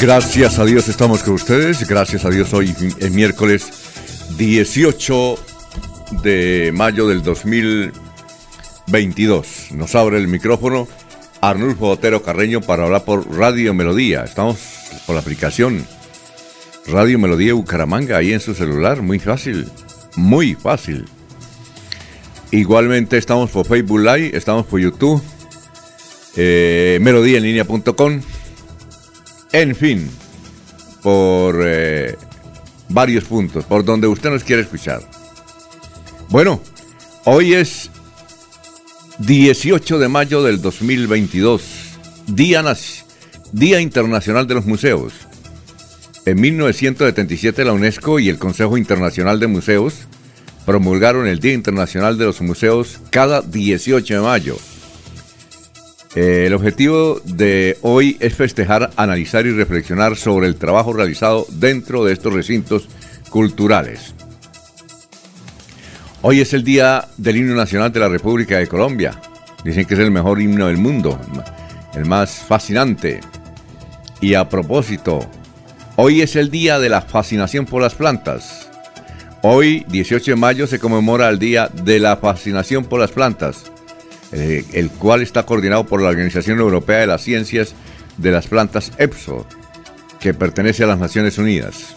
Gracias a Dios estamos con ustedes. Gracias a Dios hoy es miércoles 18 de mayo del 2022. Nos abre el micrófono Arnulfo Otero Carreño para hablar por Radio Melodía. Estamos por la aplicación Radio Melodía Bucaramanga ahí en su celular. Muy fácil. Muy fácil. Igualmente estamos por Facebook Live, estamos por YouTube, eh, en fin, por eh, varios puntos, por donde usted nos quiere escuchar. Bueno, hoy es 18 de mayo del 2022, Día, Día Internacional de los Museos. En 1977 la UNESCO y el Consejo Internacional de Museos promulgaron el Día Internacional de los Museos cada 18 de mayo. Eh, el objetivo de hoy es festejar, analizar y reflexionar sobre el trabajo realizado dentro de estos recintos culturales. Hoy es el Día del Himno Nacional de la República de Colombia. Dicen que es el mejor himno del mundo, el más fascinante. Y a propósito, hoy es el Día de la Fascinación por las Plantas. Hoy, 18 de mayo, se conmemora el Día de la Fascinación por las Plantas eh, el cual está coordinado por la Organización Europea de las Ciencias de las Plantas EPSO, que pertenece a las Naciones Unidas.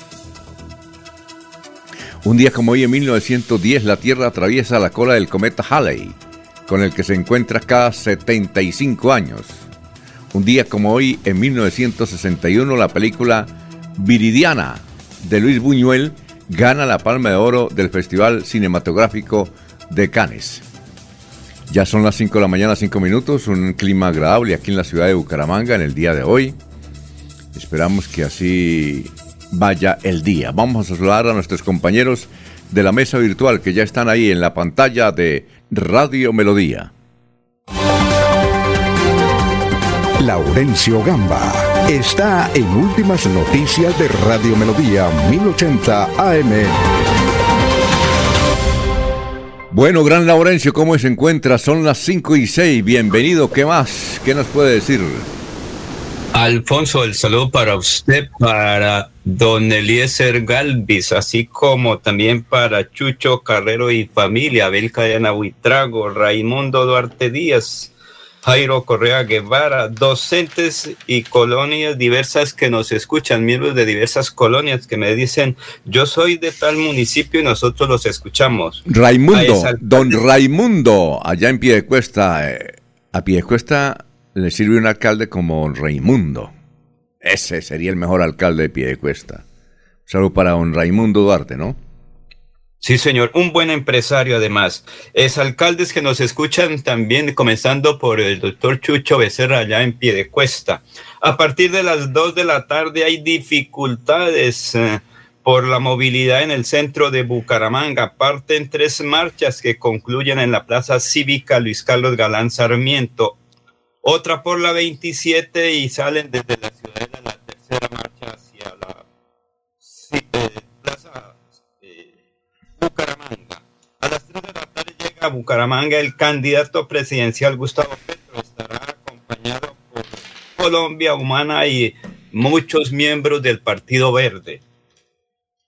Un día como hoy en 1910 la Tierra atraviesa la cola del cometa Halley, con el que se encuentra cada 75 años. Un día como hoy en 1961 la película Viridiana de Luis Buñuel gana la Palma de Oro del Festival Cinematográfico de Cannes. Ya son las 5 de la mañana, 5 minutos, un clima agradable aquí en la ciudad de Bucaramanga en el día de hoy. Esperamos que así vaya el día. Vamos a saludar a nuestros compañeros de la mesa virtual que ya están ahí en la pantalla de Radio Melodía. Laurencio Gamba está en Últimas Noticias de Radio Melodía 1080 AM. Bueno, Gran Laurencio, ¿cómo se encuentra? Son las 5 y 6. Bienvenido. ¿Qué más? ¿Qué nos puede decir? Alfonso, el saludo para usted, para don Eliezer Galvis, así como también para Chucho Carrero y familia, Abel Cadena Buitrago, Raimundo Duarte Díaz, Jairo Correa Guevara, docentes y colonias diversas que nos escuchan, miembros de diversas colonias que me dicen, yo soy de tal municipio y nosotros los escuchamos. Raimundo, don Raimundo, allá en Piedecuesta, eh, a Piedecuesta le sirve un alcalde como Raimundo. Ese sería el mejor alcalde de Piedecuesta. Salud para don Raimundo Duarte, ¿no? Sí, señor, un buen empresario además. Es alcaldes que nos escuchan también, comenzando por el doctor Chucho Becerra allá en Piedecuesta. A partir de las dos de la tarde hay dificultades eh, por la movilidad en el centro de Bucaramanga. Parten tres marchas que concluyen en la Plaza Cívica Luis Carlos Galán Sarmiento. Otra por la 27 y salen desde de la Bucaramanga el candidato presidencial Gustavo Petro. Estará acompañado por Colombia Humana y muchos miembros del Partido Verde.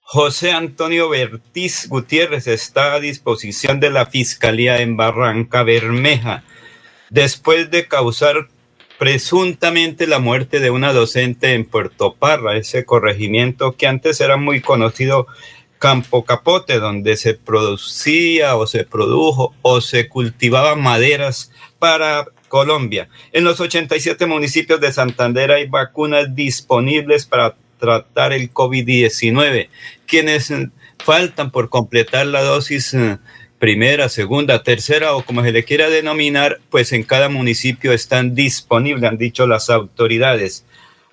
José Antonio Bertiz Gutiérrez está a disposición de la Fiscalía en Barranca Bermeja después de causar presuntamente la muerte de una docente en Puerto Parra, ese corregimiento que antes era muy conocido Campo Capote, donde se producía o se produjo o se cultivaban maderas para Colombia. En los 87 municipios de Santander hay vacunas disponibles para tratar el COVID-19. Quienes faltan por completar la dosis eh, primera, segunda, tercera o como se le quiera denominar, pues en cada municipio están disponibles, han dicho las autoridades.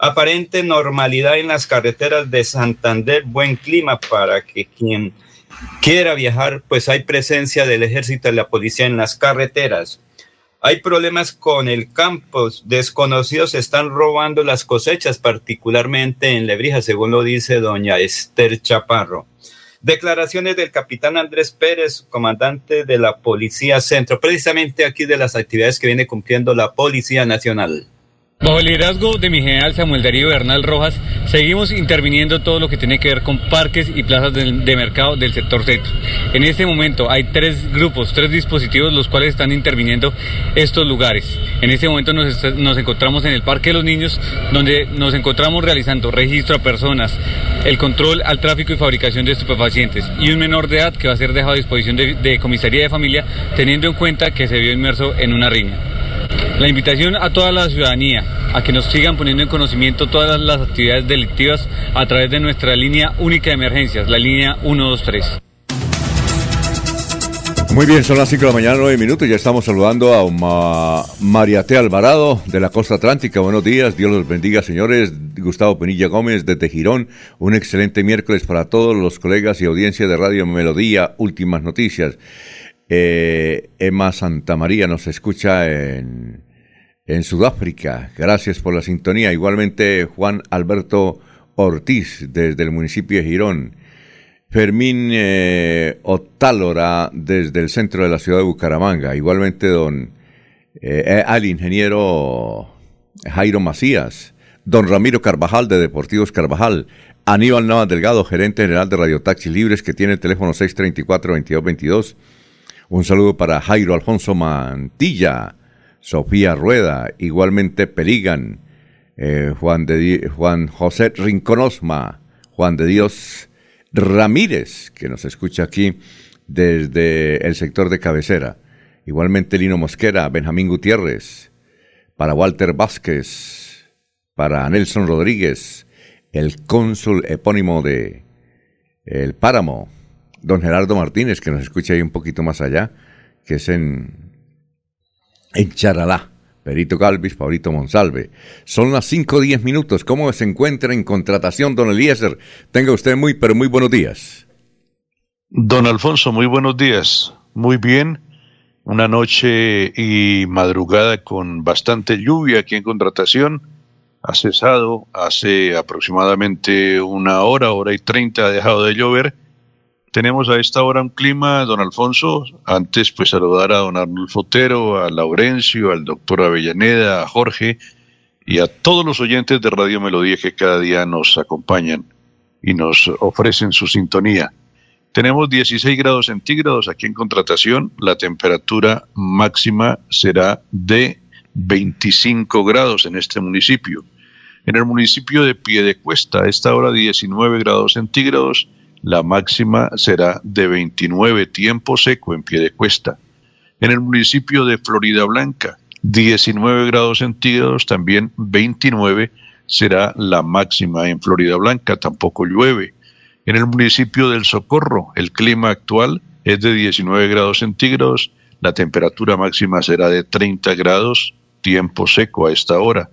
Aparente normalidad en las carreteras de Santander, buen clima para que quien quiera viajar, pues hay presencia del ejército y la policía en las carreteras. Hay problemas con el campo, desconocidos están robando las cosechas, particularmente en Lebrija, según lo dice doña Esther Chaparro. Declaraciones del capitán Andrés Pérez, comandante de la Policía Centro, precisamente aquí de las actividades que viene cumpliendo la Policía Nacional. Bajo el liderazgo de mi general Samuel Darío Bernal Rojas, seguimos interviniendo todo lo que tiene que ver con parques y plazas de, mercado del sector centro. En este momento hay tres grupos, tres dispositivos los cuales están interviniendo estos lugares. En este momento nos, encontramos en el Parque de los Niños, donde nos encontramos realizando registro a personas, el control al tráfico y fabricación de estupefacientes y un menor de edad que va a ser dejado a disposición de comisaría de familia, teniendo en cuenta que se vio inmerso en una riña. La invitación a toda la ciudadanía a que nos sigan poniendo en conocimiento todas las actividades delictivas a través de nuestra línea única de emergencias, la línea 123. Muy bien, son las 5 de la mañana, 9 minutos. Ya estamos saludando a Mariate Alvarado de la Costa Atlántica. Buenos días, Dios los bendiga, señores. Gustavo Penilla Gómez de Tejirón. Un excelente miércoles para todos los colegas y audiencia de Radio Melodía. Últimas noticias. Eh, Emma Santamaría nos escucha en, en Sudáfrica. Gracias por la sintonía. Igualmente Juan Alberto Ortiz desde el municipio de Girón. Fermín eh, Otálora desde el centro de la ciudad de Bucaramanga. Igualmente don eh, al ingeniero Jairo Macías. Don Ramiro Carvajal de Deportivos Carvajal. Aníbal Navas Delgado, gerente general de Radio Taxi Libres, que tiene el teléfono 634-2222. Un saludo para Jairo Alfonso Mantilla, Sofía Rueda, igualmente Peligan, eh, Juan, de, Juan José Rinconosma, Juan de Dios Ramírez, que nos escucha aquí desde el sector de cabecera. Igualmente Lino Mosquera, Benjamín Gutiérrez, para Walter Vázquez, para Nelson Rodríguez, el cónsul epónimo de El Páramo, don Gerardo Martínez, que nos escucha ahí un poquito más allá, que es en, en Charalá. Perito Galvis, Paulito Monsalve. Son las 5 o 10 minutos. ¿Cómo se encuentra en contratación, don Eliezer? Tenga usted muy, pero muy buenos días. Don Alfonso, muy buenos días. Muy bien. Una noche y madrugada con bastante lluvia aquí en contratación. Ha cesado hace aproximadamente una hora, hora y treinta ha dejado de llover tenemos a esta hora un clima, don Alfonso, antes pues saludar a don Arnulfo Otero, a Laurencio, al doctor Avellaneda, a Jorge y a todos los oyentes de Radio Melodía que cada día nos acompañan y nos ofrecen su sintonía. Tenemos 16 grados centígrados aquí en contratación, la temperatura máxima será de 25 grados en este municipio. En el municipio de Piedecuesta, a esta hora 19 grados centígrados, la máxima será de 29 tiempo seco en pie de cuesta. En el municipio de Florida Blanca, 19 grados centígrados, también 29 será la máxima en Florida Blanca, tampoco llueve. En el municipio del Socorro, el clima actual es de 19 grados centígrados, la temperatura máxima será de 30 grados, tiempo seco a esta hora.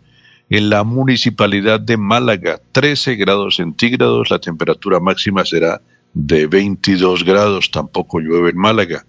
En la municipalidad de Málaga, 13 grados centígrados, la temperatura máxima será de 22 grados, tampoco llueve en Málaga.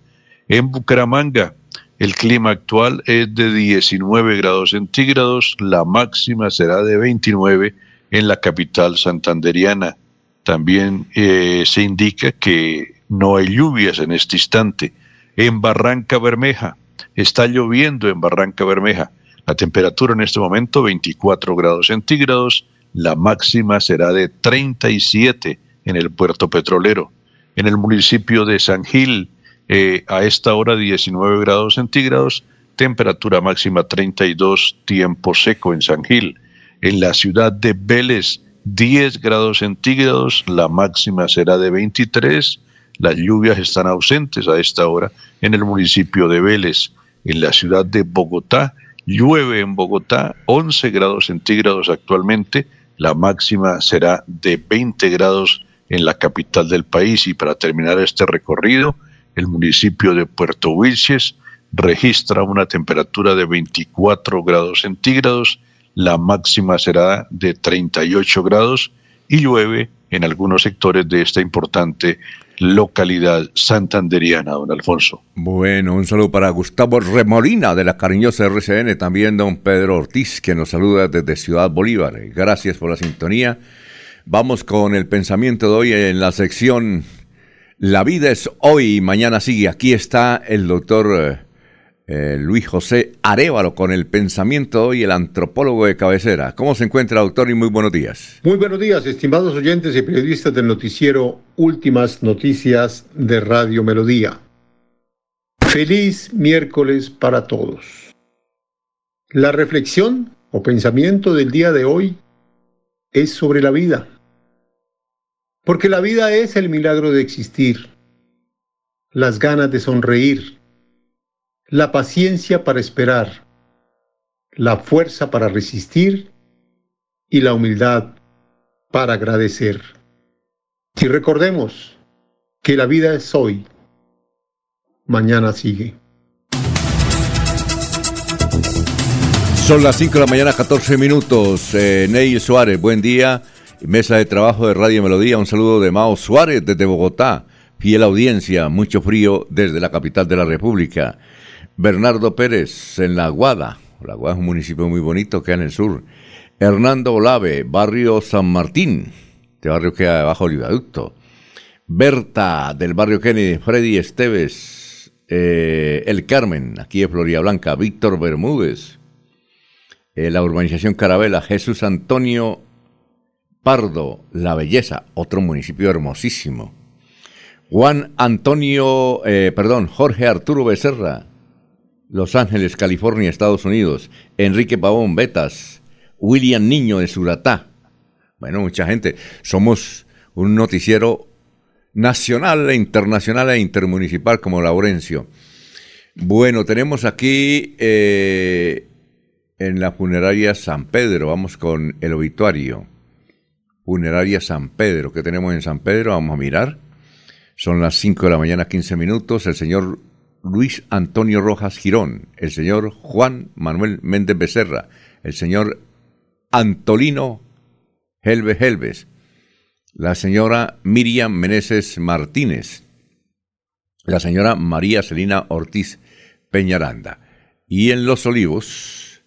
En Bucaramanga, el clima actual es de 19 grados centígrados, la máxima será de 29 en la capital santanderiana. También eh, se indica que no hay lluvias en este instante. En Barranca Bermeja, está lloviendo en Barranca Bermeja. La temperatura en este momento 24 grados centígrados, la máxima será de 37 en el puerto petrolero. En el municipio de San Gil, eh, a esta hora 19 grados centígrados, temperatura máxima 32, tiempo seco en San Gil. En la ciudad de Vélez, 10 grados centígrados, la máxima será de 23. Las lluvias están ausentes a esta hora en el municipio de Vélez. En la ciudad de Bogotá, llueve en Bogotá, 11 grados centígrados actualmente, la máxima será de 20 grados en la capital del país. Y para terminar este recorrido, el municipio de Puerto Wilches registra una temperatura de 24 grados centígrados, la máxima será de 38 grados y llueve en algunos sectores de esta importante localidad santanderiana, don Alfonso. Bueno, un saludo para Gustavo Remolina de la cariñosa RCN, también don Pedro Ortiz que nos saluda desde Ciudad Bolívar. Gracias por la sintonía. Vamos con el pensamiento de hoy en la sección La vida es hoy mañana sigue. Aquí está el doctor eh, Luis José Arevalo con el pensamiento de hoy, el antropólogo de cabecera. ¿Cómo se encuentra, doctor? Y muy buenos días. Muy buenos días, estimados oyentes y periodistas del noticiero Últimas Noticias de Radio Melodía. Feliz miércoles para todos. La reflexión o pensamiento del día de hoy es sobre la vida. Porque la vida es el milagro de existir, las ganas de sonreír, la paciencia para esperar, la fuerza para resistir y la humildad para agradecer. Y recordemos que la vida es hoy, mañana sigue. Son las 5 de la mañana, 14 minutos. Eh, Neil Suárez, buen día. Mesa de trabajo de Radio Melodía, un saludo de Mao Suárez desde Bogotá. Fiel audiencia, mucho frío desde la capital de la República. Bernardo Pérez en La Guada. La Guada es un municipio muy bonito que en el sur. Hernando Olave, barrio San Martín. Este barrio queda debajo del viaducto. Berta del barrio Kennedy, Freddy Esteves, eh, El Carmen, aquí de Floria Blanca, Víctor Bermúdez, eh, la urbanización Carabela, Jesús Antonio Pardo, La Belleza, otro municipio hermosísimo. Juan Antonio, eh, perdón, Jorge Arturo Becerra, Los Ángeles, California, Estados Unidos. Enrique Pavón, Betas. William Niño de Suratá. Bueno, mucha gente. Somos un noticiero nacional e internacional e intermunicipal como Laurencio. Bueno, tenemos aquí eh, en la funeraria San Pedro, vamos con el obituario. Funeraria San Pedro. ¿Qué tenemos en San Pedro? Vamos a mirar. Son las 5 de la mañana, 15 minutos. El señor Luis Antonio Rojas Girón, el señor Juan Manuel Méndez Becerra, el señor Antolino Helves Helves, la señora Miriam Meneses Martínez, la señora María Celina Ortiz Peñaranda. Y en Los Olivos,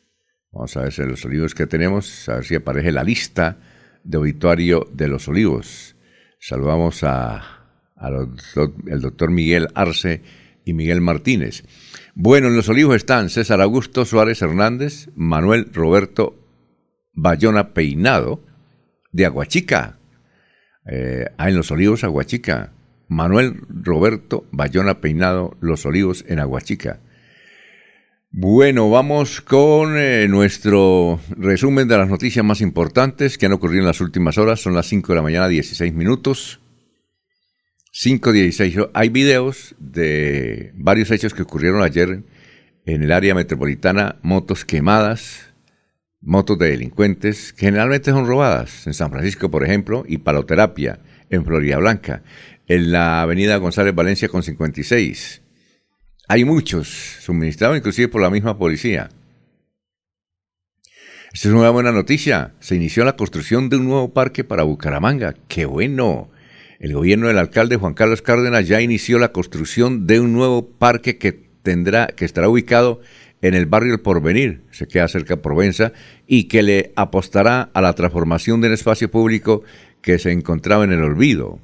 vamos a ver si Los Olivos que tenemos, a ver si aparece la lista de obituario de los Olivos. Saludamos a, el doctor Miguel Arce y Miguel Martínez. Bueno, en los Olivos están César Augusto Suárez Hernández, Manuel Roberto Bayona Peinado, de Aguachica. Eh, ah, en los Olivos, Aguachica. Manuel Roberto Bayona Peinado, Los Olivos en Aguachica. Bueno, vamos con eh, nuestro resumen de las noticias más importantes que han ocurrido en las últimas horas. Son las 5 de la mañana, 16 minutos. 5.16. Hay videos de varios hechos que ocurrieron ayer en el área metropolitana, motos quemadas, motos de delincuentes, que generalmente son robadas. En San Francisco, por ejemplo, y paloterapia en Florida Blanca. En la avenida González Valencia con 56 hay muchos, suministrados inclusive por la misma policía. Esta es una buena noticia. Se inició la construcción de un nuevo parque para Bucaramanga. ¡Qué bueno! El gobierno del alcalde Juan Carlos Cárdenas ya inició la construcción de un nuevo parque que tendrá, que estará ubicado en el barrio El Porvenir, se queda cerca de Provenza, y que le apostará a la transformación del espacio público que se encontraba en el olvido.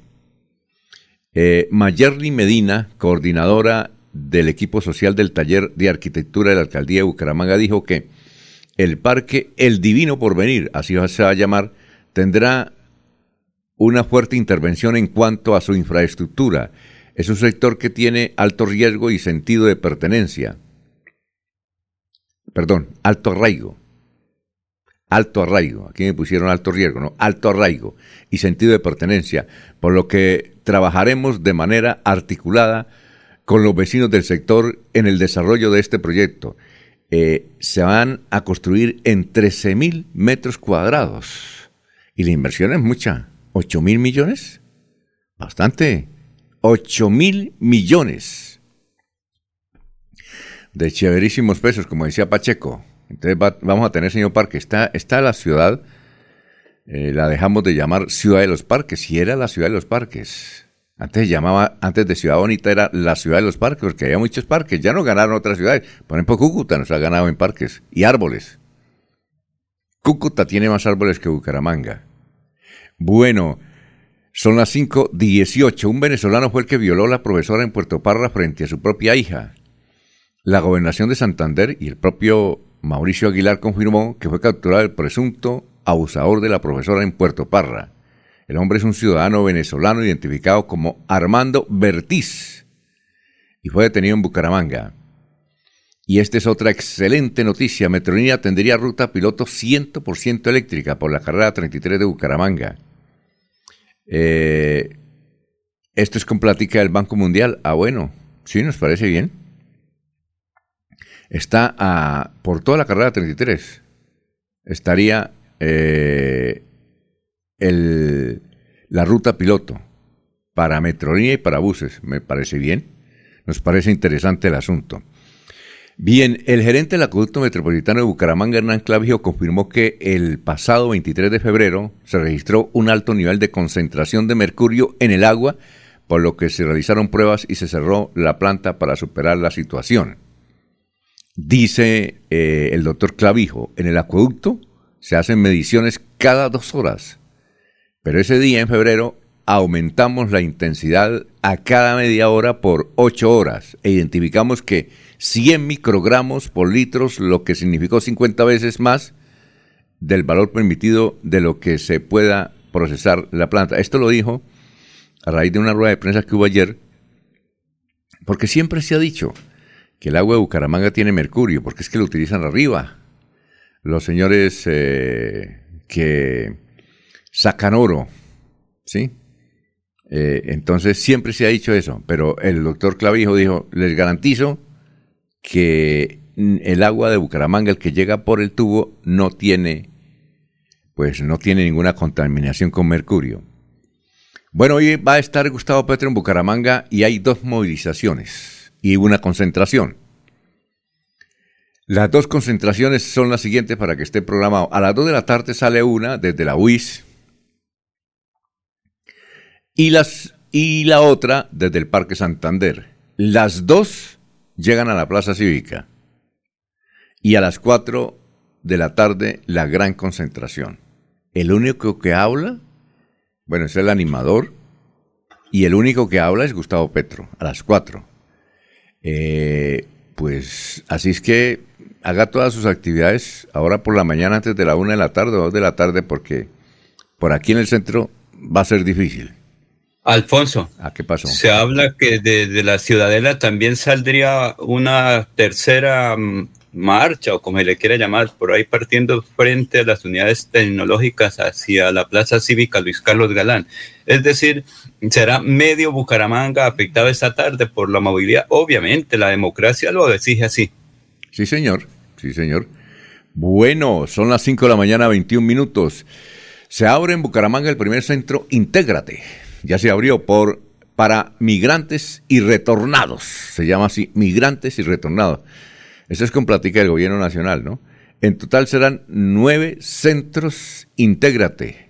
Eh, Medina, coordinadora del equipo social del taller de arquitectura de la alcaldía de Bucaramanga dijo que el parque El Divino Porvenir, así se va a llamar, tendrá una fuerte intervención en cuanto a su infraestructura. Es un sector que tiene alto riesgo y sentido de pertenencia. perdón, alto arraigo. Alto arraigo, aquí me pusieron alto riesgo, ¿no? Alto arraigo y sentido de pertenencia, por lo que trabajaremos de manera articulada con los vecinos del sector en el desarrollo de este proyecto. Eh, se van a construir en 13 mil metros cuadrados y la inversión es mucha, 8 mil millones, bastante, 8 mil millones de chéverísimos pesos, como decía Pacheco. Entonces vamos a tener, señor Parque, está, está la ciudad, eh, la dejamos de llamar Ciudad de los Parques, y era la Ciudad de los Parques. Antes llamaba, antes de Ciudad Bonita era la Ciudad de los Parques, porque había muchos parques. Ya no ganaron otras ciudades. Por ejemplo, Cúcuta nos ha ganado en parques y árboles. Cúcuta tiene más árboles que Bucaramanga. Bueno, son las 5.18. Un venezolano fue el que violó a la profesora en Puerto Parra frente a su propia hija. La gobernación de Santander y el propio Mauricio Aguilar confirmó que fue capturado el presunto abusador de la profesora en Puerto Parra. El hombre es un ciudadano venezolano identificado como Armando Bertiz y fue detenido en Bucaramanga. Y esta es otra excelente noticia. Metrolínea tendría ruta piloto 100% eléctrica por la carrera 33 de Bucaramanga. Eh, esto es con plática del Banco Mundial. Ah, bueno, sí, nos parece bien está a, por toda la carrera 33. Estaría eh, el, la ruta piloto para Metrolínea y para buses. Me parece bien. Nos parece interesante el asunto. Bien, el gerente del acueducto metropolitano de Bucaramanga, Hernán Clavijo, confirmó que el pasado 23 de febrero se registró un alto nivel de concentración de mercurio en el agua, por lo que se realizaron pruebas y se cerró la planta para superar la situación. Dice eh, el doctor Clavijo, en el acueducto se hacen mediciones cada dos horas, pero ese día en febrero aumentamos la intensidad a cada media hora por ocho horas e identificamos que 100 microgramos por litros, lo que significó 50 veces más del valor permitido de lo que se pueda procesar la planta. Esto lo dijo a raíz de una rueda de prensa que hubo ayer, porque siempre se ha dicho, que el agua de Bucaramanga tiene mercurio, porque es que lo utilizan arriba. Los señores eh, que sacan oro, ¿sí? Eh, entonces siempre se ha dicho eso, pero el doctor Clavijo dijo, les garantizo que el agua de Bucaramanga, el que llega por el tubo, no tiene, pues no tiene ninguna contaminación con mercurio. Bueno, hoy va a estar Gustavo Petro en Bucaramanga y hay dos movilizaciones y una concentración. Las dos concentraciones son las siguientes para que esté programado. A las 2 de la tarde sale una desde la UIS y, las, y la otra desde el Parque Santander. Las dos llegan a la Plaza Cívica y a las 4 de la tarde la gran concentración. El único que habla, bueno, es el animador y el único que habla es Gustavo Petro, a las 4. Eh, pues así es que haga todas sus actividades ahora por la mañana antes de la una de la tarde o dos de la tarde porque por aquí en el centro va a ser difícil. Alfonso. ¿A qué pasó? Se habla que desde la Ciudadela también saldría una tercera mm, marcha o como se le quiera llamar, por ahí partiendo frente a las unidades tecnológicas hacia la Plaza Cívica Luis Carlos Galán. Es decir, será medio Bucaramanga afectado esta tarde por la movilidad. Obviamente, la democracia lo exige así. Sí, señor. Sí, señor. Bueno, son las 5 de la mañana, 21 minutos. Se abre en Bucaramanga el primer centro Intégrate. Ya se abrió por para migrantes y retornados. Se llama así, migrantes y retornados. Eso es con plática del gobierno nacional, ¿no? En total serán nueve centros Intégrate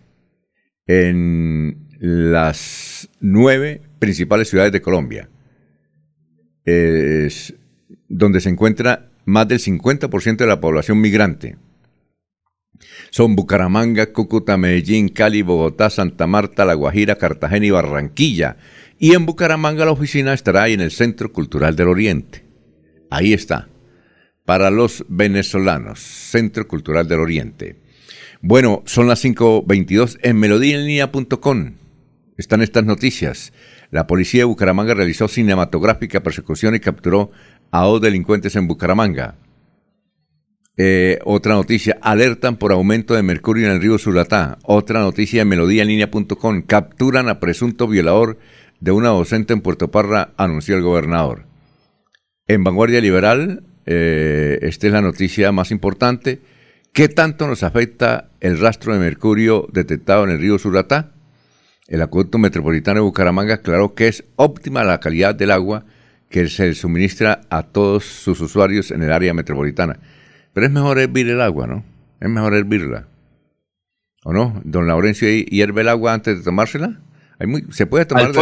en las nueve principales ciudades de Colombia, donde se encuentra más del 50% de la población migrante. Son Bucaramanga, Cúcuta, Medellín, Cali, Bogotá, Santa Marta, La Guajira, Cartagena y Barranquilla. Y en Bucaramanga la oficina estará en el Centro Cultural del Oriente. Ahí está para los venezolanos, Centro Cultural del Oriente. Bueno, son las 5.22 en melodíaenlínea.com. Están estas noticias. La policía de Bucaramanga realizó cinematográfica persecución y capturó a dos delincuentes en Bucaramanga. Eh, otra noticia, alertan por aumento de mercurio en el río Suratá. Otra noticia en melodíaenlínea.com, capturan a presunto violador de una docente en Puerto Parra, anunció el gobernador. En Vanguardia Liberal, eh, esta es la noticia más importante. ¿Qué tanto nos afecta el rastro de mercurio detectado en el río Suratá? El acueducto metropolitano de Bucaramanga aclaró que es óptima la calidad del agua que se suministra a todos sus usuarios en el área metropolitana. Pero es mejor hervir el agua, ¿no? Es mejor hervirla. ¿O no? Don Laurencio, ¿hierve el agua antes de tomársela? se puede tomar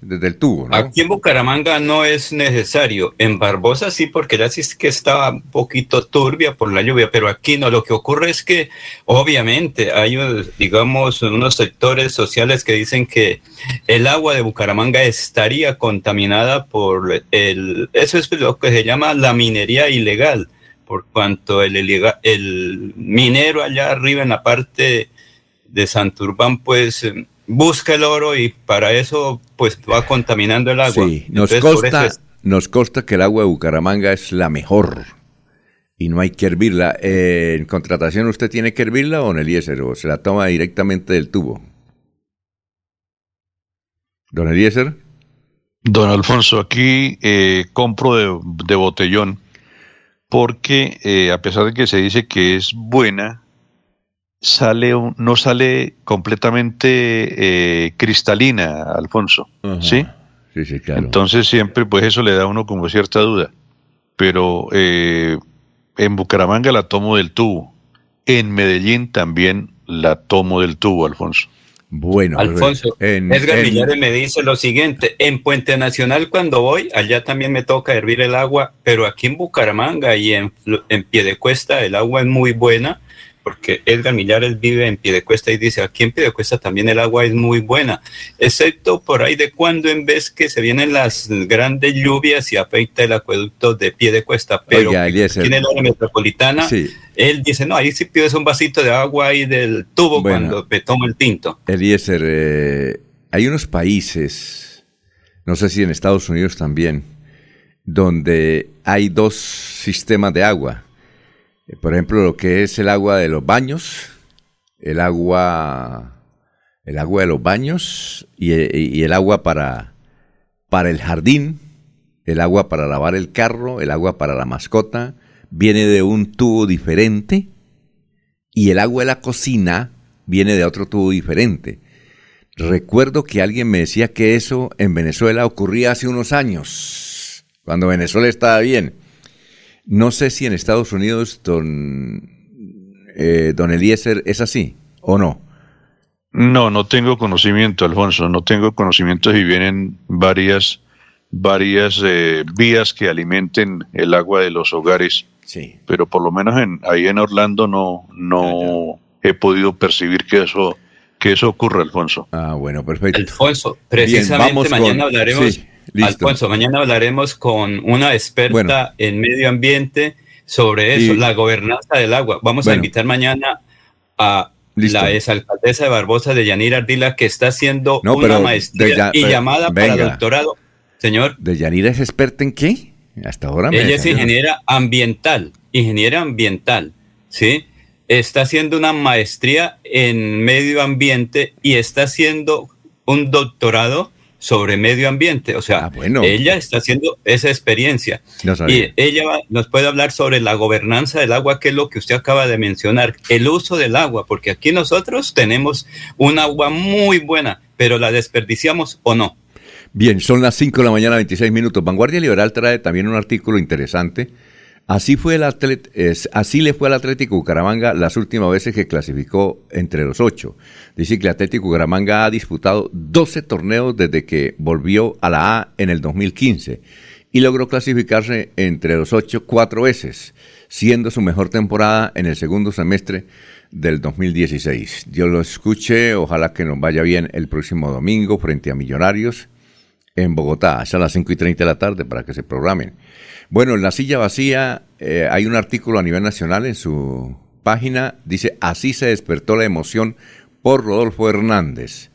desde el tubo. ¿no? Aquí en Bucaramanga no es necesario. En Barbosa sí, porque ya sí es que estaba un poquito turbia por la lluvia, pero aquí no. Lo que ocurre es que obviamente hay, digamos, unos sectores sociales que dicen que el agua de Bucaramanga estaría contaminada por el... Eso es lo que se llama la minería ilegal, por cuanto el, el minero allá arriba en la parte de Santurbán, pues busca el oro y para eso pues va contaminando el agua. Sí, nos, consta, nos consta que el agua de Bucaramanga es la mejor y no hay que hervirla. Eh, ¿En contratación usted tiene que hervirla o en Eliezer o se la toma directamente del tubo? ¿Don Eliezer? Don Alfonso, aquí eh, compro de, botellón porque eh, a pesar de que se dice que es buena, sale no sale completamente eh, cristalina, Alfonso, ¿sí? Sí, sí, claro. Entonces siempre, pues eso le da a uno como cierta duda. Pero eh, en Bucaramanga la tomo del tubo. En Medellín también la tomo del tubo, Alfonso. Bueno, Alfonso, Edgar Villares me dice lo siguiente, en Puente Nacional cuando voy, allá también me toca hervir el agua, pero aquí en Bucaramanga y en, en Piedecuesta el agua es muy buena porque Edgar Millares vive en Piedecuesta y dice, aquí en Piedecuesta también el agua es muy buena, excepto por ahí de cuando en vez que se vienen las grandes lluvias y afecta el acueducto de Piedecuesta, pero tiene la metropolitana, él dice, no, ahí sí pides un vasito de agua ahí del tubo cuando me tomo el tinto. Eliezer, eh, hay unos países, no sé si en Estados Unidos también, donde hay dos sistemas de agua eh, por ejemplo, lo que es el agua de los baños, el agua, el agua de los baños y, el agua para, para el jardín, el agua para lavar el carro, el agua para la mascota, viene de un tubo diferente y el agua de la cocina viene de otro tubo diferente. Recuerdo que alguien me decía que eso en Venezuela ocurría hace unos años, cuando Venezuela estaba bien no sé si en Estados Unidos, don, eh, don Eliezer, es así o no. No, no tengo conocimiento, Alfonso. No tengo conocimiento si vienen varias, varias eh, vías que alimenten el agua de los hogares. Sí. Pero por lo menos en, ahí en Orlando no, no he podido percibir que eso, que eso ocurra, Alfonso. Ah, bueno, perfecto. Alfonso, precisamente mañana hablaremos. Alfonso, mañana hablaremos con una experta en medio ambiente sobre eso, la gobernanza del agua. Vamos a invitar mañana a la exalcaldesa de Barbosa de Yanira Ardila, que está haciendo una maestría y llamada para doctorado. Señor. ¿De Yanira es experta en qué? Hasta ahora Ella es ingeniera ambiental, ingeniera ambiental, ¿sí? Está haciendo una maestría en medio ambiente y está haciendo un doctorado sobre medio ambiente. O sea, ah, ella está haciendo esa experiencia. y ella nos puede hablar sobre la gobernanza del agua, que es lo que usted acaba de mencionar, el uso del agua, porque aquí nosotros tenemos un agua muy buena, pero la desperdiciamos o no. Bien, son las 5 de la mañana, 26 minutos. Vanguardia Liberal trae también un artículo interesante Así, fue el así le fue al Atlético Bucaramanga las últimas veces que clasificó entre los ocho. Dice que el Atlético Bucaramanga ha disputado 12 torneos desde que volvió a la A en el 2015 y logró clasificarse entre los ocho cuatro veces, siendo su mejor temporada en el segundo semestre del 2016. Dios lo escuche, ojalá que nos vaya bien el próximo domingo frente a Millonarios en Bogotá, a las 5 y 30 de la tarde para que se programen. Bueno, en la silla vacía eh, hay un artículo a nivel nacional en su página, dice, así se despertó la emoción por Rodolfo Hernández.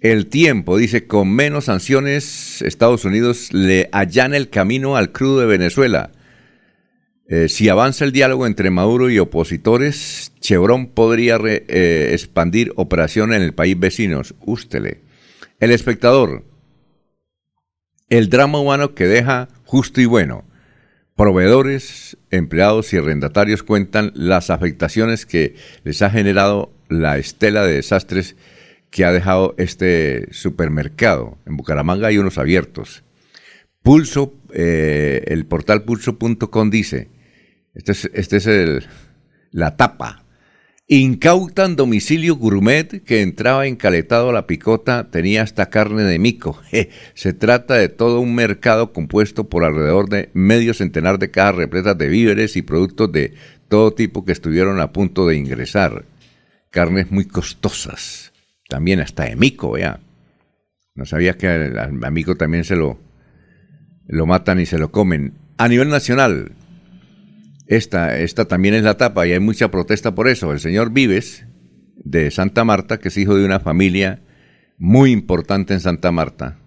El tiempo, dice, con menos sanciones, Estados Unidos le allana el camino al crudo de Venezuela. Eh, si avanza el diálogo entre Maduro y opositores, Chevron podría eh, expandir operación en el país vecinos. Ústele. El espectador. El drama humano que deja justo y bueno. Proveedores, empleados y arrendatarios cuentan las afectaciones que les ha generado la estela de desastres que ha dejado este supermercado. En Bucaramanga hay unos abiertos. Pulso, eh, el portal pulso.com dice, este es, este es el, la tapa. Incautan domicilio gourmet que entraba encaletado a la picota, tenía hasta carne de mico. se trata de todo un mercado compuesto por alrededor de medio centenar de cajas repletas de víveres y productos de todo tipo que estuvieron a punto de ingresar. Carnes muy costosas, también hasta de mico, vea. No sabía que al, mico también se lo, lo matan y se lo comen. A nivel nacional, esta, también es la tapa y hay mucha protesta por eso. El señor Vives, de Santa Marta, que es hijo de una familia muy importante en Santa Marta,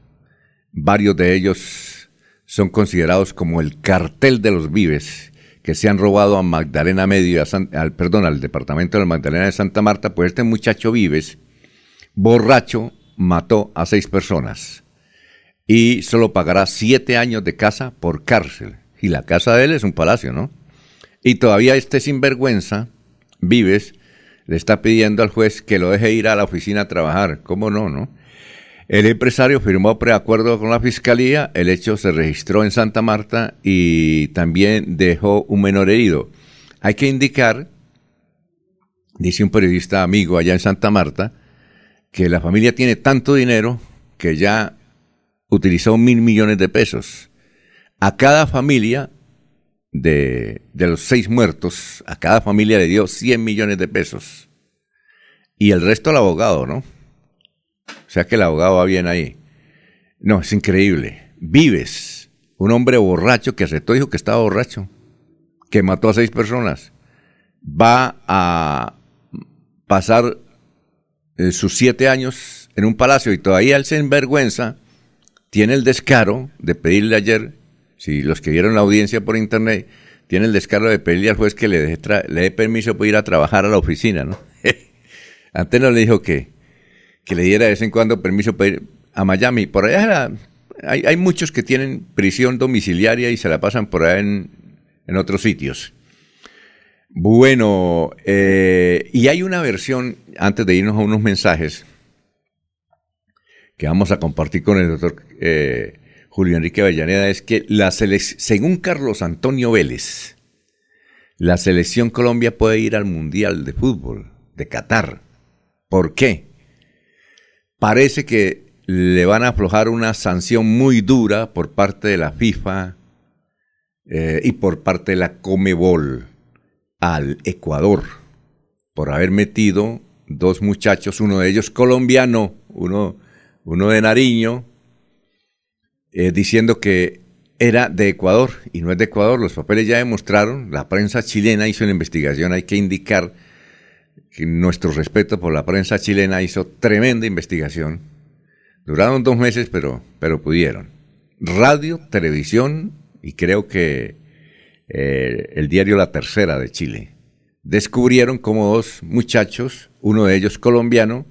varios de ellos son considerados como el cartel de los Vives, que se han robado a Magdalena Medio, al, perdón, al departamento de Magdalena de Santa Marta, pues este muchacho Vives, borracho, mató a seis personas y solo pagará siete años de casa por cárcel. Y la casa de él es un palacio, ¿no? Y todavía este sinvergüenza, Vives, le está pidiendo al juez que lo deje ir a la oficina a trabajar. ¿Cómo no, no? El empresario firmó preacuerdo con la fiscalía, el hecho se registró en Santa Marta y también dejó un menor herido. Hay que indicar, dice un periodista amigo allá en Santa Marta, que la familia tiene tanto dinero que ya utilizó mil millones de pesos. A cada familia de, los seis muertos, a cada familia le dio 100 millones de pesos. Y el resto al abogado, ¿no? O sea que el abogado va bien ahí. No, es increíble. Vives, un hombre borracho que aceptó, dijo que estaba borracho, que mató a seis personas, va a pasar eh, sus siete años en un palacio y todavía él se envergüenza, tiene el descaro de pedirle ayer si los que vieron la audiencia por internet tienen el descaro de pedirle al juez que le, dé permiso para ir a trabajar a la oficina, ¿no? Antes no le dijo que, que le diera de vez en cuando permiso para ir a Miami. Por allá hay, hay, muchos que tienen prisión domiciliaria y se la pasan por allá en, en otros sitios. Bueno, eh, y hay una versión, antes de irnos a unos mensajes, que vamos a compartir con el doctor eh, Julio Enrique Avellaneda, es que la según Carlos Antonio Vélez, la selección Colombia puede ir al Mundial de Fútbol de Qatar. ¿Por qué? Parece que le van a aflojar una sanción muy dura por parte de la FIFA eh, y por parte de la Comebol al Ecuador por haber metido dos muchachos, uno de ellos colombiano, uno, uno de Nariño, eh, diciendo que era de Ecuador y no es de Ecuador. Los papeles ya demostraron, la prensa chilena hizo una investigación, hay que indicar que nuestro respeto por la prensa chilena hizo tremenda investigación. Duraron dos meses, pero, pero pudieron. Radio, televisión y creo que eh, el diario La Tercera de Chile descubrieron como dos muchachos, uno de ellos colombiano,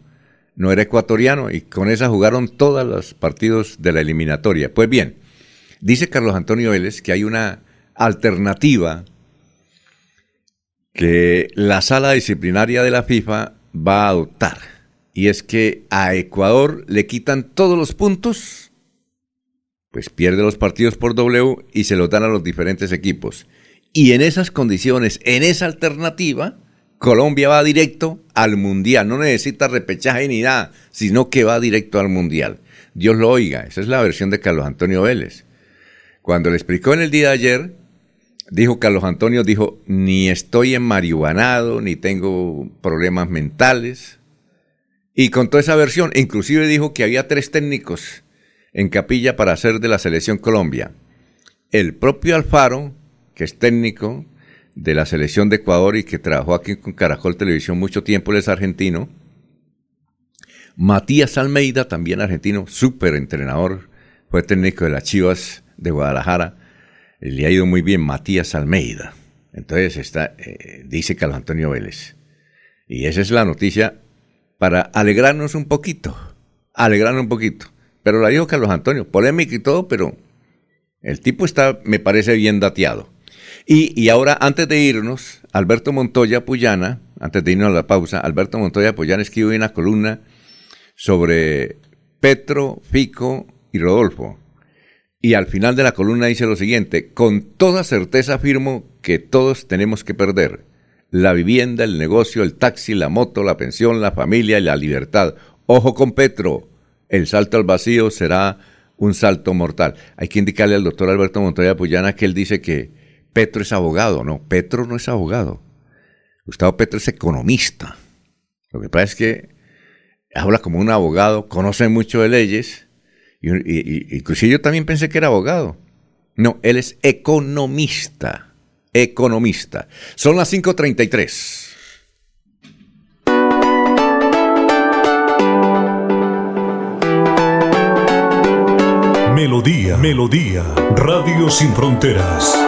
no era ecuatoriano y con esa jugaron todos los partidos de la eliminatoria. Pues bien, dice Carlos Antonio Vélez que hay una alternativa que la sala disciplinaria de la FIFA va a adoptar. Y es que a Ecuador le quitan todos los puntos, pues pierde los partidos por W y se los dan a los diferentes equipos. Y en esas condiciones, en esa alternativa, Colombia va directo al Mundial, no necesita repechaje ni nada, sino que va directo al Mundial. Dios lo oiga, esa es la versión de Carlos Antonio Vélez. Cuando le explicó en el día de ayer, dijo Carlos Antonio, dijo, ni estoy en marihuanado, ni tengo problemas mentales. Y contó esa versión, inclusive dijo que había tres técnicos en capilla para hacer de la selección Colombia. El propio Alfaro, que es técnico, de la selección de Ecuador y que trabajó aquí con Caracol Televisión mucho tiempo, él es argentino. Matías Almeida, también argentino, súper entrenador, fue técnico de las Chivas de Guadalajara. le ha ido muy bien Matías Almeida. Entonces está, eh, dice Carlos Antonio Vélez. Y esa es la noticia para alegrarnos un poquito, alegrarnos un poquito. Pero la dijo Carlos Antonio, polémica y todo, pero el tipo está, me parece, bien dateado. Y, y ahora, antes de irnos, Alberto Montoya Puyana, antes de irnos a la pausa, Alberto Montoya Puyana escribe una columna sobre Petro, Fico y Rodolfo. Y al final de la columna dice lo siguiente, con toda certeza afirmo que todos tenemos que perder la vivienda, el negocio, el taxi, la moto, la pensión, la familia y la libertad. Ojo con Petro, el salto al vacío será un salto mortal. Hay que indicarle al doctor Alberto Montoya Puyana que él dice que Petro es abogado. No, Petro no es abogado. Gustavo Petro es economista. Lo que pasa es que habla como un abogado, conoce mucho de leyes, y, inclusive yo también pensé que era abogado. No, él es economista, economista. Son las 5.33. Melodía, Melodía, Radio Sin Fronteras.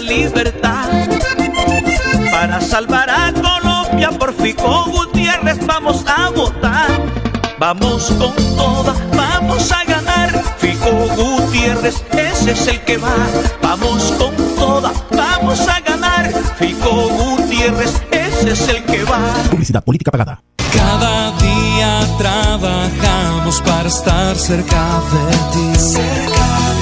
la libertad. Para salvar a Colombia por Fico Gutiérrez vamos a votar. Vamos con toda, vamos a ganar. Fico Gutiérrez, ese es el que va. Vamos con toda, vamos a ganar. Fico Gutiérrez, ese es el que va. Publicidad política pagada. Cada día trabajamos para estar cerca de ti.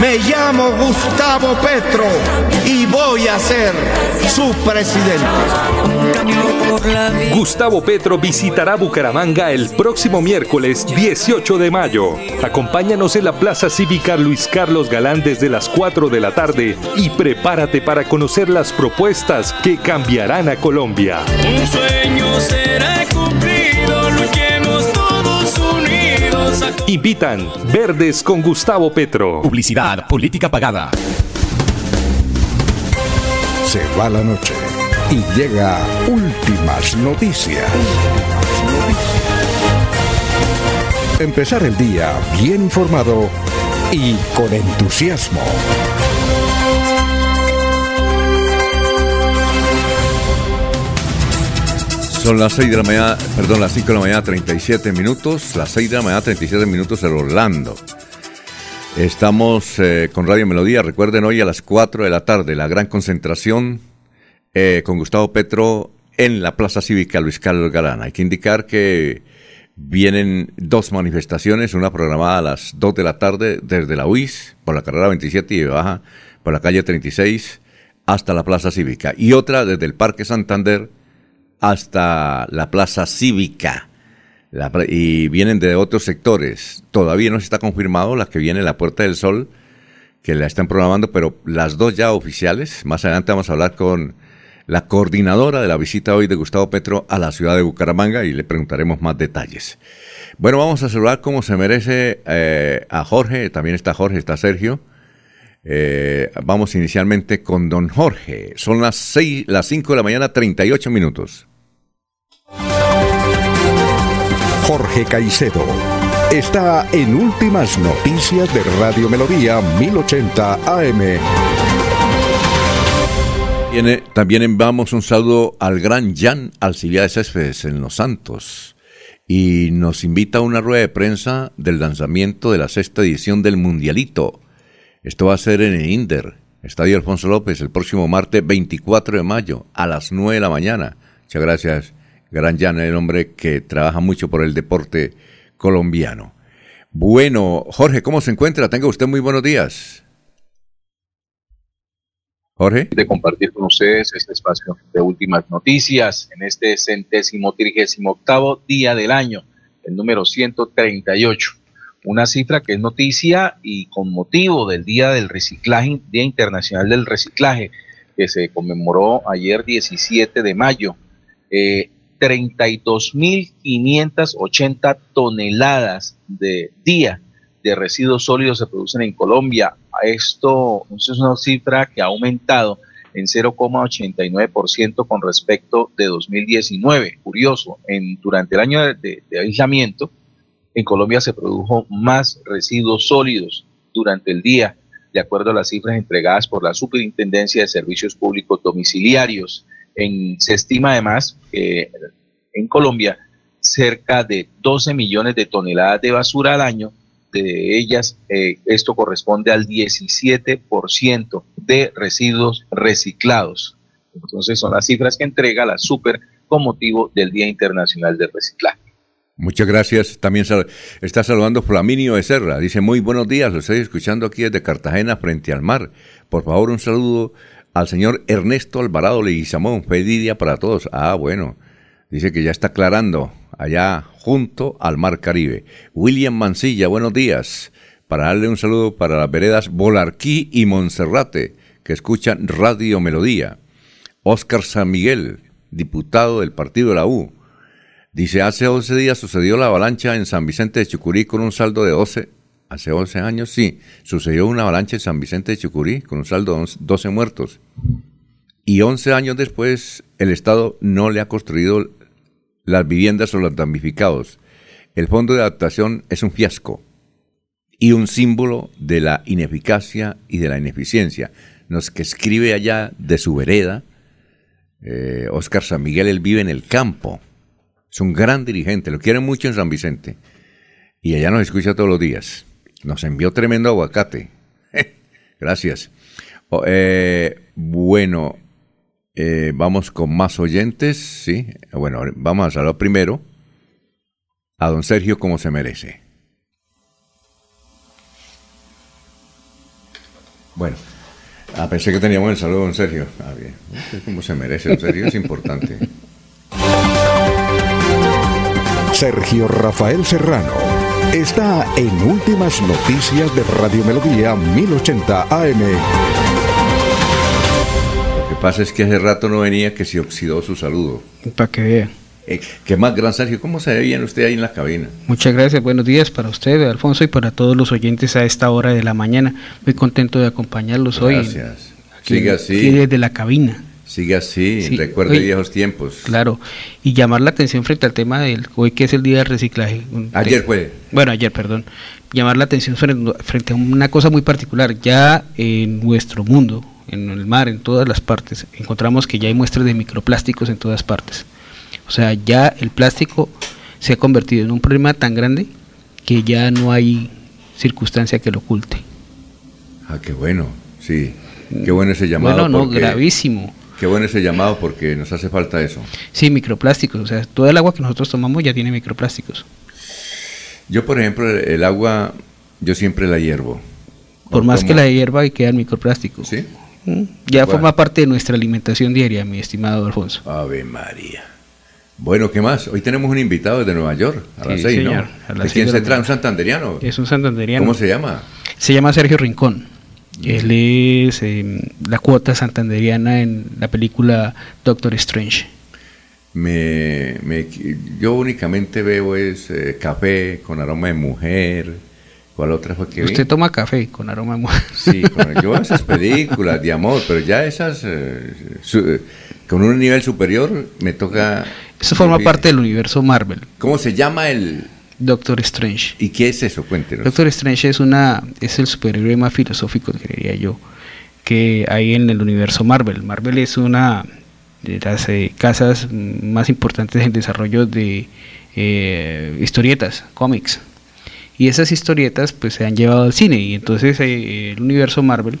Me llamo Gustavo Petro y voy a ser su presidente. Gustavo Petro visitará Bucaramanga el próximo miércoles 18 de mayo. Acompáñanos en la Plaza Cívica Luis Carlos Galán desde las 4 de la tarde y prepárate para conocer las propuestas que cambiarán a Colombia. Un sueño será cumplido, Invitan Verdes con Gustavo Petro. Publicidad política pagada. Se va la noche y llega últimas noticias. Empezar el día bien informado y con entusiasmo. Son las 6 de la mañana, perdón, las 5 de la mañana, 37 minutos. Las 6 de la mañana, 37 minutos en Orlando. Estamos eh, con Radio Melodía. Recuerden hoy a las 4 de la tarde la gran concentración eh, con Gustavo Petro en la Plaza Cívica Luis Carlos Galán. Hay que indicar que Vienen dos manifestaciones, una programada a las 2 de la tarde desde la UIS por la carrera 27 y baja por la calle 36 hasta la Plaza Cívica y otra desde el Parque Santander hasta la Plaza Cívica. Y vienen de otros sectores. Todavía no se está confirmado la que viene la Puerta del Sol, que la están programando, pero las dos ya oficiales. Más adelante vamos a hablar con la coordinadora de la visita hoy de Gustavo Petro a la ciudad de Bucaramanga y le preguntaremos más detalles. Bueno, vamos a saludar como se merece eh, a Jorge. También está Jorge, está Sergio. Eh, vamos inicialmente con don Jorge. Son las seis, las 5 de la mañana, 38 minutos. Jorge Caicedo está en Últimas Noticias de Radio Melodía 1080 AM. También enviamos un saludo al gran Jan Alcibiades Céspedes en Los Santos y nos invita a una rueda de prensa del lanzamiento de la sexta edición del Mundialito. Esto va a ser en el Inder, Estadio Alfonso López, el próximo martes 24 de mayo a las 9 de la mañana. Muchas gracias, gran Jan, el hombre que trabaja mucho por el deporte colombiano. Bueno, Jorge, ¿cómo se encuentra? Tenga usted muy buenos días. Jorge. de compartir con ustedes este espacio de últimas noticias en este centésimo trigésimo octavo día del año, el número 138. Una cifra que es noticia y con motivo del Día del Reciclaje, Día Internacional del Reciclaje, que se conmemoró ayer 17 de mayo. Eh, 32.580 toneladas de día de residuos sólidos se producen en Colombia. Esto, es una cifra que ha aumentado en 0,89% con respecto de 2019. Curioso, en, durante el año de- de aislamiento, en Colombia se produjo más residuos sólidos durante el día, de acuerdo a las cifras entregadas por la Superintendencia de Servicios Públicos Domiciliarios. Se estima además que en Colombia cerca de 12 millones de toneladas de basura al año, de ellas eh, esto corresponde al 17% de residuos reciclados. Entonces son las cifras que entrega la Super con motivo del Día Internacional del Reciclaje. Muchas gracias. También sal- está saludando Flaminio Becerra. Dice, muy buenos días, lo estoy escuchando aquí desde Cartagena frente al mar. Por favor, un saludo al señor Ernesto Alvarado Leguizamón. Feliz día para todos. Ah, bueno. Dice que ya está aclarando allá junto al mar Caribe. William Mancilla, buenos días. Para darle un saludo para las veredas Bolarquí y Monserrate, que escuchan Radio Melodía. Óscar San Miguel, diputado del partido de la U. Dice, hace 11 días sucedió la avalancha en San Vicente de Chucurí con un saldo de 12. Hace 11 años, sí, sucedió una avalancha en San Vicente de Chucurí con un saldo de 12 muertos. Y 11 años después, el Estado no le ha construido las viviendas o los damnificados. El fondo de adaptación es un fiasco y un símbolo de la ineficacia y de la ineficiencia. Nos que escribe allá de su vereda, eh, Oscar San Miguel, él vive en el campo. Es un gran dirigente, lo quieren mucho en San Vicente. Y allá nos escucha todos los días. Nos envió tremendo aguacate. Gracias. Eh, bueno, eh, vamos con más oyentes, ¿sí? Bueno, vamos a saludar primero a don Sergio como se merece. Bueno, ah, pensé que teníamos el saludo don Sergio. Ah, bien. Como se merece, don Sergio es importante. Sergio Rafael Serrano está en Últimas Noticias de Radio Melodía 1080 AM. Lo que pasa es que hace rato no venía que se oxidó su saludo. Para que vea. Eh, ¿Qué más, gran Sergio? ¿Cómo se ve bien usted ahí en la cabina? Muchas gracias, buenos días para usted, Alfonso, y para todos los oyentes a esta hora de la mañana. Muy contento de acompañarlos hoy. Gracias. Sigue aquí así. desde la cabina. Sigue así, Sí, recuerde viejos tiempos. Claro, y llamar la atención frente al tema del hoy que es el día del reciclaje. Ayer fue. Bueno, ayer, perdón. Llamar la atención frente, frente a una cosa muy particular. Ya en nuestro mundo, en el mar, en todas las partes, encontramos que ya hay muestras de microplásticos en todas partes. O sea, ya el plástico se ha convertido en un problema tan grande que ya no hay circunstancia que lo oculte. Ah, qué bueno, sí. Qué bueno ese llamado. Bueno, no, porque- gravísimo. Qué bueno ese llamado porque nos hace falta eso. Sí, microplásticos. O sea, todo el agua que nosotros tomamos ya tiene microplásticos. Yo, por ejemplo, el, el agua, yo siempre la hiervo. Por más que la hierba y quedan microplásticos. ¿Sí? Mm, Ya Bueno. forma parte de nuestra alimentación diaria, mi estimado Alfonso. Ave María. Bueno, ¿qué más? Hoy tenemos un invitado desde Nueva York, a las Sí, seis, señor, ¿no? a ¿De las quién seis se trae? ¿Un santanderiano? Es un santanderiano. ¿Cómo se llama? Se llama Sergio Rincón. Él es eh, la cuota santanderiana en la película Doctor Strange. Me, me- yo únicamente veo es eh, café con aroma de mujer. ¿Cuál otra fue que vi? Usted toma café con aroma de mujer. Sí, con- yo veo esas películas de amor, pero ya esas eh, su- eh, con un nivel superior me toca... Eso forma parte del universo Marvel. ¿Cómo se llama el...? Doctor Strange. ¿Y qué es eso? Cuéntenos. Doctor Strange es una es el superhéroe más filosófico, creería yo, que hay en el universo Marvel. Marvel es una de las eh, casas más importantes en desarrollo de eh, historietas, cómics. Y esas historietas pues se han llevado al cine y entonces eh, el universo Marvel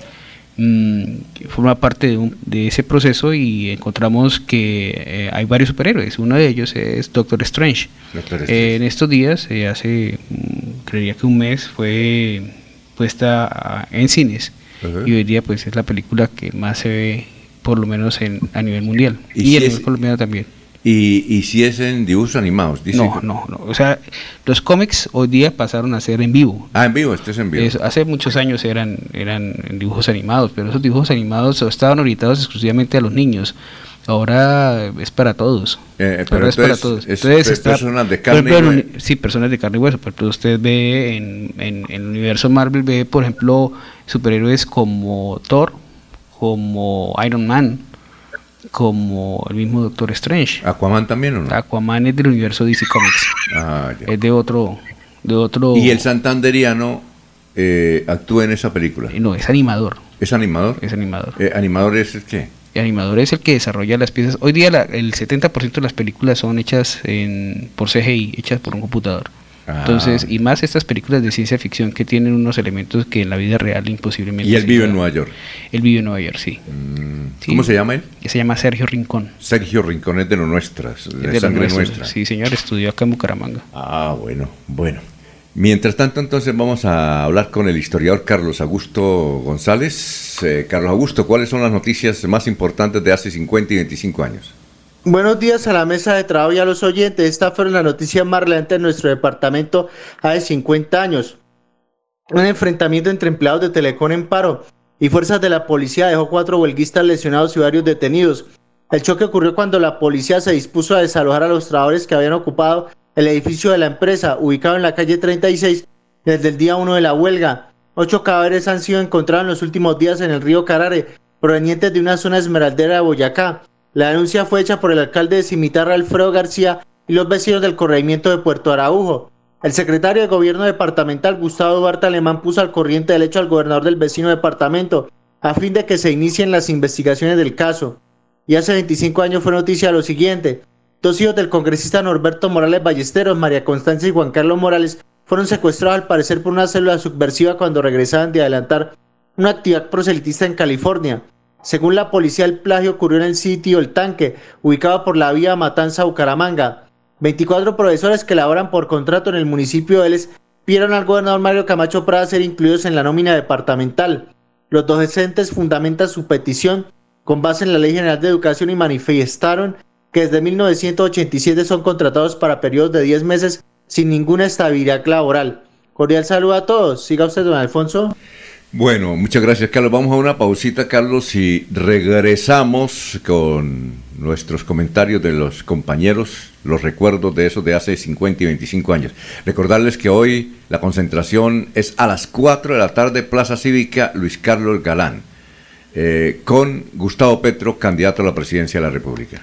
forma parte de, un- de ese proceso y encontramos que eh, hay varios superhéroes. Uno de ellos es Doctor Strange. Doctor Eh, en estos días, eh, hace, mm, creería que un mes, fue puesta en cines. Y hoy día pues es la película que más se ve, por lo menos en, a nivel mundial. ¿Y Y, si a nivel es- colombiano también. Y, y si es en dibujos animados, dice. No, no, no. O sea, los cómics hoy día pasaron a ser en vivo. Ah, en vivo, este es en vivo. Eso, hace muchos años eran, eran en dibujos animados, pero esos dibujos animados estaban orientados exclusivamente a los niños. Ahora es para todos. Eh, pero Ahora es para todos. es Entonces pe- está- personas de carne ejemplo, y uni- Sí, personas de carne y hueso. Por ejemplo, usted ve en, en- en el universo Marvel, ve, por ejemplo, superhéroes como Thor, como Iron Man, como el mismo Doctor Strange. ¿Aquaman también o no? Aquaman es del universo DC Comics. Ah, ya. Es de otro, de otro. Y el santanderiano eh, actúa en esa película. No, es animador. ¿Es animador? Es animador. Eh, ¿Animador es el qué? El animador es el que desarrolla las piezas. Hoy día la- el 70% de las películas son hechas en, por CGI, hechas por un computador. Ah. Entonces, y más estas películas de ciencia ficción que tienen unos elementos que en la vida real imposiblemente... Y él vive en. Nueva York. Él vive en Nueva York, sí. Sí. ¿Cómo se llama él? Se llama Sergio Rincón. Sergio Rincón es de lo nuestras, de, de sangre nuestra. Sí, señor, estudió acá en Bucaramanga. Ah, bueno, bueno. Mientras tanto, entonces vamos a hablar con el historiador Carlos Augusto González. Eh, Carlos Augusto, ¿cuáles son las noticias más importantes de hace 50 y 25 años? Buenos días a la mesa de trabajo y a los oyentes. Esta fue la noticia más relevante de nuestro departamento hace 50 años. Un enfrentamiento entre empleados de Telecom en paro y fuerzas de la policía dejó cuatro huelguistas lesionados y varios detenidos. El choque ocurrió cuando la policía se dispuso a desalojar a los trabajadores que habían ocupado el edificio de la empresa, ubicado en la calle 36, desde el día 1 de la huelga. Ocho cadáveres han sido encontrados en los últimos días en el río Carare, provenientes de una zona esmeraldera de Boyacá. La denuncia fue hecha por el alcalde de Cimitarra, Alfredo García, y los vecinos del corregimiento de Puerto Araujo. El secretario de Gobierno departamental, Gustavo Duarte Alemán, puso al corriente del hecho al gobernador del vecino departamento, a fin de que se inicien las investigaciones del caso. Y hace 25 años fue noticia lo siguiente. Dos hijos del congresista Norberto Morales Ballesteros, María Constancia y Juan Carlos Morales, fueron secuestrados al parecer por una célula subversiva cuando regresaban de adelantar una actividad proselitista en California. Según la policía, el plagio ocurrió en el sitio El Tanque, ubicado por la vía Matanza-Bucaramanga. 24 profesores que laboran por contrato en el municipio de Vélez pidieron al gobernador Mario Camacho Prada ser incluidos en la nómina departamental. Los docentes fundamentan su petición con base en la Ley General de Educación y manifestaron que desde 1987 son contratados para periodos de 10 meses sin ninguna estabilidad laboral. Cordial saludo a todos. Siga usted, don Alfonso. Bueno, muchas gracias, Carlos. Vamos a una pausita, Carlos, y regresamos con nuestros comentarios de los compañeros, los recuerdos de esos de hace 50 y 25 años. Recordarles que hoy la concentración es a las 4 de la tarde, Plaza Cívica Luis Carlos Galán, eh, con Gustavo Petro, candidato a la presidencia de la República.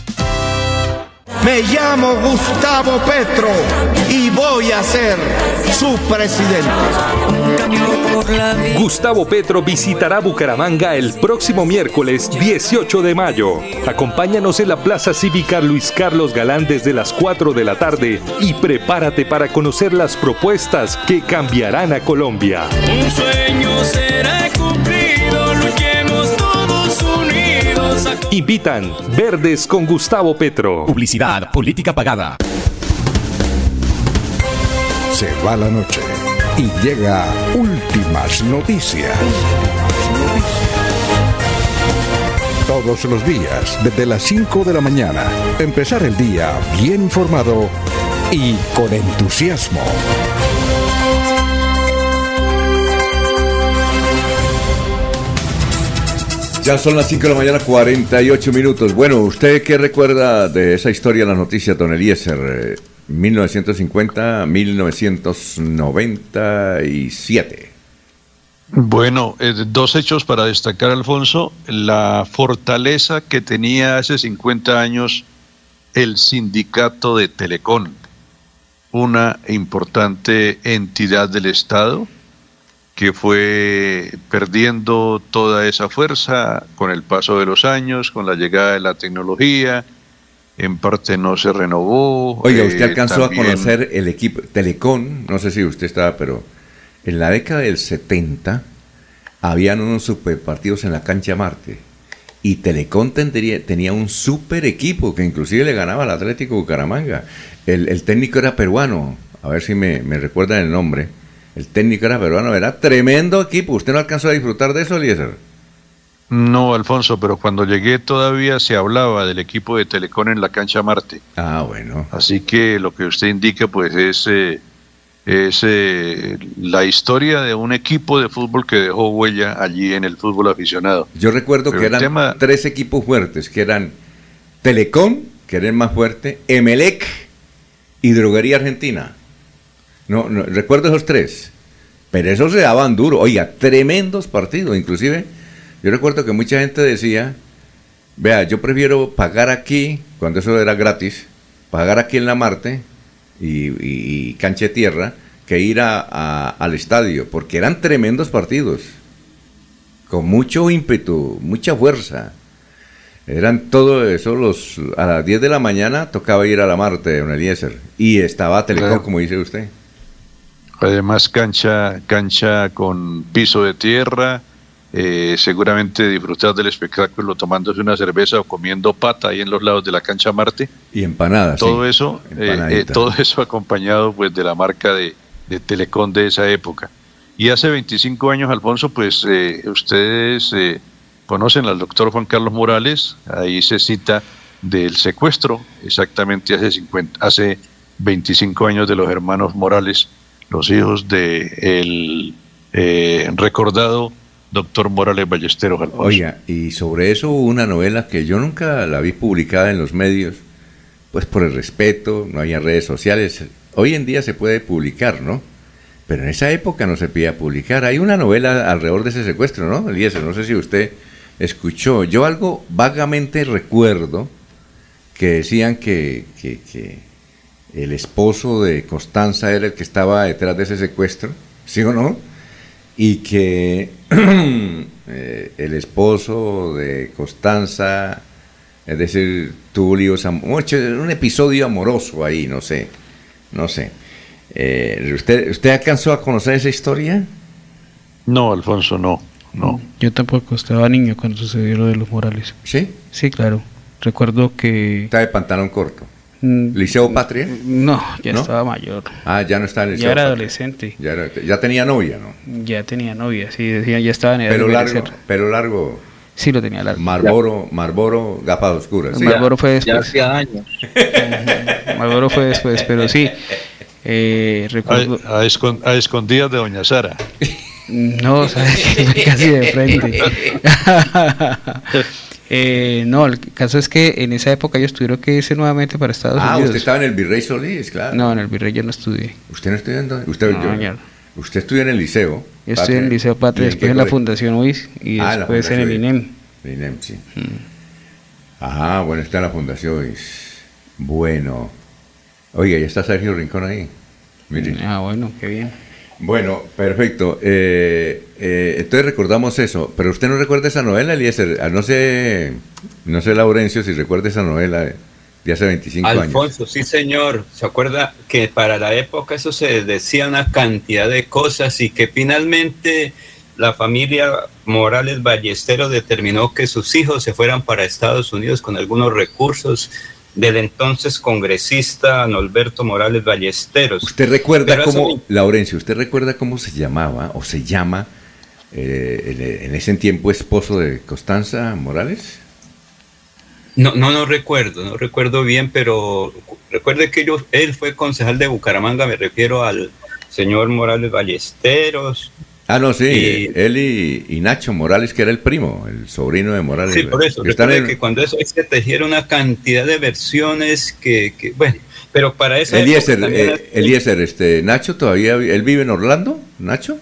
Me llamo Gustavo Petro y voy a ser su presidente. Gustavo Petro visitará Bucaramanga el próximo miércoles 18 de mayo. Acompáñanos en la Plaza Cívica Luis Carlos Galán desde las 4 de la tarde y prepárate para conocer las propuestas que cambiarán a Colombia. Un sueño será cumplido, Invitan Verdes con Gustavo Petro. Publicidad, política pagada. Se va la noche y llega últimas noticias. Todos los días, desde las 5 de la mañana, empezar el día bien informado y con entusiasmo. Ya son las 5 de la mañana, 48 minutos. Bueno, ¿usted qué recuerda de esa historia de las noticias, don Eliezer? Eh, 1950, 1997. Bueno, eh, dos hechos para destacar, Alfonso. La fortaleza que tenía hace 50 años el sindicato de Telecom, una importante entidad del Estado que fue perdiendo toda esa fuerza con el paso de los años, con la llegada de la tecnología, en parte no se renovó. Oiga, usted eh, alcanzó también- a conocer el equipo Telecom, no sé si usted estaba, pero en la década del 70 habían unos superpartidos en la cancha Marte y Telecom tendría- tenía un super equipo que inclusive le ganaba al Atlético Bucaramanga. El, el técnico era peruano, a ver si me, me recuerdan el nombre. El técnico era peruano, era tremendo equipo. ¿Usted no alcanzó a disfrutar de eso, Eliezer? No, Alfonso, pero cuando llegué todavía se hablaba del equipo de Telecom en la cancha Marte. Ah, bueno. Así que lo que usted indica, pues es, eh, es eh, la historia de un equipo de fútbol que dejó huella allí en el fútbol aficionado. Yo recuerdo Pero que eran tema- tres equipos fuertes, que eran Telecom, que era el más fuerte, Emelec y Droguería Argentina. No, no, recuerdo esos tres. Pero esos se daban duro. Oiga, tremendos partidos. Inclusive, yo recuerdo que mucha gente decía, vea, yo prefiero pagar aquí, cuando eso era gratis, pagar aquí en la Marte y, y- y cancha de tierra, que ir a- a- al estadio, porque eran tremendos partidos con mucho ímpetu, mucha fuerza. Eran todo eso, los, a las 10 de la mañana tocaba ir a la Marte, don Eliezer, y estaba Telecom, Claro. como dice usted. Además, cancha, cancha con piso de tierra, eh, seguramente disfrutar del espectáculo tomándose una cerveza o comiendo pata ahí en los lados de la cancha Marte. Y empanadas. todo sí, eso, eh, eh, todo eso acompañado pues de la marca de, de Telecom de esa época. Y hace 25 años, Alfonso, pues eh, ustedes eh, conocen al doctor Juan Carlos Morales, ahí se cita del secuestro, exactamente hace 50, hace 25 años de los hermanos Morales, los hijos de el eh, recordado doctor Morales Ballesteros. Oiga, y sobre eso hubo una novela que yo nunca la vi publicada en los medios, pues por el respeto, no había redes sociales. Hoy en día se puede publicar, ¿no? Pero en esa época no se podía publicar. Hay una novela alrededor de ese secuestro, ¿no? Eliezer, no sé si usted escuchó. Yo algo vagamente recuerdo que decían que, que- que el esposo de Constanza era el que estaba detrás de ese secuestro, ¿sí o no? Y que eh, el esposo de Constanza, es decir, tuvo líos, un episodio amoroso ahí, no sé, no sé. Eh, ¿usted, ¿Usted alcanzó a conocer esa historia? No, Alfonso, no, no. Yo tampoco estaba niño cuando sucedió lo de los Morales. ¿Sí? Sí, claro. Recuerdo que... Está de pantalón corto. Mm, ¿Liceo Patria? No, ya ¿No? estaba mayor. Ah, ya no está en el Ya Liceo era Patria. adolescente. Ya, era- ya tenía novia, ¿no? Ya tenía novia, sí, decía, ya estaba en Pelo de largo, pelo largo. Sí, lo tenía largo. Marboro, Marboro, gafas oscuras. ¿sí? Marlboro fue Ya después. hacía años. Marlboro fue después, pero sí. Eh, A, recuerdo... a a escondidas de Doña Sara. No, sabes casi de frente. Eh, no, el caso es que en esa época ellos tuvieron que irse nuevamente para Estados Ah, Unidos. usted estaba en el Virrey Solís, claro. No, en el Virrey yo no estudié. ¿Usted no estudió en dónde? Usted, No, yo- usted estudió en el liceo. Yo estudié en el Liceo Patria, ¿Y después en la? Fundación UIS y Ah, después en el INEM. El INEM, sí. Ah, bueno, está en la Fundación. UIS. Bueno. Oiga, ya está Sergio Rincón ahí. Miren. Ah, bueno, qué bien. Bueno, perfecto. Eh, eh, entonces recordamos eso. Pero usted no recuerda esa novela, Eliezer. Ah, no sé, no sé, Laurencio, si recuerda esa novela de, hace 25 años. Alfonso, sí señor, se acuerda que para la época eso se decía una cantidad de cosas y que finalmente la familia Morales Ballesteros determinó que sus hijos se fueran para Estados Unidos con algunos recursos del entonces congresista Norberto Morales Ballesteros. ¿Usted recuerda Pero cómo, me- Laurencio, usted recuerda cómo se llamaba o se llama eh, en, en ese tiempo esposo de Constanza Morales? No, no, no recuerdo, no recuerdo bien, pero recuerde que yo, él fue concejal de Bucaramanga, me refiero al señor Morales Ballesteros. Ah, no, sí, Y- él y, y Nacho Morales, que era el primo, el sobrino de Morales. Sí, por eso. Que en- cuando eso se tejieron una cantidad de versiones que, que, bueno, pero para esa Eliezer, época eh, Eliezer, este, Nacho todavía, él vive en Orlando, Nacho.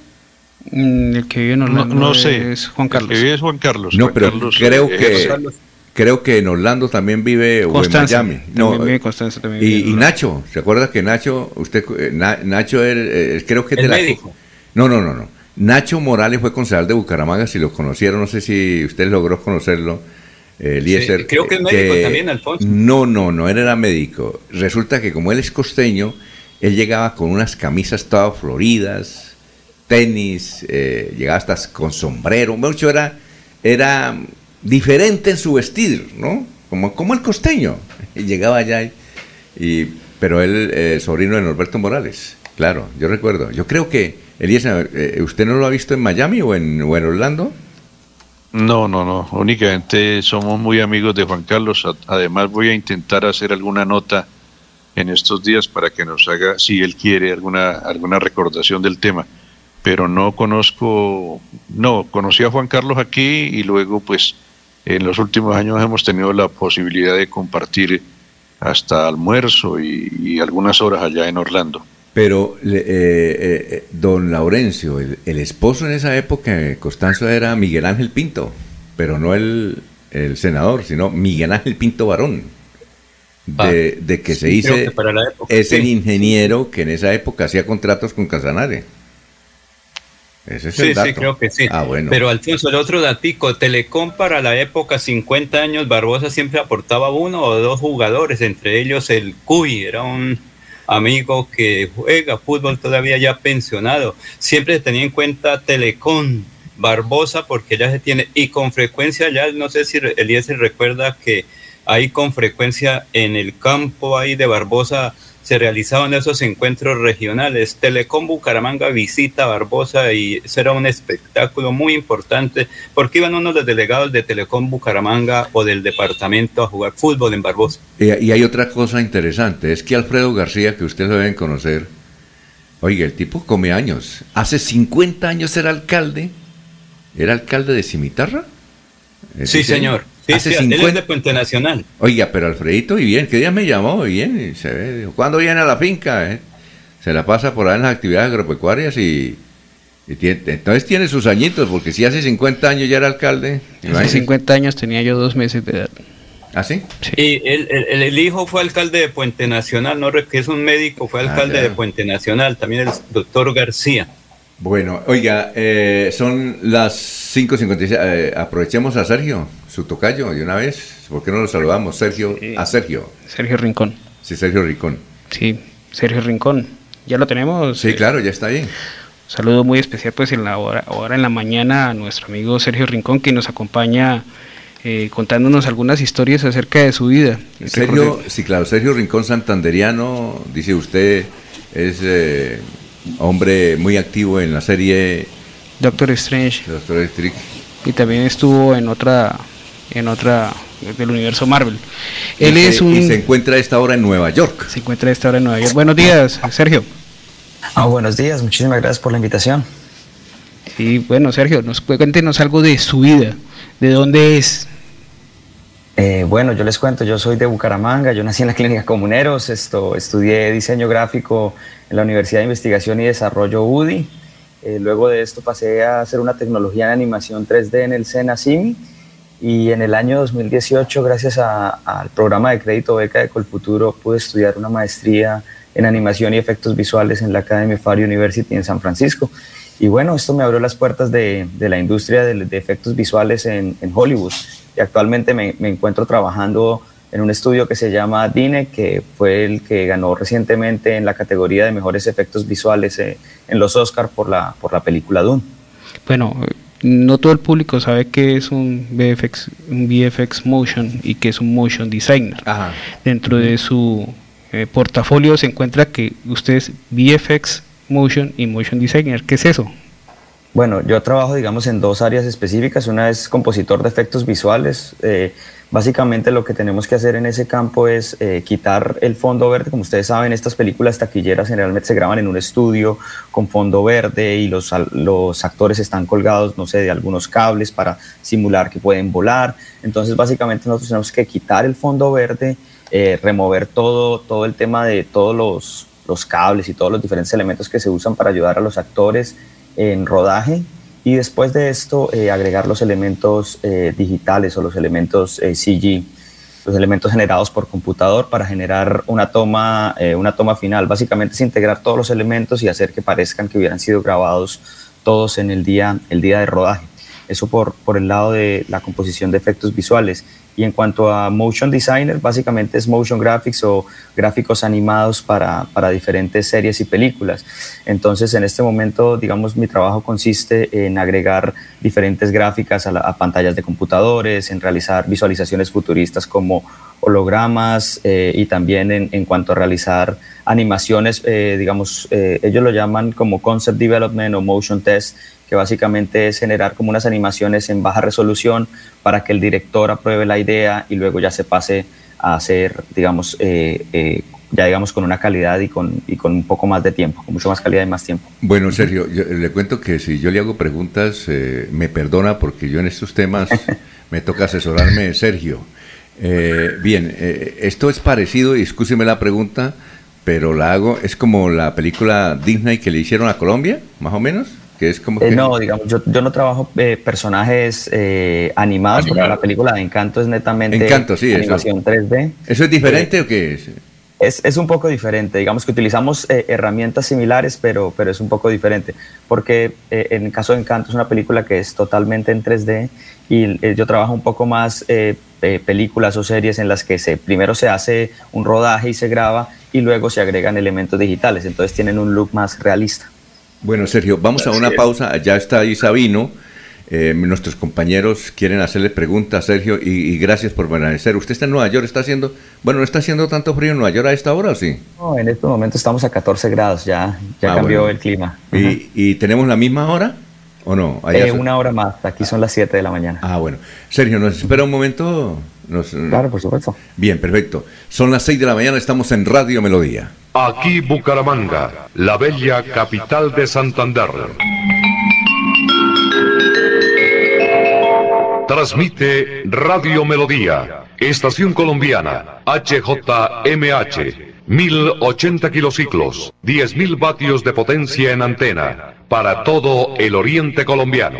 Mm, El que vive en Orlando no sé. es Juan Carlos. El que vive es Juan Carlos. No, Juan pero Carlos, creo eh, que Carlos. creo que en Orlando también vive Constanza, o en Miami. también No, vive Constanza, también y, vive y. Nacho, ¿se acuerda que Nacho, usted, eh, Na- Nacho, él, eh, creo que es El de la médico. No, no, no, no. Nacho Morales fue concejal de Bucaramanga, si lo conocieron, no sé si usted logró conocerlo. eh, Eliezer, Sí, creo que es médico también, Alfonso. No, no, no, él era médico. Resulta que como él es costeño, él llegaba con unas camisas todas floridas, tenis, eh, llegaba hasta con sombrero, mucho era, era diferente en su vestir, ¿no? Como, como el costeño. Y llegaba allá, y, y- pero él, eh, sobrino de Norberto Morales, claro, yo recuerdo. Yo creo que, Eliezer, eh, ¿usted no lo ha visto en Miami o en, Orlando? No, no, no. Únicamente somos muy amigos de Juan Carlos. Además, voy a intentar hacer alguna nota en estos días para que nos haga, si él quiere, alguna, alguna recordación del tema. Pero no conozco, no, conocí a Juan Carlos aquí y luego, pues, en los últimos años hemos tenido la posibilidad de compartir hasta almuerzo y algunas horas allá en Orlando. Pero, eh, eh, eh, don Laurencio, el, el esposo en esa época de Constanzo era Miguel Ángel Pinto, pero no el, el senador, sino Miguel Ángel Pinto Varón, de, de que se Ah, Sí, dice que la época, es el ingeniero que en esa época hacía contratos con Casanare. Ese es Sí, el dato. sí, creo que sí. Ah, bueno. Pero Alfonso, el otro datico, Telecom para la época 50 años, Barbosa siempre aportaba uno o dos jugadores, entre ellos el Cuy, era un amigo que juega fútbol todavía ya pensionado. Siempre tenía en cuenta Telecom, Barbosa, porque ya se tiene, y con frecuencia ya, no sé si Eliezer recuerda que ahí con frecuencia en el campo ahí de Barbosa se realizaban esos encuentros regionales. Telecom Bucaramanga visita a Barbosa y será un espectáculo muy importante porque iban unos de los delegados de Telecom Bucaramanga o del departamento a jugar fútbol en Barbosa. Y, y hay otra cosa interesante, es que Alfredo García, que ustedes lo deben conocer, oiga, el tipo come años. Hace 50 años era alcalde, era alcalde de Cimitarra. Sí, ¿Ese señor. Sí, Hace sí, él es 50 de Puente Nacional. Oiga, pero Alfredito, y bien, ¿qué día me llamó? Y bien, y se ve, dijo, ¿cuándo viene a la finca? eh? Se la pasa por ahí en las actividades agropecuarias y, y tiene- entonces tiene sus añitos, porque si hace 50 años ya era alcalde. Hace imagínese. 50 años tenía yo dos meses de edad. ¿Ah, sí? Y el, el- el hijo fue alcalde de Puente Nacional, no Re- que es un médico, fue Ah, alcalde de Puente Nacional, también el doctor García. Bueno, oiga, eh, son las 5.56. eh, aprovechemos a Sergio, su tocayo, de una vez. ¿Por qué no lo saludamos? Sergio, a Sergio. Sergio Rincón. Sí, Sergio Ricón. Sí, Sergio Rincón. ¿Ya lo tenemos? Sí, claro, ya está ahí. Saludo muy especial pues en la hora, ahora en la mañana a nuestro amigo Sergio Rincón que nos acompaña eh, contándonos algunas historias acerca de su vida. Sergio, sí, claro, Sergio Rincón Santanderiano, dice usted, es eh, hombre muy activo en la serie Doctor Strange. Doctor Strange. Y también estuvo en otra, en otra del universo Marvel. Él y es se, un... y se encuentra a esta hora en Nueva York. Se encuentra a esta hora en Nueva York. Buenos días, Sergio. Ah, buenos días, muchísimas gracias por la invitación. Sí, bueno, Sergio, nos cuéntenos algo de su vida, de dónde es. Eh, bueno, yo les cuento, yo soy de Bucaramanga, yo nací en la clínica Comuneros, esto, estudié diseño gráfico en la Universidad de Investigación y Desarrollo UDI. Eh, luego de esto pasé a hacer una tecnología en animación 3D en el SENA CIMI y en el año 2018, gracias al programa de crédito beca de Colfuturo, pude estudiar una maestría en animación y efectos visuales en la Academy Far University en San Francisco. Y bueno, esto me abrió las puertas de, de la industria de, de efectos visuales en Hollywood. Y actualmente me, me encuentro trabajando en un estudio que se llama DINE, que fue el que ganó recientemente en la categoría de mejores efectos visuales eh, en los Oscars por la, por la película Dune. Bueno, no todo el público sabe que es un VFX, un VFX Motion y que es un Motion Designer. Dentro de su eh, portafolio se encuentra que usted es VFX Motion y Motion Designer. ¿Qué es eso? Bueno, yo trabajo, digamos, en dos áreas específicas. Una es compositor de efectos visuales. Eh, básicamente lo que tenemos que hacer en ese campo es eh, quitar el fondo verde. Como ustedes saben, estas películas taquilleras generalmente se graban en un estudio con fondo verde y los, actores están colgados, no sé, de algunos cables para simular que pueden volar. Entonces, básicamente nosotros tenemos que quitar el fondo verde, eh, remover todo, todo el tema de todos los cables y todos los diferentes elementos que se usan para ayudar a los actores en rodaje y después de esto eh, agregar los elementos eh, digitales o los elementos eh, CG, los elementos generados por computador para generar una toma, eh, una toma final. Básicamente es integrar todos los elementos y hacer que parezcan que hubieran sido grabados todos en el día, el día de rodaje. Eso por, por el lado de la composición de efectos visuales. Y en cuanto a motion designer, básicamente es motion graphics o gráficos animados para, para diferentes series y películas. Entonces, en este momento, digamos, mi trabajo consiste en agregar diferentes gráficas a, la- a pantallas de computadores, en realizar visualizaciones futuristas como hologramas eh, y también en, en cuanto a realizar animaciones, eh, digamos, eh, ellos lo llaman como concept development o motion test, que básicamente es generar como unas animaciones en baja resolución para que el director apruebe la idea y luego ya se pase a hacer, digamos, eh, eh, ya digamos con una calidad y con, y con un poco más de tiempo, con mucho más calidad y más tiempo. Bueno, Sergio, yo le cuento que si yo le hago preguntas, eh, me perdona porque yo en estos temas me toca asesorarme de Sergio. Eh, bien, eh, esto es parecido, y excúseme la pregunta, pero la hago, es como la película Disney que le hicieron a Colombia, más o menos, que es como Eh, que... no, digamos, yo, yo no trabajo eh, personajes eh, animados, porque la película de Encanto es netamente Encanto, sí, eso. animación 3D. ¿Eso es diferente o qué es? Es, es un poco diferente, digamos que utilizamos eh, herramientas similares, pero, pero es un poco diferente, porque eh, en el caso de Encanto es una película que es totalmente en 3D y eh, yo trabajo un poco más eh, eh, películas o series en las que se, primero se hace un rodaje y se graba y luego se agregan elementos digitales, entonces tienen un look más realista. Bueno, Sergio, vamos a una pausa. Ya está ahí Sabino. Eh, nuestros compañeros quieren hacerle preguntas, Sergio, y, y gracias por permanecer. ¿Usted está en Nueva York? ¿Está haciendo, bueno, no está haciendo tanto frío en Nueva York a esta hora o sí? No, en este momento estamos a 14 grados, ya, ya Ah, cambió bueno. el clima. ¿Y, y tenemos la misma hora o no? Allá Eh, son- una hora más, aquí son las 7 de la mañana. Ah, bueno. Sergio, ¿nos espera un momento? Nos- Claro, por supuesto. Bien, perfecto. Son las 6 de la mañana, estamos en Radio Melodía. Aquí Bucaramanga, la bella capital de Santander. Transmite Radio Melodía, Estación Colombiana, HJMH, 1080 kilociclos, 10.000 vatios de potencia en antena, para todo el oriente colombiano.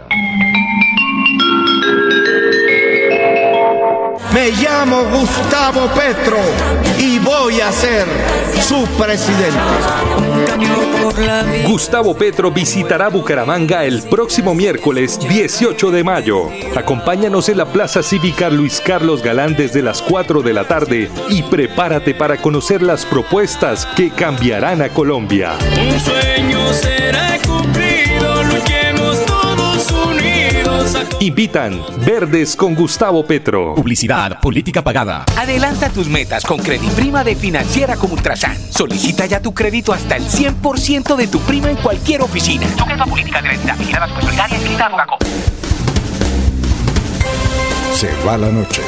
Me llamo Gustavo Petro y voy a ser su presidente. Gustavo Petro visitará Bucaramanga el próximo miércoles 18 de mayo. Acompáñanos en la Plaza Cívica Luis Carlos Galán desde las 4 de la tarde y prepárate para conocer las propuestas que cambiarán a Colombia. Un sueño será cumplido, a- Invitan Verdes con Gustavo Petro. Publicidad, política pagada. Adelanta tus metas con Prima de Financiera como Ultrasan. Solicita ya tu crédito hasta el 100% de tu prima en cualquier oficina. Sujeto a políticas de venta, vigilada solidaria a. Se va la noche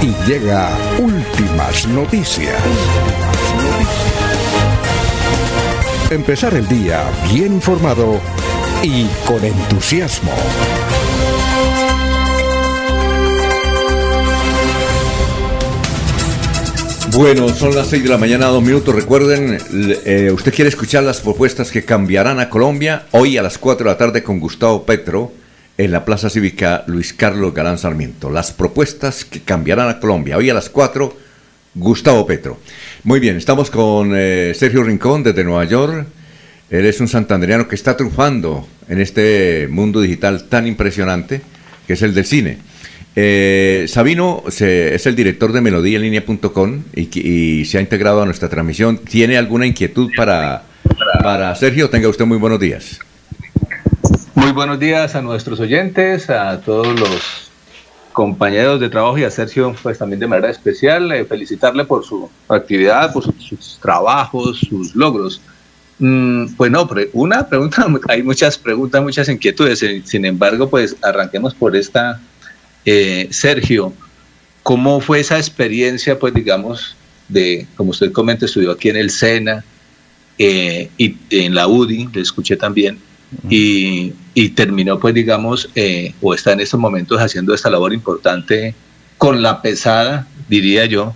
y llega últimas noticias. Empezar el día bien informado y con entusiasmo. Bueno, son las 6 de la mañana, dos minutos. Recuerden, eh, usted quiere escuchar las propuestas que cambiarán a Colombia hoy a las 4 de la tarde con Gustavo Petro en la Plaza Cívica Luis Carlos Galán Sarmiento. Las propuestas que cambiarán a Colombia hoy a las 4, Gustavo Petro. Muy bien, estamos con eh, Sergio Rincón desde Nueva York. Él es un santandereano que está triunfando en este mundo digital tan impresionante que es el del cine. Eh, Sabino es el director de melodíaenlínea.com y, y se ha integrado a nuestra transmisión. ¿Tiene alguna inquietud para, para Sergio? Tenga usted muy buenos días. Muy buenos días a nuestros oyentes, a todos los compañeros de trabajo y a Sergio, pues también de manera especial, eh, felicitarle por su actividad, por sus, trabajos, sus logros. Mm, pues no, una pregunta, hay muchas preguntas, muchas inquietudes, eh, sin embargo, pues arranquemos por esta, eh, Sergio, ¿cómo fue esa experiencia, pues digamos, de, como usted comenta, estudió aquí en el SENA eh, y en la UDI, le escuché también, y, y terminó, pues digamos, eh, o está en estos momentos haciendo esta labor importante con la pesada, diría yo,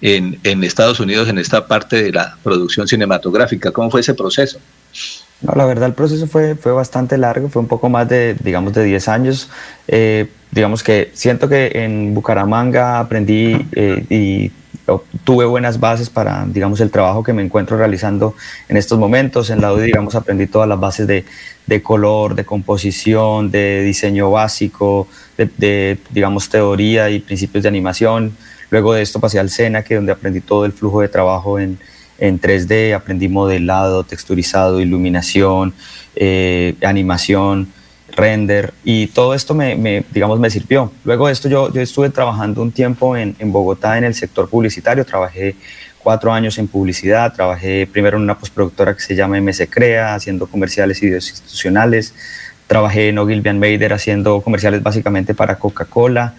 en, en Estados Unidos, en esta parte de la producción cinematográfica. ¿Cómo fue ese proceso? No, la verdad el proceso fue, fue bastante largo, fue un poco más de, digamos, de 10 años. Eh, digamos que siento que en Bucaramanga aprendí eh, y tuve buenas bases para, digamos, el trabajo que me encuentro realizando en estos momentos. En la UDI, digamos, aprendí todas las bases de, de color, de composición, de diseño básico, de, digamos, teoría y principios de animación. Luego de esto pasé al SENA, que donde aprendí todo el flujo de trabajo en, en 3D, aprendí modelado, texturizado, iluminación, eh, animación, render y todo esto me, digamos, me sirvió. Luego de esto yo, yo estuve trabajando un tiempo en, en Bogotá en el sector publicitario, trabajé cuatro años en publicidad, trabajé primero en una postproductora que se llama MS haciendo comerciales y videos institucionales, trabajé en Ogilvy Mader haciendo comerciales básicamente para Coca-Cola,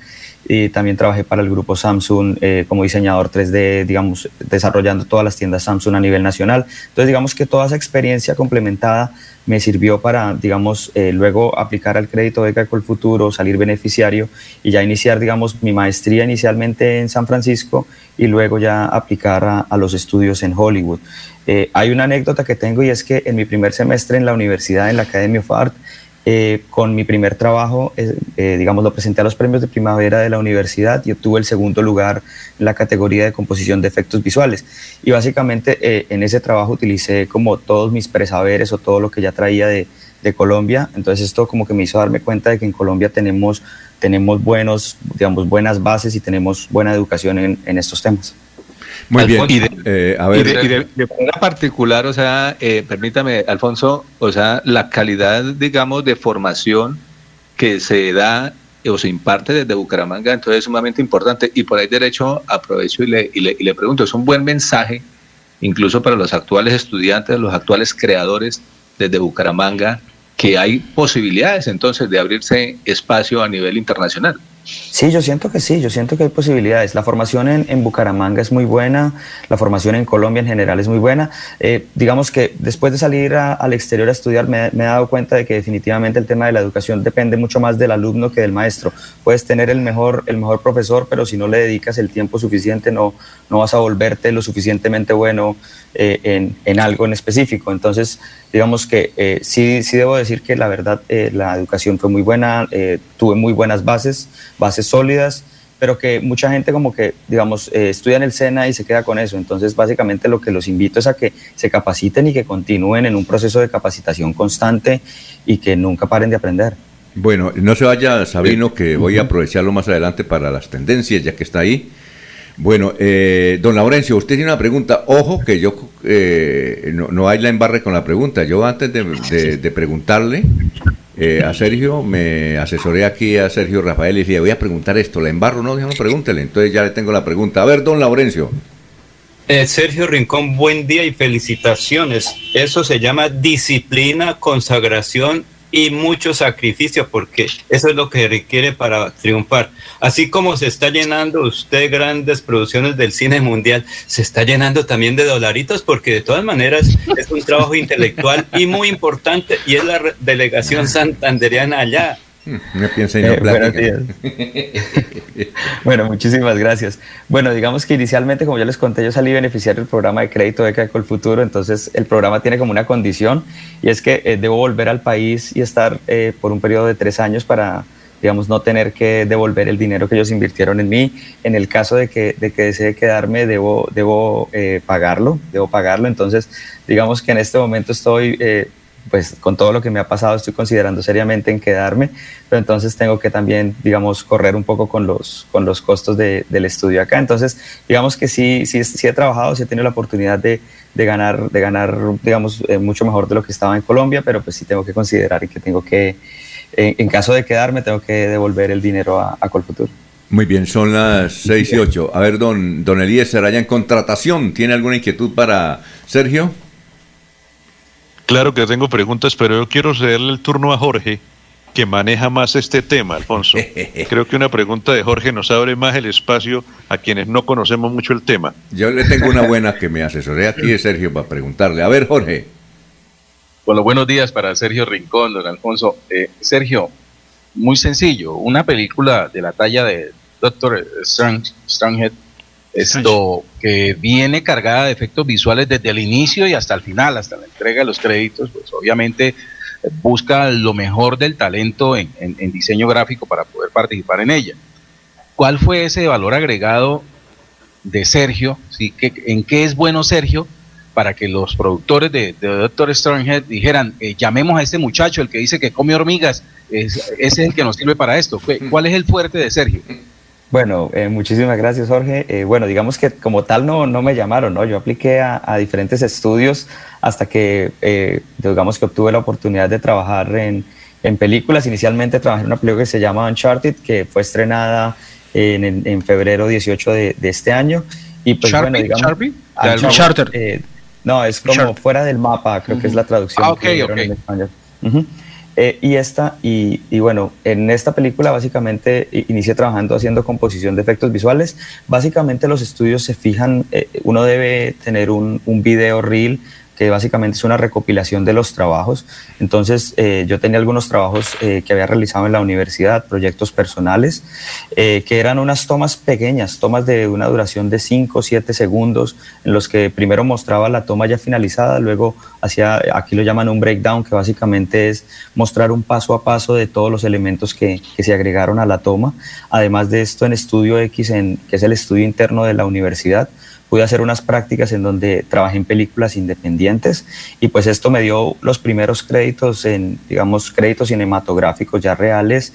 y también trabajé para el grupo Samsung eh, como diseñador 3D, digamos, desarrollando todas las tiendas Samsung a nivel nacional. Entonces, digamos que toda esa experiencia complementada me sirvió para, digamos, eh, luego aplicar al crédito beca el futuro, salir beneficiario y ya iniciar, digamos, mi maestría inicialmente en San Francisco y luego ya aplicar a, a los estudios en Hollywood. Eh, hay una anécdota que tengo y es que en mi primer semestre en la universidad, en la Academy of Art, eh, con mi primer trabajo, eh, digamos, lo presenté a los premios de primavera de la universidad y obtuve el segundo lugar en la categoría de composición de efectos visuales. Y básicamente eh, en ese trabajo utilicé como todos mis presaberes o todo lo que ya traía de, de, Colombia. Entonces esto como que me hizo darme cuenta de que en Colombia tenemos, tenemos buenos, digamos, buenas bases y tenemos buena educación en, en estos temas. Muy bien. Y de, eh, a ver, y de, y de, de manera particular, o sea, eh, permítame, Alfonso, o sea, la calidad, digamos, de formación que se da o se imparte desde Bucaramanga, entonces es sumamente importante. Y por ahí derecho aprovecho y le, y le, y le pregunto, es un buen mensaje, incluso para los actuales estudiantes, los actuales creadores desde Bucaramanga, que hay posibilidades entonces de abrirse espacio a nivel internacional. Sí, yo siento que sí, yo siento que hay posibilidades. La formación en, en Bucaramanga es muy buena, la formación en Colombia en general es muy buena. Eh, digamos que después de salir al exterior a estudiar me, he dado cuenta de que definitivamente el tema de la educación depende mucho más del alumno que del maestro. Puedes tener el mejor, el mejor profesor, pero si no le dedicas el tiempo suficiente no, no vas a volverte lo suficientemente bueno eh, en, en, algo en específico. Entonces, digamos que eh, sí, sí debo decir que la verdad la educación fue muy buena, tuve muy buenas bases, bases sólidas, pero que mucha gente como que, digamos, eh, estudia en el SENA y se queda con eso. Entonces, básicamente lo que los invito es a que se capaciten y que continúen en un proceso de capacitación constante y que nunca paren de aprender. Bueno, no se vaya Sabino, que voy a aprovecharlo más adelante para las tendencias, ya que está ahí. Bueno, eh, don Laurencio, usted tiene una pregunta. Ojo que yo eh, no, no, hay la embarre con la pregunta. Yo antes de, de, de preguntarle eh, a Sergio, me asesoré aquí a Sergio Rafael y dije, voy a preguntar esto. ¿La embarro? No, no, pregúntele. Entonces ya le tengo la pregunta. A ver, don Laurencio. Eh, Sergio Rincón, buen día y felicitaciones. Eso se llama disciplina, consagración y mucho sacrificio, porque eso es lo que requiere para triunfar. Así como se está llenando usted grandes producciones del cine mundial, se está llenando también de dolaritos, porque de todas maneras es un trabajo intelectual y muy importante, y es la delegación santandereana allá. Me piensa y no Eh, buenos días. Bueno, muchísimas gracias. Bueno, digamos que inicialmente, como ya les conté, yo salí beneficiario del programa de crédito de el Futuro, entonces el programa tiene como una condición y es que eh, debo volver al país y estar eh, por un periodo de tres años para, digamos, no tener que devolver el dinero que ellos invirtieron en mí. En el caso de que, de que desee quedarme, debo, debo eh, pagarlo, debo pagarlo. Entonces, digamos que en este momento estoy... pues con todo lo que me ha pasado estoy considerando seriamente en quedarme, pero entonces tengo que también, digamos, correr un poco con los, con los costos de- del estudio acá. Entonces, digamos que sí, sí, he trabajado, sí he tenido la oportunidad de, de ganar, de ganar, digamos, eh, mucho mejor de lo que estaba en Colombia, pero pues sí tengo que considerar que tengo que, en, caso de quedarme, tengo que devolver el dinero a, a Colfutur. Muy bien, son las 6 y 8. A ver, don, don allá en contratación, ¿tiene alguna inquietud para Sergio? Claro que tengo preguntas, pero yo quiero cederle el turno a Jorge, que maneja más este tema, Alfonso. Creo que una pregunta de Jorge nos abre más el espacio a quienes no conocemos mucho el tema. Yo le tengo una buena que me asesoré aquí de Sergio para preguntarle. A ver, Jorge. Bueno, buenos días para Sergio Rincón, don Alfonso. Eh, Sergio, muy sencillo, una película de la talla de Doctor Strange, Strangehead, esto que viene cargada de efectos visuales desde el inicio y hasta el final, hasta la entrega de los créditos, pues obviamente eh, busca lo mejor del talento en, en- en diseño gráfico para poder participar en ella. ¿Cuál fue ese valor agregado de Sergio? ¿sí? ¿Qué- ¿En qué es bueno Sergio? para que los productores de, de Doctor Strangehead dijeran, eh, llamemos a este muchacho, el que dice que come hormigas, es- ese es el que nos sirve para esto. ¿Qué- ¿Cuál es el fuerte de Sergio? Bueno, eh, muchísimas gracias, Jorge. Eh, bueno, digamos que como tal no, no me llamaron, ¿no? Yo apliqué a, a diferentes estudios hasta que, eh, digamos que obtuve la oportunidad de trabajar en, en películas. Inicialmente trabajé en una película que se llama Uncharted, que fue estrenada en, en- en febrero 18 de, de este año. Y pues bueno, ¿Sharpie? digamos... ¿Sharpie? Uncharted, eh, no, es como fuera del mapa, creo que es la traducción. Ah, que dieron ok. en español. Ujú. Eh, y esta, y, bueno, en esta película básicamente inicié trabajando haciendo composición de efectos visuales. Básicamente los estudios se fijan, eh, uno debe tener un, un video reel que básicamente es una recopilación de los trabajos. Entonces eh, yo tenía algunos trabajos eh, que había realizado en la universidad, proyectos personales, eh, que eran unas tomas pequeñas, tomas de una duración de 5 o 7 segundos, en los que primero mostraba la toma ya finalizada, luego hacía, aquí lo llaman un breakdown, que básicamente es mostrar un paso a paso de todos los elementos que, se agregaron a la toma. Además de esto, en Estudio X, que es el estudio interno de la universidad, pude hacer unas prácticas en donde trabajé en películas independientes y pues esto me dio los primeros créditos en, digamos, créditos cinematográficos ya reales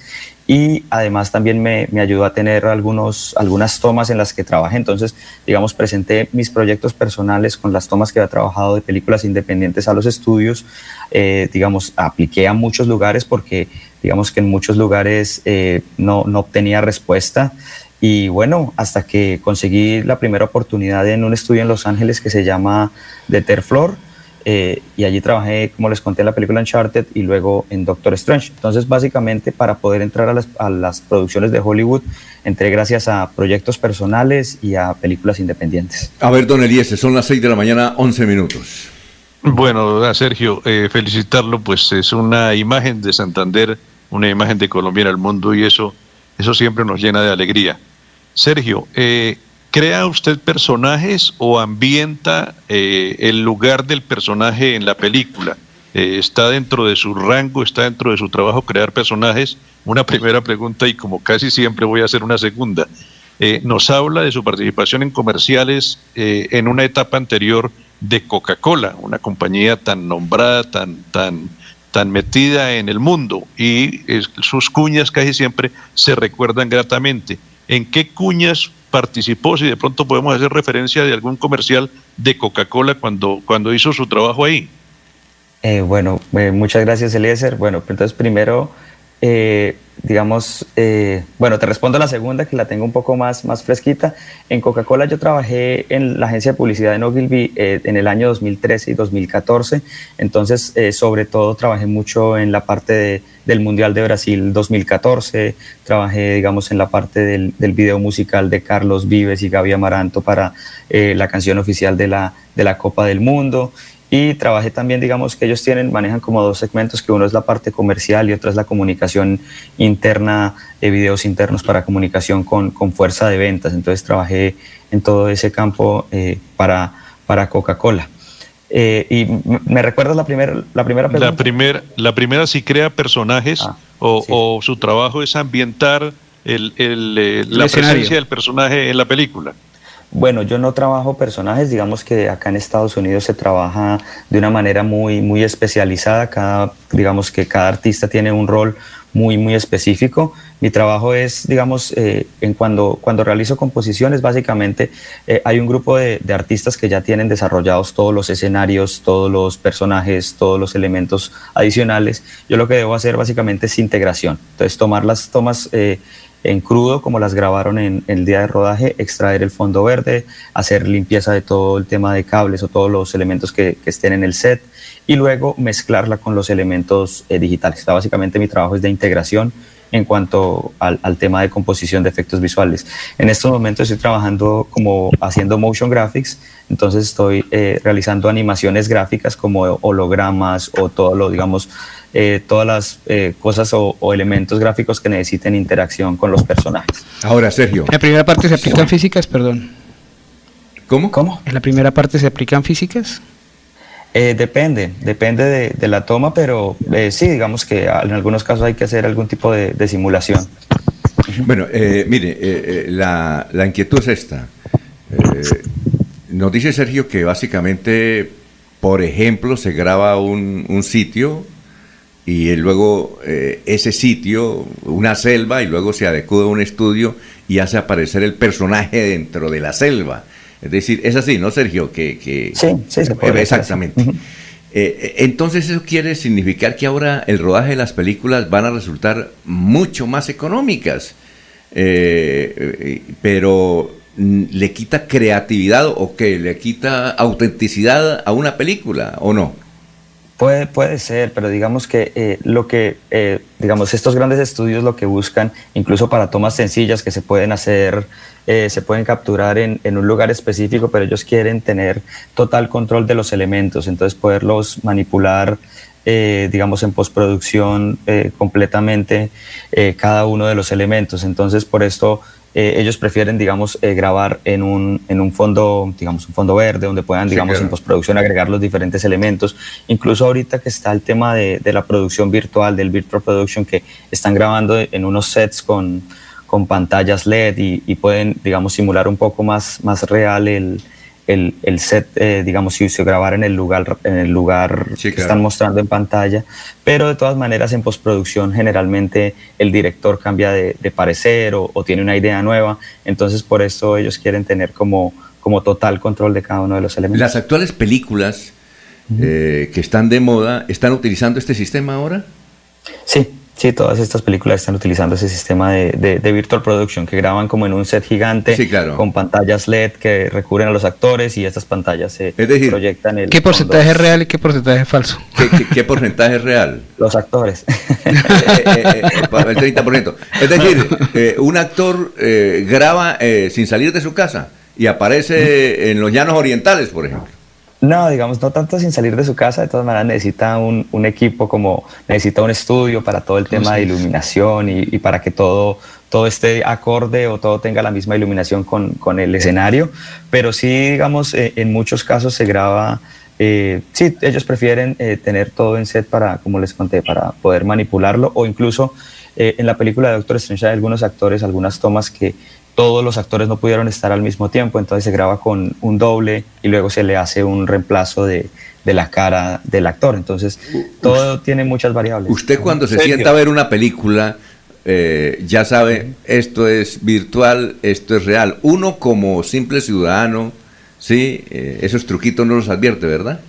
y además también me, me ayudó a tener algunos, algunas tomas en las que trabajé. Entonces, digamos, presenté mis proyectos personales con las tomas que había trabajado de películas independientes a los estudios. Eh, digamos, apliqué a muchos lugares porque, digamos que en muchos lugares eh, no, no obtenía respuesta. Y bueno, hasta que conseguí la primera oportunidad en un estudio en Los Ángeles que se llama The Terflor. eh, y allí trabajé, como les conté, en la película Uncharted y luego en Doctor Strange. Entonces, básicamente, para poder entrar a las, a las producciones de Hollywood, entré gracias a proyectos personales y a películas independientes. A ver, don Eliezer, son las 6 de la mañana, 11 minutos. Bueno, a Sergio, eh, felicitarlo, pues es una imagen de Santander, una imagen de Colombia en el mundo y eso, eso siempre nos llena de alegría. Sergio, eh, ¿crea usted personajes o ambienta eh, el lugar del personaje en la película? Eh, ¿Está dentro de su rango, está dentro de su trabajo crear personajes? Una primera pregunta y como casi siempre voy a hacer una segunda. Eh, nos habla de su participación en comerciales en una etapa anterior de Coca-Cola, una compañía tan nombrada, tan, tan, tan metida en el mundo y eh, sus cuñas casi siempre se recuerdan gratamente. ¿En qué cuñas participó? Si de pronto podemos hacer referencia de algún comercial de Coca-Cola cuando, cuando hizo su trabajo ahí. Eh, bueno, eh, muchas gracias, Eliezer. Bueno, pues entonces primero, eh, digamos, eh, bueno, te respondo la segunda, que la tengo un poco más, más fresquita. En Coca-Cola yo trabajé en la agencia de publicidad en Ogilvy eh, en el año 2013 y 2014. Entonces, eh, sobre todo, trabajé mucho en la parte de- del Mundial de Brasil 2014. Trabajé, digamos, en la parte del, del video musical de Carlos Vives y Gaby Amaranto para la canción oficial de la, de la Copa del Mundo. Y trabajé también, digamos que ellos tienen, manejan como dos segmentos, que uno es la parte comercial y otra es la comunicación interna, de videos internos para comunicación con, con fuerza de ventas. Entonces trabajé en todo ese campo eh, para, para Coca-Cola. Eh, y me recuerdas la primera la primera pregunta. La, primer, la primera si crea personajes Ah, o, o su trabajo es ambientar el, el, eh, la escenario. presencia del personaje en la película. Bueno, yo no trabajo personajes, digamos que acá en Estados Unidos se trabaja de una manera muy, muy especializada, cada, digamos que cada artista tiene un rol muy, muy específico. Mi trabajo es, digamos, eh, en cuando, cuando realizo composiciones, básicamente eh, hay un grupo de, de artistas que ya tienen desarrollados todos los escenarios, todos los personajes, todos los elementos adicionales. Yo lo que debo hacer básicamente es integración. Entonces, tomar las tomas eh, en crudo, como las grabaron en, el día de rodaje, extraer el fondo verde, hacer limpieza de todo el tema de cables o todos los elementos que, estén en el set y luego mezclarla con los elementos eh, digitales. O básicamente mi trabajo es de integración en cuanto al, al tema de composición de efectos visuales. En estos momentos estoy trabajando como haciendo motion graphics, entonces estoy eh, realizando animaciones gráficas como hologramas o todo lo, digamos, eh, todas las eh, cosas o, o elementos gráficos que necesiten interacción con los personajes. Ahora, Sergio. ¿En la primera parte se aplican físicas? Perdón. ¿Cómo? ¿Cómo? ¿En la primera parte se aplican físicas? Eh, depende, depende de, de la toma, pero eh, sí, digamos que en algunos casos hay que hacer algún tipo de, simulación. Bueno, eh, mire, eh, eh, la, inquietud es esta. Eh, nos dice Sergio que básicamente, por ejemplo, se graba un, un sitio y luego ese sitio, una selva, y luego se adecua a un estudio y hace aparecer el personaje dentro de la selva. Es decir, es así, ¿no, Sergio? Que, que Sí, sí, se puede Exactamente. Eh, eh, entonces eso quiere significar que ahora el rodaje de las películas van a resultar mucho más económicas, Eh, eh, pero mm, le quita creatividad o que le quita autenticidad a una película o no. Puede, puede ser, pero digamos que eh, lo que, eh, digamos, estos grandes estudios lo que buscan, incluso para tomas sencillas que se pueden hacer, eh, se pueden capturar en, en un lugar específico, pero ellos quieren tener total control de los elementos, entonces poderlos manipular, eh, digamos, en postproducción eh, completamente cada uno de los elementos. Entonces, por esto eh, ellos prefieren, digamos, eh, grabar en un, en un fondo, digamos, un fondo verde, donde puedan, Sí, digamos, claro. en postproducción agregar los diferentes elementos. Incluso ahorita que está el tema de, de la producción virtual, del virtual production, que están grabando en unos sets con, con pantallas LED y, y pueden, digamos, simular un poco más, más real el, el, el set, eh, digamos, si se grabara en el lugar, en el lugar que claro. están mostrando en pantalla. Pero de todas maneras, en postproducción, generalmente el director cambia de, de parecer o, o tiene una idea nueva. Entonces, por eso ellos quieren tener como, como total control de cada uno de los elementos. Las actuales películas eh, que están de moda, ¿están utilizando este sistema ahora? Sí, sí, todas estas películas están utilizando ese sistema de, de- de virtual production que graban como en un set gigante Sí, claro. con pantallas LED que recubren a los actores y estas pantallas se proyectan el ¿Qué porcentaje es real y qué porcentaje es falso? ¿Qué, qué- qué porcentaje es real? Los actores. Eh, eh, eh, el 30%. Es decir, eh, un actor eh, graba eh, sin salir de su casa y aparece en los llanos orientales, por ejemplo. No, digamos, no tanto sin salir de su casa, de todas maneras necesita un, un equipo como, necesita un estudio para todo el tema de iluminación y, y para que todo, todo esté acorde o todo tenga la misma iluminación con, con el escenario, pero sí, digamos, eh, en muchos casos se graba, eh, sí, ellos prefieren eh, tener todo en set para, como les conté, para poder manipularlo o incluso eh, en la película de Doctor Strange hay algunos actores, algunas tomas que todos los actores no pudieron estar al mismo tiempo, entonces se graba con un doble y luego se le hace un reemplazo de, de la cara del actor. Entonces, todo tiene muchas variables. Usted cuando se sienta a ver una película, eh, ya sabe, esto es virtual, esto es real. Uno como simple ciudadano, sí, Eh, esos truquitos no los advierte, ¿verdad?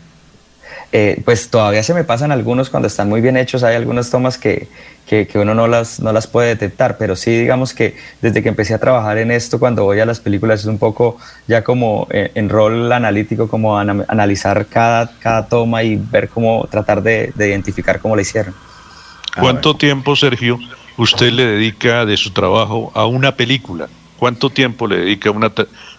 Eh, pues todavía se me pasan algunos cuando están muy bien hechos, hay algunas tomas que, que, que uno no las, no las puede detectar, pero sí digamos que desde que empecé a trabajar en esto, cuando voy a las películas es un poco ya como eh, en rol analítico, como ana- analizar cada, cada toma y ver cómo tratar de, de identificar cómo la hicieron. ¿Cuánto tiempo, Sergio, usted le dedica de su trabajo a una película? ¿Cuánto tiempo le dedica a una,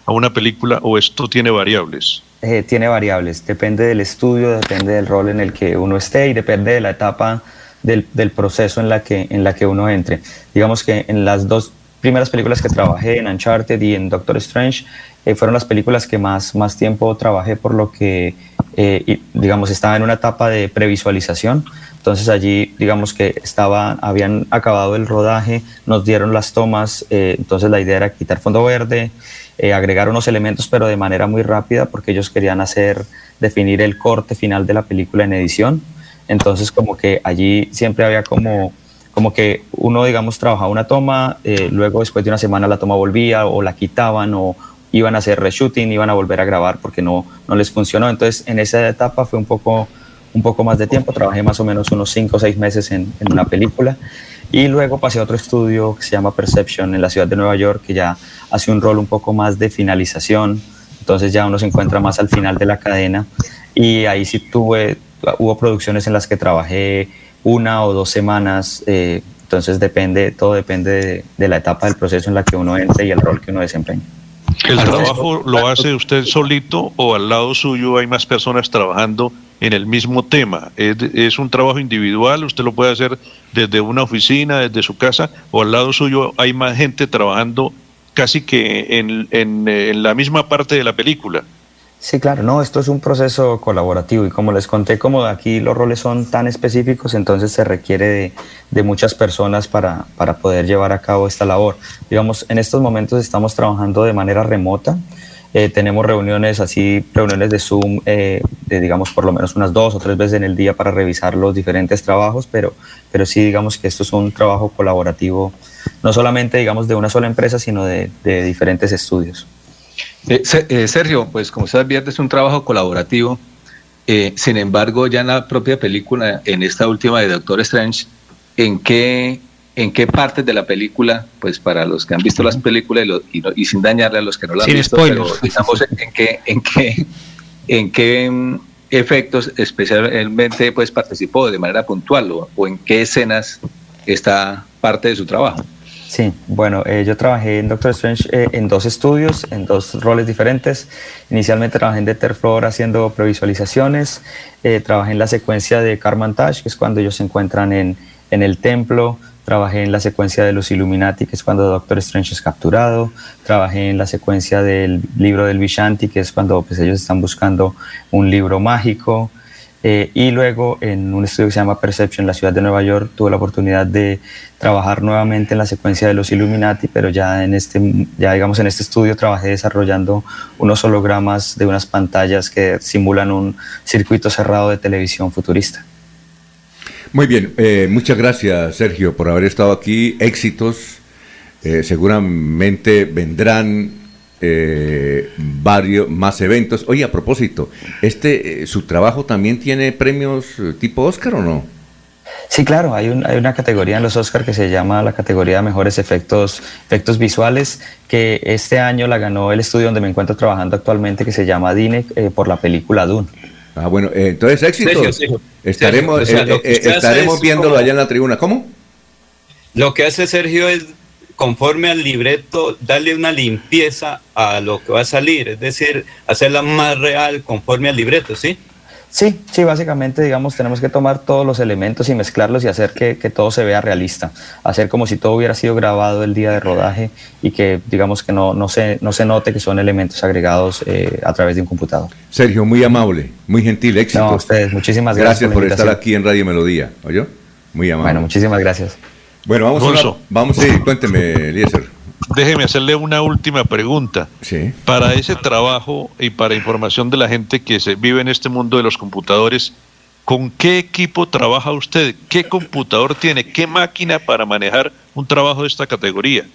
a una película o esto tiene variables? Eh, tiene variables, depende del estudio, depende del rol en el que uno esté y depende de la etapa del, del proceso en la, que, en la que uno entre. Digamos que en las dos primeras películas que trabajé, en Uncharted y en Doctor Strange, eh, fueron las películas que más, más tiempo trabajé por lo que, eh, digamos, estaba en una etapa de previsualización. Entonces allí, digamos que estaba, habían acabado el rodaje, nos dieron las tomas, entonces la idea era quitar fondo verde, eh, agregar unos elementos, pero de manera muy rápida, porque ellos querían hacer, definir el corte final de la película en edición. Entonces como que allí siempre había como, como que uno, digamos, trabajaba una toma, eh, luego después de una semana la toma volvía o la quitaban o iban a hacer reshooting, iban a volver a grabar porque no, no les funcionó. Entonces en esa etapa fue un poco un poco más de tiempo, trabajé más o menos unos 5 o 6 meses en, en, una película y luego pasé a otro estudio que se llama Perception en la ciudad de Nueva York, que ya hace un rol un poco más de finalización, entonces ya uno se encuentra más al final de la cadena y ahí sí tuve, hubo producciones en las que trabajé una o dos semanas, eh, entonces depende, todo depende de, de la etapa del proceso en la que uno entre y el rol que uno desempeña. ¿El trabajo lo hace usted solito o al lado suyo hay más personas trabajando en el mismo tema? ¿Es, ¿Es, un trabajo individual? ¿Usted lo puede hacer desde una oficina, desde su casa? ¿O al lado suyo hay más gente trabajando casi que en, en, en la misma parte de la película? Sí, claro, no, esto es un proceso colaborativo y como les conté, como aquí los roles son tan específicos, entonces se requiere de, de, muchas personas para, para poder llevar a cabo esta labor. Digamos, en estos momentos estamos trabajando de manera remota, eh, tenemos reuniones así, reuniones de Zoom, eh, de, digamos, por lo menos unas dos o tres veces en el día para revisar los diferentes trabajos, pero, pero sí, digamos que esto es un trabajo colaborativo, no solamente, digamos, de una sola empresa, sino de, diferentes estudios. Eh, Sergio, pues como usted advierte, es un trabajo colaborativo. Sin embargo, ya en la propia película, en esta última de Doctor Strange, ¿en qué, en qué partes de la película, pues para los que han visto las películas y, lo, y, y sin dañarle a los que no la han visto, spoilers. pero digamos en qué, en qué, en qué mm, efectos especialmente pues participó de manera puntual o, o en qué escenas está parte de su trabajo. Sí, bueno, eh, yo trabajé en Doctor Strange eh, en dos estudios, en dos roles diferentes. Inicialmente trabajé en Detterflor haciendo previsualizaciones, eh, trabajé en la secuencia de Carmantage, que es cuando ellos se encuentran en, en el templo, trabajé en la secuencia de los Illuminati, que es cuando Doctor Strange es capturado, trabajé en la secuencia del libro del Vishanti, que es cuando pues, ellos están buscando un libro mágico, eh, y luego en un estudio que se llama Perception en la ciudad de Nueva York tuve la oportunidad de trabajar nuevamente en la secuencia de los Illuminati, pero ya en este, ya digamos en este estudio trabajé desarrollando unos hologramas de unas pantallas que simulan un circuito cerrado de televisión futurista. Muy bien, eh, muchas gracias Sergio por haber estado aquí, éxitos, eh, seguramente vendrán eh, varios más eventos. Oye, a propósito, este, eh, ¿su trabajo también tiene premios eh, tipo Oscar o no? Sí, claro, hay, un, hay, una categoría en los Oscar que se llama la categoría de mejores efectos, efectos visuales, que este año la ganó el estudio donde me encuentro trabajando actualmente, que se llama DINE, eh, por la película Dune. Ah, bueno, eh, entonces éxito. Sergio, Sergio. Estaremos, Sergio, o sea, eh, estaremos viéndolo como... allá en la tribuna. ¿Cómo? Lo que hace Sergio es conforme al libreto, darle una limpieza a lo que va a salir, es decir, hacerla más real conforme al libreto, ¿sí? Sí, sí, básicamente, digamos, tenemos que tomar todos los elementos y mezclarlos y hacer que, que, todo se vea realista, hacer como si todo hubiera sido grabado el día de rodaje y que, digamos, que no, no, se, no se note que son elementos agregados eh, a través de un computador. Sergio, muy amable, muy gentil, éxito. No, a ustedes, muchísimas gracias. Gracias por, por estar aquí en Radio Melodía, ¿oyó? Muy amable. Bueno, muchísimas gracias. Bueno, vamos a vamos, sí, cuénteme, Eliezer. Déjeme hacerle una última pregunta. Sí. Para ese trabajo y para información de la gente que se vive en este mundo de los computadores, ¿con qué equipo trabaja usted? ¿Qué computador tiene? ¿Qué máquina para manejar un trabajo de esta categoría?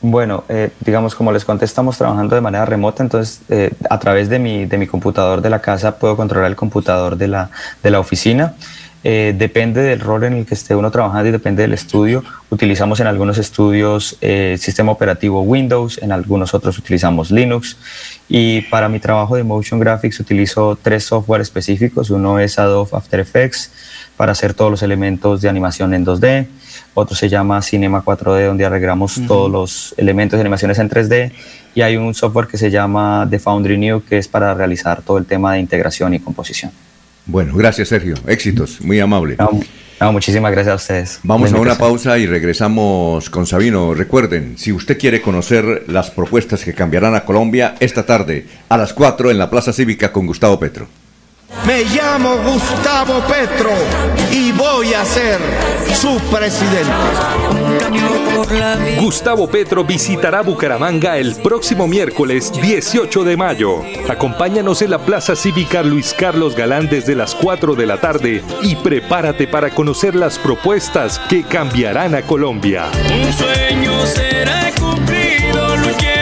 Bueno, eh, digamos, como les conté, estamos trabajando de manera remota, entonces eh, a través de mi, de mi computador de la casa puedo controlar el computador de la, de la oficina. Eh, depende del rol en el que esté uno trabajando y depende del estudio. Utilizamos en algunos estudios eh, sistema operativo Windows, en algunos otros utilizamos Linux. Y para mi trabajo de Motion Graphics utilizo tres software específicos. Uno es Adobe After Effects para hacer todos los elementos de animación en 2D. otro se llama Cinema 4D, donde arreglamos todos los elementos de animaciones en 3D, y hay un software que se llama The Foundry New, que es para realizar todo el tema de integración y composición. Bueno, gracias Sergio. Éxitos, muy amable. No, muchísimas gracias a ustedes. Vamos a una pausa y regresamos con Sabino. Recuerden, si usted quiere conocer las propuestas que cambiarán a Colombia esta tarde a las 4 en la Plaza Cívica con Gustavo Petro. Me llamo Gustavo Petro y voy a ser su presidente. Gustavo Petro visitará Bucaramanga el próximo miércoles 18 de mayo. Acompáñanos en la Plaza Cívica Luis Carlos Galán desde las 4 de la tarde y prepárate para conocer las propuestas que cambiarán a Colombia. Un sueño será cumplido, a-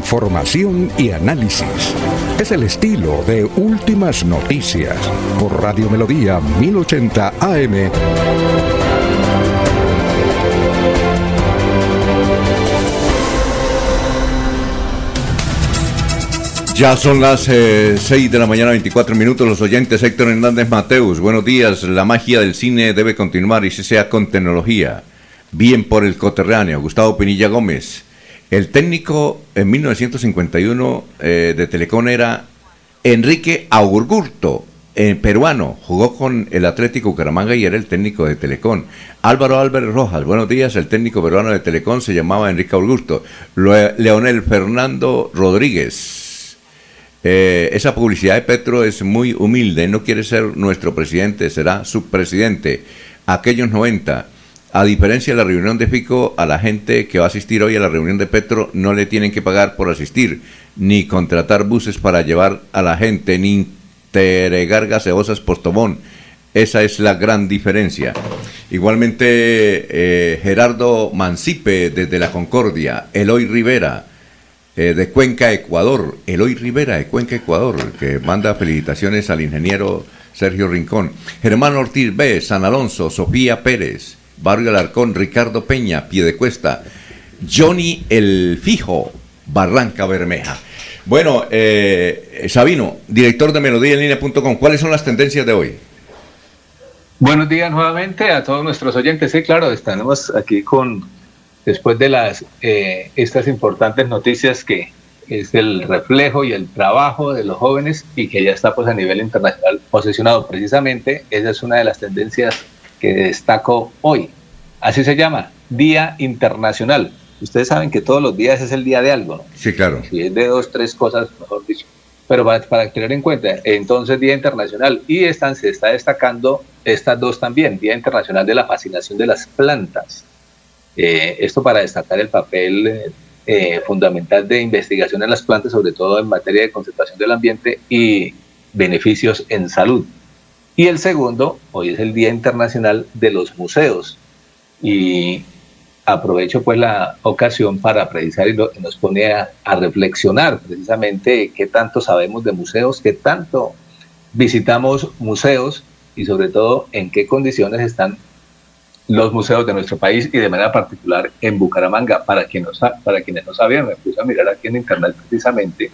Información y análisis. Es el estilo de Últimas Noticias por Radio Melodía 1080 AM. Ya son las 6 de la mañana, 24 minutos. Los oyentes Héctor Hernández Mateus, buenos días. La magia del cine debe continuar y si sea con tecnología. Bien por el coterráneo. Gustavo Pinilla Gómez. El técnico en 1951 eh, de Telecom era Enrique Augurto, eh, peruano. Jugó con el Atlético Bucaramanga y era el técnico de Telecom. Álvaro Álvarez Rojas, buenos días. El técnico peruano de Telecom se llamaba Enrique Augurto. Leonel Fernando Rodríguez. Eh, esa publicidad de Petro es muy humilde, no quiere ser nuestro presidente, será subpresidente. Aquellos 90, a diferencia de la reunión de Fico, a la gente que va a asistir hoy a la reunión de Petro no le tienen que pagar por asistir, ni contratar buses para llevar a la gente, ni entregar gaseosas por tomón. Esa es la gran diferencia. Igualmente, eh, Gerardo Mancipe desde La Concordia, Eloy Rivera, eh, de Cuenca, Ecuador, Eloy Rivera de Cuenca, Ecuador, que manda felicitaciones al ingeniero Sergio Rincón, Germán Ortiz B, San Alonso, Sofía Pérez, Barrio Alarcón, Ricardo Peña, Piedecuesta, Johnny El Fijo, Barranca Bermeja. Bueno, eh, Sabino, director de melodíaenlínea.com, ¿cuáles son las tendencias de hoy? Buenos días nuevamente a todos nuestros oyentes. Sí, claro, estamos aquí con, después de las eh, estas importantes noticias que es el reflejo y el trabajo de los jóvenes y que ya está pues a nivel internacional posicionado precisamente. Esa es una de las tendencias que destaco hoy. Así se llama, Día Internacional. Ustedes saben que todos los días es el día de algo, ¿no? Sí, claro. Si es de dos, tres cosas, mejor dicho. Pero para, para tener en cuenta, entonces Día Internacional y están, se está destacando estas dos también, Día Internacional de la Fascinación de las Plantas. Eh, esto para destacar el papel eh, eh, fundamental de investigación en las plantas, sobre todo en materia de conservación del ambiente y beneficios en salud. Y el segundo, hoy es el Día Internacional de los Museos. Y aprovecho pues la ocasión para precisar y lo, nos pone a, reflexionar precisamente qué tanto sabemos de museos, qué tanto visitamos museos y sobre todo en qué condiciones están los museos de nuestro país y de manera particular en Bucaramanga. Para, quien no, para quienes no sabían, me puse a mirar aquí en internet precisamente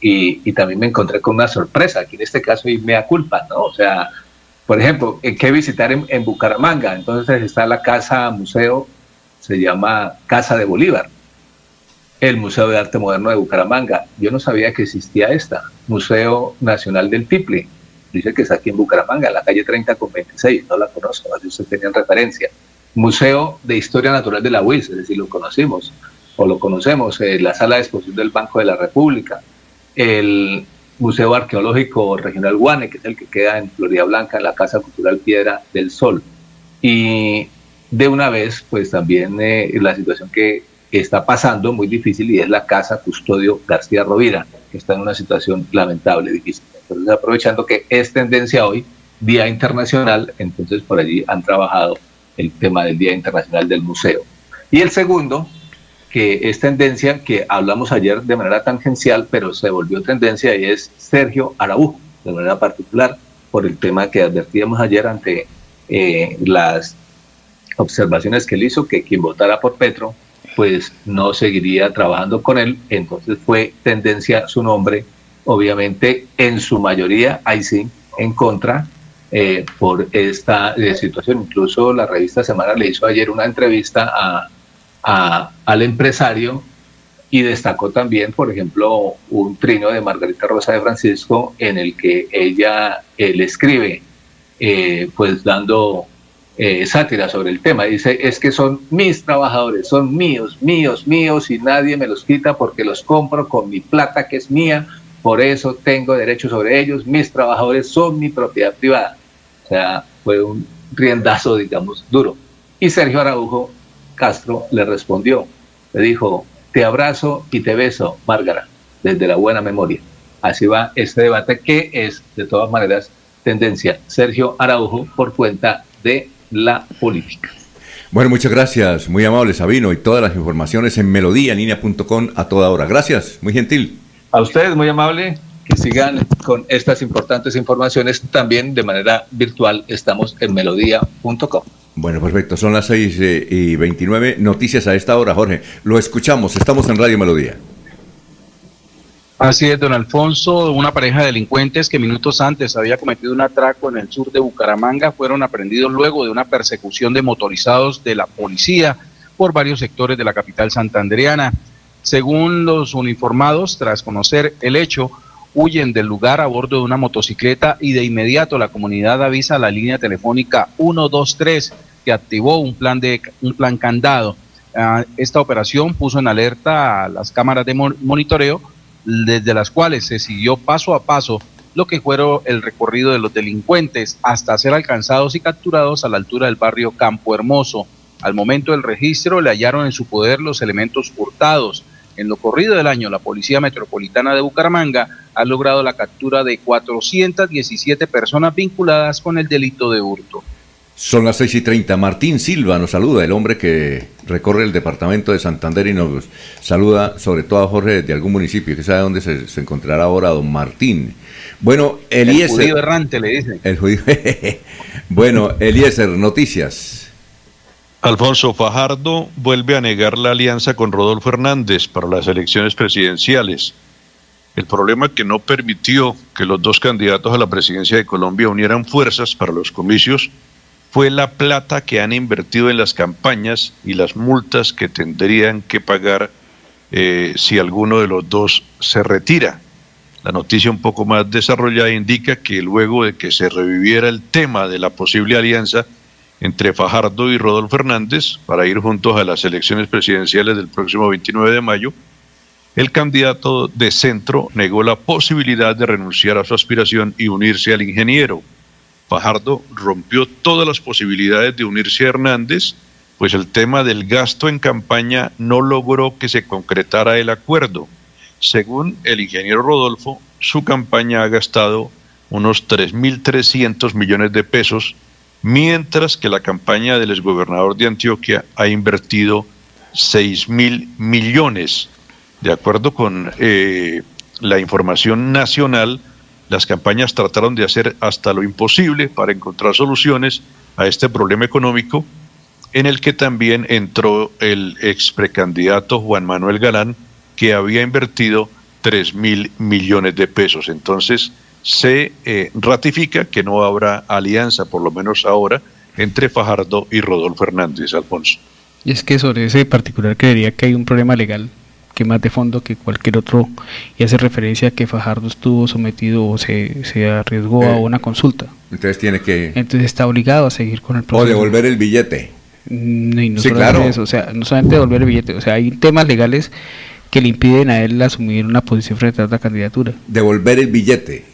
y, también me encontré con una sorpresa, aquí en este caso y mea culpa, ¿no? O sea, por ejemplo, ¿qué visitar en, en Bucaramanga? Entonces está la casa museo se llama Casa de Bolívar, el Museo de Arte Moderno de Bucaramanga. Yo no sabía que existía esta, Museo Nacional del Piple, dice que está aquí en Bucaramanga, en la calle 30 con 26, no la conozco, así ustedes tenían referencia. Museo de Historia Natural de la UIS, es decir, lo conocimos, o lo conocemos, eh, la Sala de Exposición del Banco de la República, el Museo Arqueológico Regional Guane, que es el que queda en Florida Blanca, en la Casa Cultural Piedra del Sol. Y de una vez, pues también eh, la situación que está pasando muy difícil y es la Casa Custodio García Rovira, que está en una situación lamentable, difícil. Entonces, aprovechando que es tendencia hoy, Día Internacional, entonces por allí han trabajado el tema del Día Internacional del Museo. Y el segundo, que es tendencia, que hablamos ayer de manera tangencial, pero se volvió tendencia, y es Sergio Araújo, de manera particular, por el tema que advertíamos ayer ante eh, las observaciones que él hizo, que quien votara por Petro, pues no seguiría trabajando con él, entonces fue tendencia su nombre, obviamente en su mayoría, ahí sí, en contra eh, por esta eh, situación. Incluso la revista Semana le hizo ayer una entrevista a, al empresario y destacó también, por ejemplo, un trino de Margarita Rosa de Francisco en el que ella le escribe, eh, pues dando sátira sobre el tema. Dice, es que son mis trabajadores, son míos, míos, míos y nadie me los quita porque los compro con mi plata que es mía, por eso tengo derecho sobre ellos, mis trabajadores son mi propiedad privada. O sea, fue un riendazo, digamos, duro. Y Sergio Araujo Castro le respondió, le dijo, te abrazo y te beso, Márgara, desde la buena memoria. Así va este debate que es, de todas maneras, tendencia. Sergio Araujo por cuenta de la política. Bueno, muchas gracias, muy amable Sabino, y todas las informaciones en melodíalinea.com a toda hora. Gracias, muy gentil. A ustedes, muy amable que sigan con estas importantes informaciones. También de manera virtual estamos en melodía.com. Bueno, perfecto. Son las 6 eh, y 29 noticias a esta hora, Jorge. Lo escuchamos. Estamos en Radio Melodía. Así es, don Alfonso. Una pareja de delincuentes que minutos antes había cometido un atraco en el sur de Bucaramanga fueron aprendidos luego de una persecución de motorizados de la policía por varios sectores de la capital santandereana. Según los uniformados, tras conocer el hecho, huyen del lugar a bordo de una motocicleta y de inmediato la comunidad avisa a la línea telefónica 123 que activó un plan de un plan candado. Ah, esta operación puso en alerta a las cámaras de monitoreo desde las cuales se siguió paso a paso lo que fueron el recorrido de los delincuentes hasta ser alcanzados y capturados a la altura del barrio Campo Hermoso. Al momento del registro le hallaron en su poder los elementos hurtados. En lo corrido del año, la Policía Metropolitana de Bucaramanga ha logrado la captura de 417 personas vinculadas con el delito de hurto. Son las 6 y 30. Martín Silva nos saluda, el hombre que recorre el departamento de Santander y nos saluda sobre todo a Jorge de algún municipio, que sabe dónde se, encontrará ahora don Martín. Bueno, Eliezer. El judío errante le dicen. El judío. bueno, Eliezer, noticias. Alfonso Fajardo vuelve a negar la alianza con Rodolfo Hernández para las elecciones presidenciales. El problema que no permitió que los dos candidatos a la presidencia de Colombia unieran fuerzas para los comicios fue la plata que han invertido en las campañas y las multas que tendrían que pagar eh, si alguno de los dos se retira. La noticia un poco más desarrollada indica que luego de que se reviviera el tema de la posible alianza, entre Fajardo y Rodolfo Fernández para ir juntos a las elecciones presidenciales del próximo 29 de mayo, el candidato de centro negó la posibilidad de renunciar a su aspiración y unirse al ingeniero. Fajardo rompió todas las posibilidades de unirse a Hernández, pues el tema del gasto en campaña no logró que se concretara el acuerdo. Según el ingeniero Rodolfo, su campaña ha gastado unos 3.300 millones de pesos mientras que la campaña del exgobernador de Antioquia ha invertido 6 mil millones. De acuerdo con eh, la información nacional, las campañas trataron de hacer hasta lo imposible para encontrar soluciones a este problema económico, en el que también entró el ex precandidato Juan Manuel Galán, que había invertido 3 mil millones de pesos. Entonces, se eh, ratifica que no habrá alianza, por lo menos ahora, entre Fajardo y Rodolfo Hernández, Alfonso. Y es que sobre ese particular creería que hay un problema legal que más de fondo que cualquier otro y hace referencia a que Fajardo estuvo sometido o se, se arriesgó a Eh. una consulta. Entonces tiene que... Entonces está obligado a seguir con el O proceso. devolver el billete. Mm, y no Sí, claro. eso, o sea, no solamente devolver el billete, o sea, hay temas legales que le impiden a él asumir una posición frente a otra candidatura. Devolver el billete.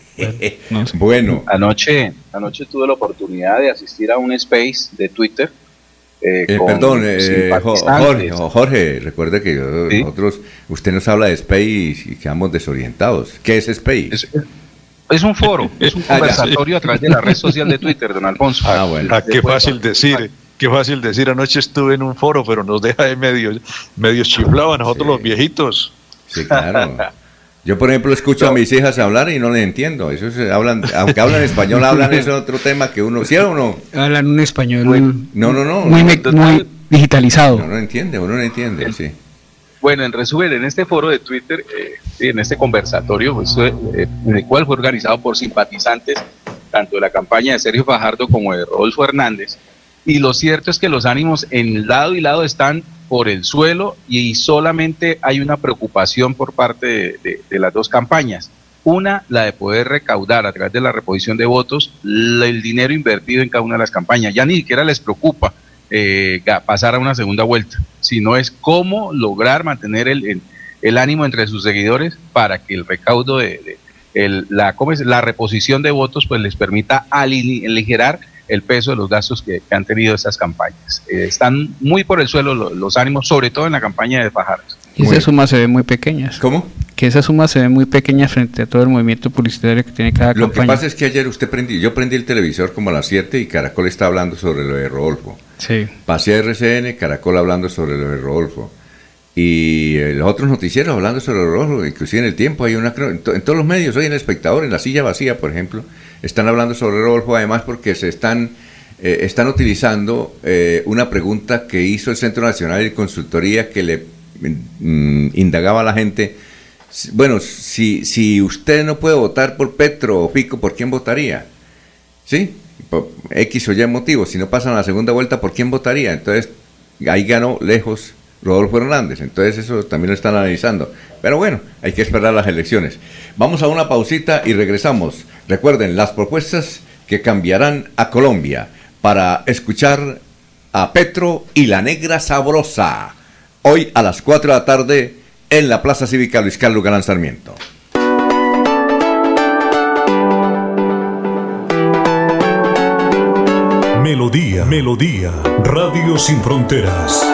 Bueno. Anoche, anoche tuve la oportunidad de asistir a un space de Twitter. Eh, Eh, con perdón, eh. Jorge, jo- Jorge, recuerde que yo- nosotros, usted nos habla de Space y quedamos desorientados. ¿Qué es Space? Es un foro, es un Ah, conversatorio a través de la red social de Twitter, don Alfonso. Ah, bueno. Ah, qué fácil decir, qué fácil decir. Anoche estuve en un foro, pero nos deja de medio, medio chiflado a nosotros los viejitos. Sí, claro. Yo, por ejemplo, escucho a mis hijas hablar y no les entiendo. Eso se hablan, aunque hablan español, hablan es otro tema que uno, ¿sí o no? Hablan un español No, no, no. muy, no, muy digitalizado. Uno no entiende, uno no entiende, sí. Bueno, en resumen, en este foro de Twitter, eh, en este conversatorio, pues, eh, en el cual fue organizado por simpatizantes tanto de la campaña de Sergio Fajardo como de Rodolfo Hernández, y lo cierto es que los ánimos en lado y lado están por el suelo y solamente hay una preocupación por parte de, las dos campañas. Una, la de poder recaudar a través de la reposición de votos el dinero invertido en cada una de las campañas. Ya ni siquiera les preocupa eh, pasar a una segunda vuelta, sino es cómo lograr mantener el, el- ánimo entre sus seguidores para que el recaudo de, el- la, ¿cómo la reposición de votos pues les permita ali- aligerar el peso de los gastos que, que han tenido estas campañas. Eh, están muy por el suelo lo- los, ánimos, sobre todo en la campaña de Fajardo. Y esas sumas se ven muy pequeñas. ¿Cómo? Que esas sumas se ven muy pequeñas frente a todo el movimiento publicitario que tiene cada Lo que campaña. pasa es que ayer usted prendí, yo prendí el televisor como a las 7 y Caracol está hablando sobre lo de Rodolfo. Sí. Pasé a RCN, Caracol hablando sobre lo de Rodolfo. Y eh, los otros noticieros hablando sobre Rodolfo, inclusive en el tiempo hay una cro- en, to- en todos los medios, hoy en el espectador, en la silla vacía, por ejemplo, están hablando sobre Rodolfo, además porque se están, eh, están utilizando eh, una pregunta que hizo el Centro Nacional de Consultoría que le mm, indagaba a la gente. Bueno, si, si usted no puede votar por Petro o Pico, ¿por quién votaría? ¿Sí? Por X o Y motivo. Si no pasan a la segunda vuelta, ¿por quién votaría? Entonces, ahí ganó lejos Rodolfo Hernández. Entonces, eso también lo están analizando. Pero bueno, hay que esperar las elecciones. Vamos a una pausita y regresamos. Recuerden las propuestas que cambiarán a Colombia para escuchar a Petro y la Negra Sabrosa. Hoy a las 4 de la tarde en la Plaza Cívica Luis Carlos Galán Sarmiento. Melodía, Melodía, Radio Sin Fronteras.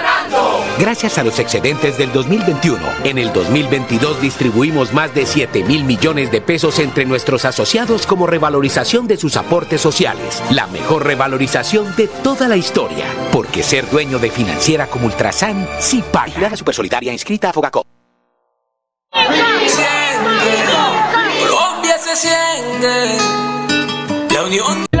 Gracias a los excedentes del 2021, en el 2022 distribuimos más de 7 mil millones de pesos entre nuestros asociados como revalorización de sus aportes sociales. La mejor revalorización de toda la historia. Porque ser dueño de financiera como Ultrasan sí paga. La Supersolidaria inscrita a Fogacop. Colombia se siente. La unión.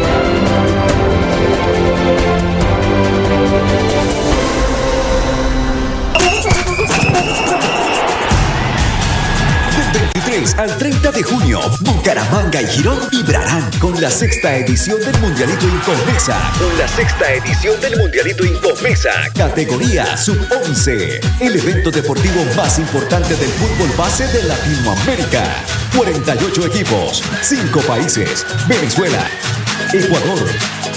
De junio, Bucaramanga y Girón vibrarán con la sexta edición del Mundialito Incomesa. Con la sexta edición del Mundialito Incomesa. Categoría Sub-11. El evento deportivo más importante del fútbol base de Latinoamérica. 48 equipos, 5 países. Venezuela, Ecuador,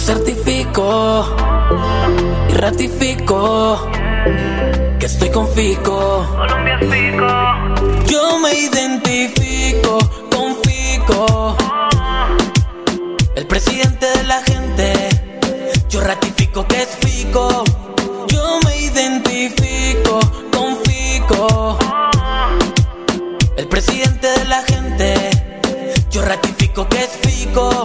Yo certifico y ratifico que estoy con Fico. Yo me identifico con Fico. El presidente de la gente. Yo ratifico que es Fico. Yo me identifico con Fico. El presidente de la gente. Yo ratifico que es Fico.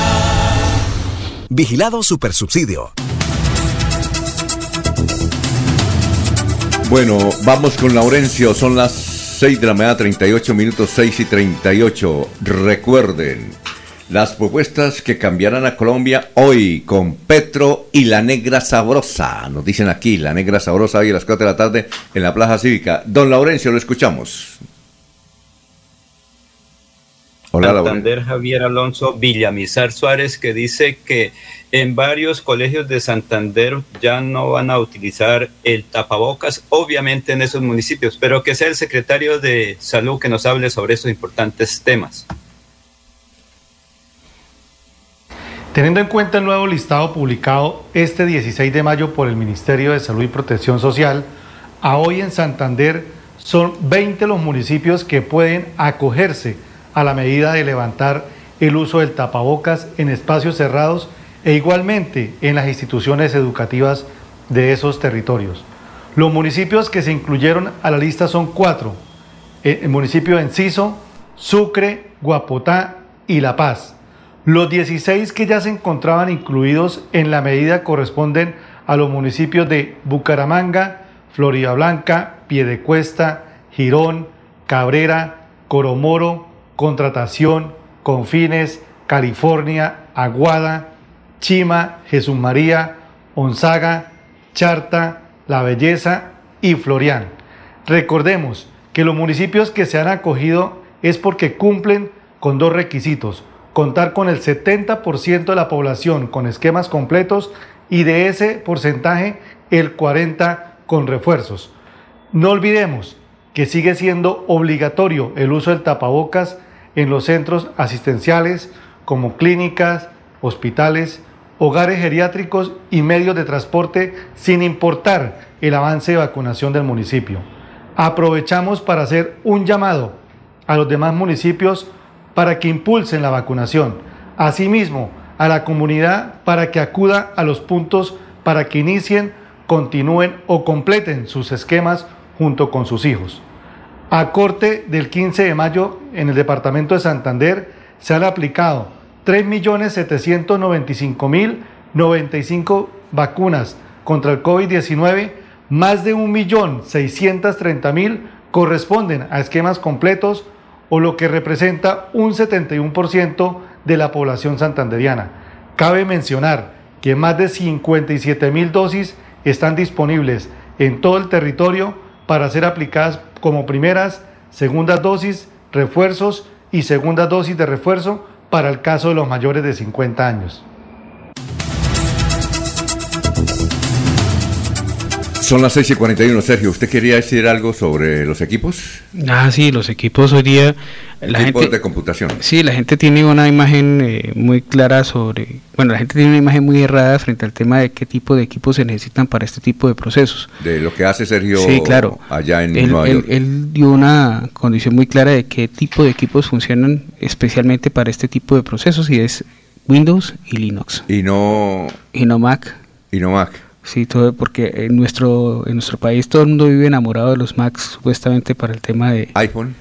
Vigilado Supersubsidio. Bueno, vamos con Laurencio. Son las 6 de la mañana, 38 minutos, 6 y 38. Recuerden, las propuestas que cambiarán a Colombia hoy con Petro y la Negra Sabrosa. Nos dicen aquí, la Negra Sabrosa, hoy a las 4 de la tarde en la Plaza Cívica. Don Laurencio, lo escuchamos. Hola. Santander Javier Alonso Villamizar Suárez que dice que en varios colegios de Santander ya no van a utilizar el tapabocas, obviamente en esos municipios, pero que sea el secretario de salud que nos hable sobre estos importantes temas. Teniendo en cuenta el nuevo listado publicado este 16 de mayo por el Ministerio de Salud y Protección Social, a hoy en Santander son 20 los municipios que pueden acogerse a la medida de levantar el uso del tapabocas en espacios cerrados e igualmente en las instituciones educativas de esos territorios. Los municipios que se incluyeron a la lista son cuatro, eh, el municipio de Enciso, Sucre, Guapotá y La Paz. Los 16 que ya se encontraban incluidos en la medida corresponden a los municipios de Bucaramanga, Florida Blanca, Piedecuesta, Girón, Cabrera, Coromoro, Contratación, Confines, California, Aguada, Chima, Jesús María, Onzaga, Charta, La Belleza y Florián. Recordemos que los municipios que se han acogido es porque cumplen con dos requisitos, contar con el 70% de la población con esquemas completos y de ese porcentaje el 40% con refuerzos. No olvidemos que sigue siendo obligatorio el uso del tapabocas en los centros asistenciales como clínicas, hospitales, hogares geriátricos y medios de transporte sin importar el avance de vacunación del municipio. Aprovechamos para hacer un llamado a los demás municipios para que impulsen la vacunación. Asimismo, a la comunidad para que acuda a los puntos para que inicien, continúen o completen sus esquemas junto con sus hijos. A corte del 15 de mayo en el departamento de Santander se han aplicado 3.795.095 vacunas contra el COVID-19, más de 1.630.000 corresponden a esquemas completos o lo que representa un 71% de la población santanderiana. Cabe mencionar que más de 57.000 dosis están disponibles en todo el territorio para ser aplicadas como primeras, segundas dosis, refuerzos y segundas dosis de refuerzo para el caso de los mayores de 50 años. Son las 6 y 41, Sergio. ¿Usted quería decir algo sobre los equipos? Ah, sí, los equipos hoy día. La equipos gente, de computación. Sí, la gente tiene una imagen eh, muy clara sobre. Bueno, la gente tiene una imagen muy errada frente al tema de qué tipo de equipos se necesitan para este tipo de procesos. De lo que hace Sergio Sí, claro. allá en Él, Nueva él- York. él dio una condición muy clara de qué tipo de equipos funcionan especialmente para este tipo de procesos y es Windows y Linux. Y no. Y no Mac. Y no Mac. Sí, todo porque en nuestro en nuestro país todo el mundo vive enamorado de los Macs supuestamente para el tema de iPhone.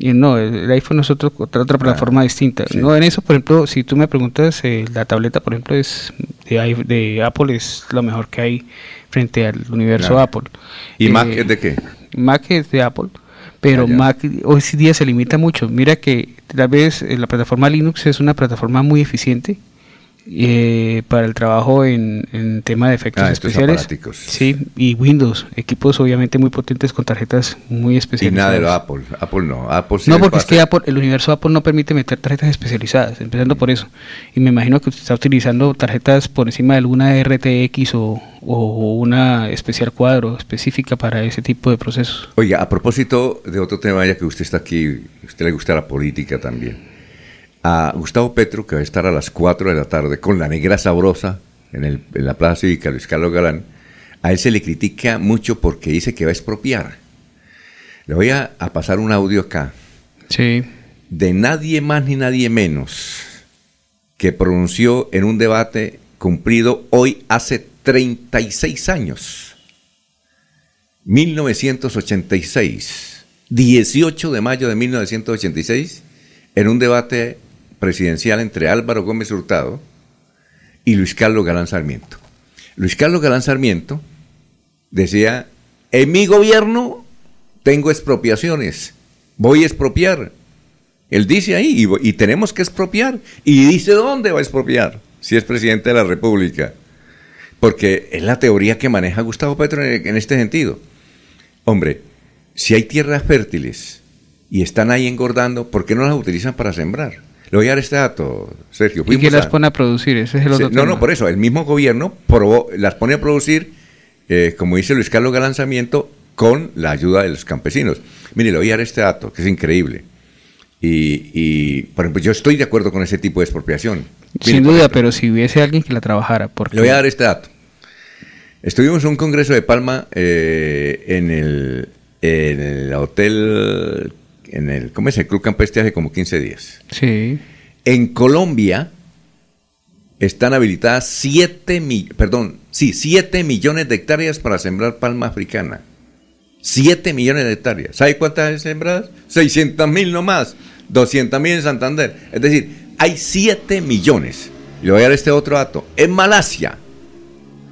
Y no, el iPhone es otro, otra, otra plataforma distinta. No, en eso, por ejemplo, si tú me preguntas, eh, la tableta, por ejemplo, es de, de Apple es lo mejor que hay frente al universo Claro. Apple. ¿Y Eh, Mac es de qué? Mac es de Apple, pero Ah. Mac hoy en día se limita mucho. Mira que tal vez eh, la plataforma Linux es una plataforma muy eficiente eh, para el trabajo en, en tema de efectos Ah, especiales. Sí, y Windows, equipos obviamente muy potentes con tarjetas muy Y especializadas. nada de lo Apple. Apple no. Apple sí No, porque es que Apple, el universo Apple no permite meter tarjetas especializadas, empezando por eso. Y me imagino que usted está utilizando tarjetas por encima de alguna RTX o, o una especial cuadro específica para ese tipo de procesos. Oiga, a propósito de otro tema, ya que usted está aquí, a usted le gusta la política también. A Gustavo Petro, que va a estar a las 4 de la tarde con la negra sabrosa en, el- en la Plaza Cívica Luis Carlos Galán, a él se le critica mucho porque dice que va a expropiar. Le voy a, a pasar un audio acá. Sí. De nadie más ni nadie menos que pronunció en un debate cumplido hoy hace 36 años. 1986, 18 de mayo de 1986, en un debate presidencial entre Álvaro Gómez Hurtado y Luis Carlos Galán Sarmiento. Luis Carlos Galán Sarmiento decía, en mi gobierno tengo expropiaciones, voy a expropiar. Él dice ahí, y, y tenemos que expropiar. Y dice dónde va a expropiar, si es presidente de la República. Porque es la teoría que maneja Gustavo Petro en este sentido. Hombre, si hay tierras fértiles y están ahí engordando, ¿por qué no las utilizan para sembrar? Le voy a dar este dato, Sergio. ¿Y qué Fuimos las a- pone a producir? Ese es el otro no, tema. no, por eso, el mismo gobierno probó- las pone a producir, eh, como dice Luis Carlos Galanzamiento, con la ayuda de los campesinos. Mire, le voy a dar este dato, que es increíble. Y, y, por ejemplo, yo estoy de acuerdo con ese tipo de expropiación. Sin por duda, pero si hubiese alguien que la trabajara, porque le voy a dar este dato. Estuvimos en un congreso de Palma eh, en, el, en el hotel, en el, ¿cómo es? El Club Campestre hace como 15 días. Sí. En Colombia están habilitadas 7 mi- perdón, sí, 7 millones de hectáreas para sembrar palma africana. 7 millones de hectáreas. ¿Sabe cuántas hay sembradas? 600 mil nomás. 200 mil en Santander. Es decir, hay 7 millones. Y le voy a dar este otro dato. En Malasia,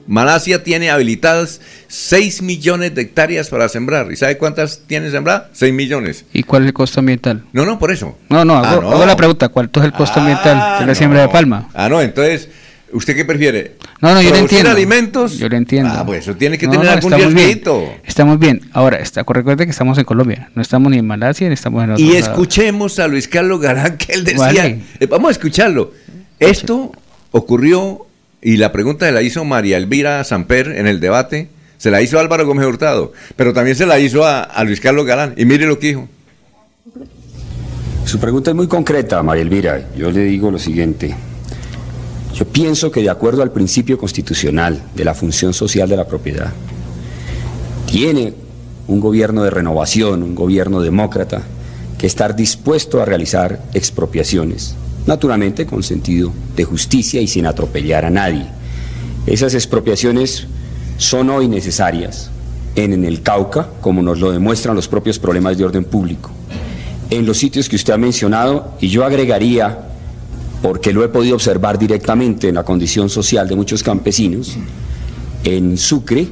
Malasia tiene habilitadas 6 millones de hectáreas para sembrar. ¿Y sabe cuántas tiene sembradas? 6 millones. ¿y cuál es el costo ambiental? No, no, por eso. No, no, Ah, hago, no. hago la pregunta, ¿cuánto es el costo ambiental de la siembra de palma? Ah, no, entonces, ¿usted qué prefiere? No, no, yo ¿Producir entiendo. alimentos? Yo lo entiendo. Ah, pues eso tiene que No, tener algún riesguito. Estamos bien. Ahora, está, recuerde que estamos en Colombia. No estamos ni en Malasia ni estamos en Y escuchemos a Luis Carlos Garán que él decía, Vale. eh, vamos a escucharlo. Esto ocurrió y la pregunta se la hizo María Elvira Samper en el debate, se la hizo Álvaro Gómez Hurtado, pero también se la hizo a, a Luis Carlos Galán. Y mire lo que dijo. Su pregunta es muy concreta, María Elvira. Yo le digo lo siguiente. Yo pienso que de acuerdo al principio constitucional de la función social de la propiedad, tiene un gobierno de renovación, un gobierno demócrata, que estar dispuesto a realizar expropiaciones, naturalmente con sentido de justicia y sin atropellar a nadie. Esas expropiaciones son hoy necesarias en, el Cauca, como nos lo demuestran los propios problemas de orden público, en los sitios que usted ha mencionado, y yo agregaría, porque lo he podido observar directamente en la condición social de muchos campesinos, en Sucre,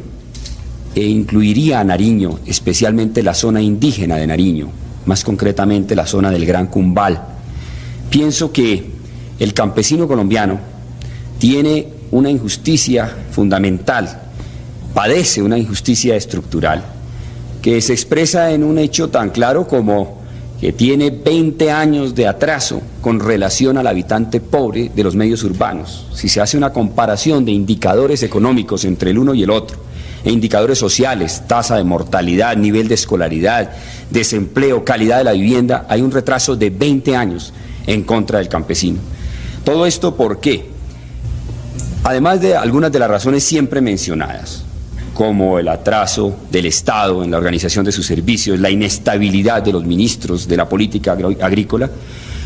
e incluiría a Nariño, especialmente la zona indígena de Nariño, más concretamente la zona del Gran Cumbal. Pienso que el campesino colombiano tiene una injusticia fundamental, padece una injusticia estructural, que se expresa en un hecho tan claro como que tiene 20 años de atraso con relación al habitante pobre de los medios urbanos. Si se hace una comparación de indicadores económicos entre el uno y el otro, e indicadores sociales, tasa de mortalidad, nivel de escolaridad, desempleo, calidad de la vivienda, hay un retraso de 20 años en contra del campesino. Todo esto ¿por qué? Además de algunas de las razones siempre mencionadas, como el atraso del Estado en la organización de sus servicios, la inestabilidad de los ministros de la política agrícola,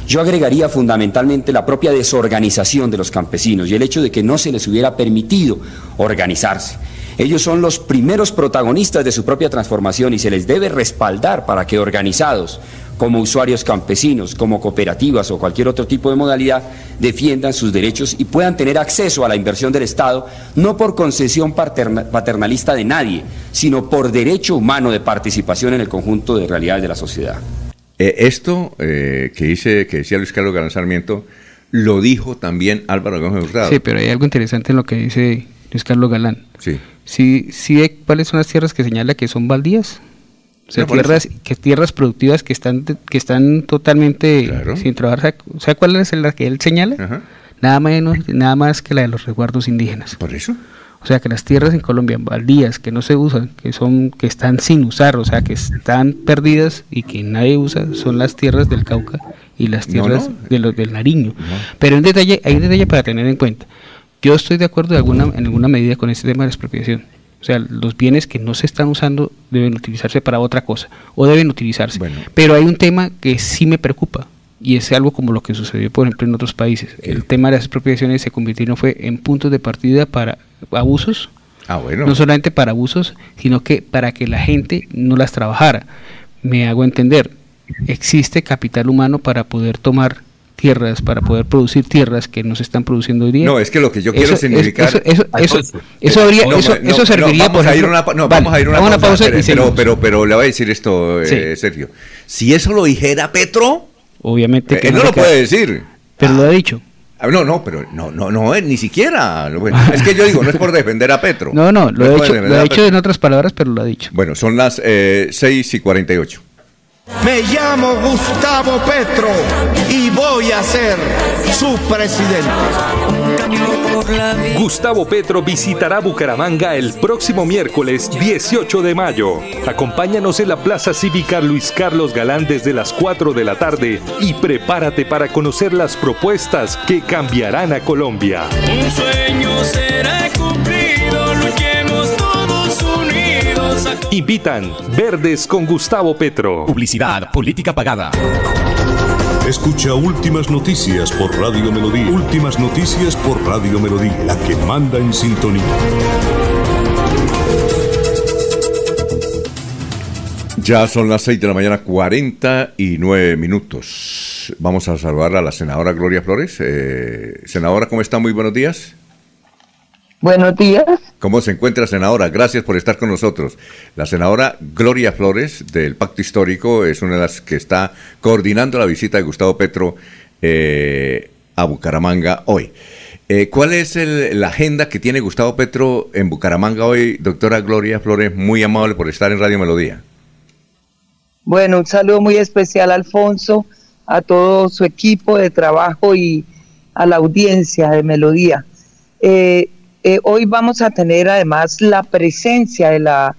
Yo agregaría fundamentalmente la propia desorganización de los campesinos y el hecho de que no se les hubiera permitido organizarse. Ellos son los primeros protagonistas de su propia transformación y se les debe respaldar para que organizados, como usuarios campesinos, como cooperativas o cualquier otro tipo de modalidad, defiendan sus derechos y puedan tener acceso a la inversión del Estado, no por concesión paternalista de nadie, sino por derecho humano de participación en el conjunto de realidades de la sociedad. Eh, esto eh, que, dice, que decía Luis Carlos Galán Sarmiento, lo dijo también Álvaro Gómez Hurtado. Sí, pero hay algo interesante en lo que dice Luis Carlos Galán. Sí. Sí, sí, ¿cuáles son las tierras que señala que son baldías? O sea, tierras, que tierras productivas que están que están totalmente sin trabajar. O sea, ¿cuál es la que él señala? Nada menos, nada más que la de los resguardos indígenas. Por eso. O sea, que las tierras en Colombia, baldías, que no se usan, que son, que están sin usar, o sea, que están perdidas y que nadie usa, son las tierras del Cauca y las tierras de los del Nariño. Pero un detalle, hay un detalle para tener en cuenta. Yo estoy de acuerdo de alguna, en alguna medida con este tema de la expropiación. O sea, los bienes que no se están usando deben utilizarse para otra cosa o deben utilizarse. Pero hay un tema que sí me preocupa y es algo como lo que sucedió, por ejemplo, en otros países. El tema de las expropiaciones se convirtieron fue en puntos de partida para abusos. Ah, bueno. No solamente para abusos, sino que para que la gente no las trabajara. Me hago entender, existe capital humano para poder tomar tierras, para poder producir tierras que no se están produciendo hoy día. No, es que lo que yo quiero significar... Eso, eso, eso, habría, eso, serviría, vamos a ir una, no, vamos a ir una, pausa, pero, pero, pero, le voy a decir esto, eh, Sergio. Si eso lo dijera Petro... Obviamente eh, que no, lo puede decir. Pero lo ha dicho. Ah, no, no, pero no, no, no, ni siquiera. es que yo digo, no es por defender a Petro. No, no, lo, ha he, dicho, lo ha dicho en otras palabras, pero lo ha dicho. Bueno, son las eh, 6 y 48. Me llamo Gustavo Petro y voy a ser su presidente. Gustavo Petro visitará Bucaramanga el próximo miércoles 18 de mayo. Acompáñanos en la Plaza Cívica Luis Carlos Galán desde las 4 de la tarde y prepárate para conocer las propuestas que cambiarán a Colombia. Un sueño será cumplido. Invitan Verdes con Gustavo Petro. Publicidad, política pagada. Escucha Últimas Noticias por Radio Melodía. Últimas Noticias por Radio Melodía, la que manda en sintonía. Ya son las 6 de la mañana, 49 minutos. Vamos a saludar a la senadora Gloria Flores. Eh, senadora, ¿cómo está? Muy buenos días. Buenos días. ¿Cómo se encuentra, senadora? Gracias por estar con nosotros. La senadora Gloria Flores del Pacto Histórico es una de las que está coordinando la visita de Gustavo Petro eh, a Bucaramanga hoy. Eh, ¿Cuál es la agenda que tiene Gustavo Petro en Bucaramanga hoy, doctora Gloria Flores? Muy amable por estar en Radio Melodía. Bueno, un saludo muy especial, Alfonso, a todo su equipo de trabajo y a la audiencia de Melodía. Eh, eh, hoy vamos a tener además la presencia de la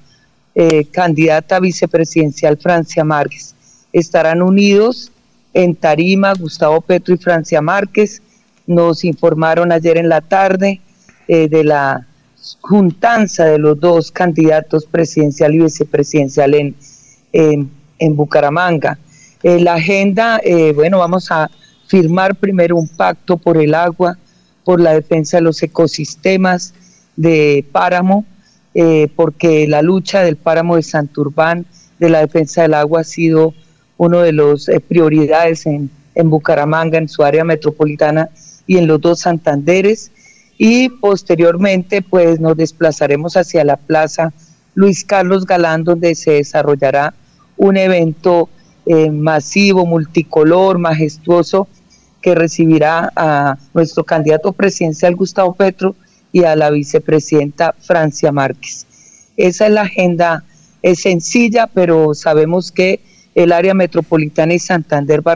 eh, candidata vicepresidencial Francia Márquez. Estarán unidos en Tarima Gustavo Petro y Francia Márquez. Nos informaron ayer en la tarde eh, de la juntanza de los dos candidatos presidencial y vicepresidencial en, en Bucaramanga. la agenda, bueno, vamos a firmar primero un pacto por el agua por la defensa de los ecosistemas de páramo, eh, porque la lucha del páramo de Santurbán, de la defensa del agua, ha sido uno de las eh, prioridades en, en Bucaramanga, en su área metropolitana y en los dos Santanderes. Y posteriormente, pues nos desplazaremos hacia la plaza Luis Carlos Galán, donde se desarrollará un evento eh, masivo, multicolor, majestuoso, que recibirá a nuestro candidato presidencial Gustavo Petro y a la vicepresidenta Francia Márquez. Esa es la agenda, es sencilla, pero sabemos que el área metropolitana y Santander va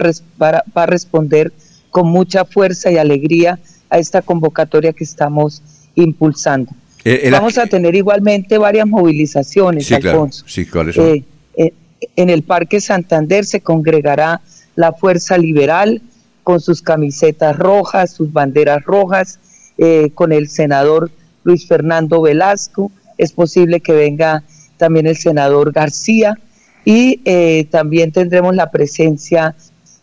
a, responder con mucha fuerza y alegría a esta convocatoria que estamos impulsando. Eh, Vamos a tener igualmente varias movilizaciones, Alfonso. Sí, ¿cuáles son? Eh, eh, en el Parque Santander se congregará la Fuerza Liberal, con sus camisetas rojas, sus banderas rojas, eh, con el senador Luis Fernando Velasco, es posible que venga también el senador García. Y eh, también tendremos la presencia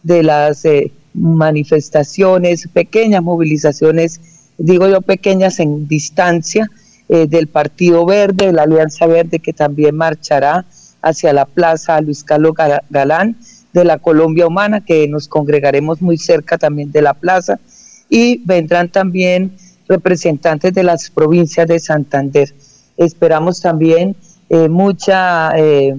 de las eh, manifestaciones, pequeñas movilizaciones, digo yo pequeñas en distancia, del Partido Verde, de la Alianza Verde, que también marchará hacia la Plaza Luis Carlos Galán, de la Colombia Humana, que nos congregaremos muy cerca también de la plaza, y vendrán también representantes de las provincias de Santander. Esperamos también eh, mucha eh,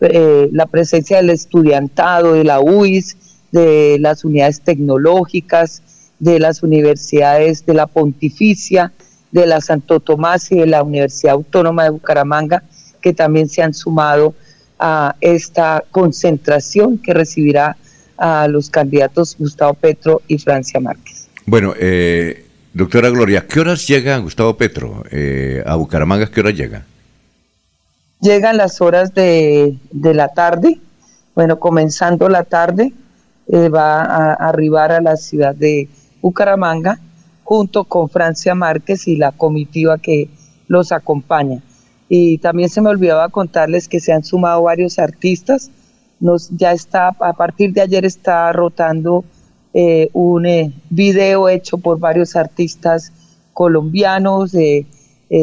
la presencia del estudiantado, de la UIS, de las unidades tecnológicas, de las universidades de la Pontificia, de la Santo Tomás y de la Universidad Autónoma de Bucaramanga, que también se han sumado a esta concentración que recibirá a los candidatos Gustavo Petro y Francia Márquez. Bueno, eh, doctora Gloria, ¿qué horas llega Gustavo Petro eh, a Bucaramanga? ¿Qué hora llega? Llegan las horas de, la tarde, bueno, comenzando la tarde, eh, va a arribar a la ciudad de Bucaramanga junto con Francia Márquez y la comitiva que los acompaña. Y también se me olvidaba contarles que se han sumado varios artistas. Nos, ya está, a partir de ayer está rotando eh, un eh, video hecho por varios artistas colombianos, eh,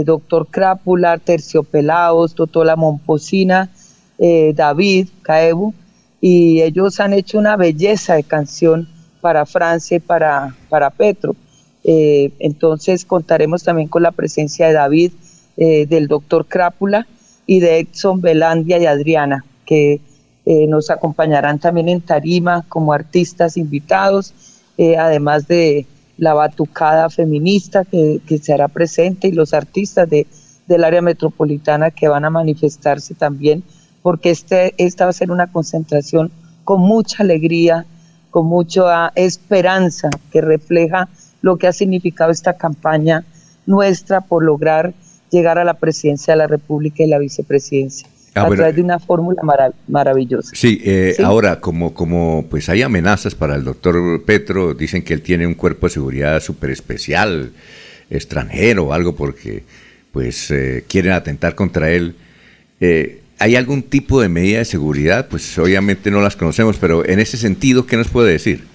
Doctor Crápula, Terciopelados, Totola Momposina, David Caebu, y ellos han hecho una belleza de canción para Francia y para, para Petro. Eh, entonces contaremos también con la presencia de David, eh, del doctor Crápula y de Edson Belandia y Adriana, que eh, nos acompañarán también en tarima como artistas invitados, además de la batucada feminista que, se hará presente y los artistas de, del área metropolitana que van a manifestarse también, porque este, esta va a ser una concentración con mucha alegría, con mucha esperanza que refleja lo que ha significado esta campaña nuestra por lograr llegar a la presidencia de la República y la vicepresidencia. Ah, a través de una fórmula maravillosa. Eh, sí, ahora, como, como pues hay amenazas para el doctor Petro, dicen que él tiene un cuerpo de seguridad súper especial, extranjero o algo, porque pues eh, quieren atentar contra él. Eh, ¿Hay algún tipo de medida de seguridad? Pues obviamente no las conocemos, pero en ese sentido, ¿qué nos puede decir?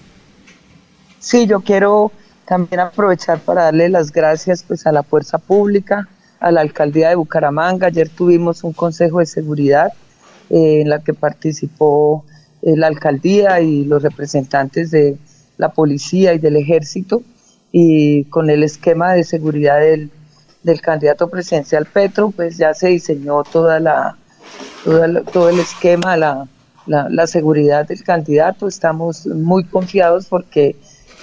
Sí, yo quiero también aprovechar para darle las gracias pues a la fuerza pública, a la alcaldía de Bucaramanga. Ayer tuvimos un consejo de seguridad eh, en la que participó eh, la alcaldía y los representantes de la policía y del ejército y con el esquema de seguridad del, candidato presidencial Petro, pues ya se diseñó toda la, todo el esquema, la, la seguridad del candidato. Estamos muy confiados porque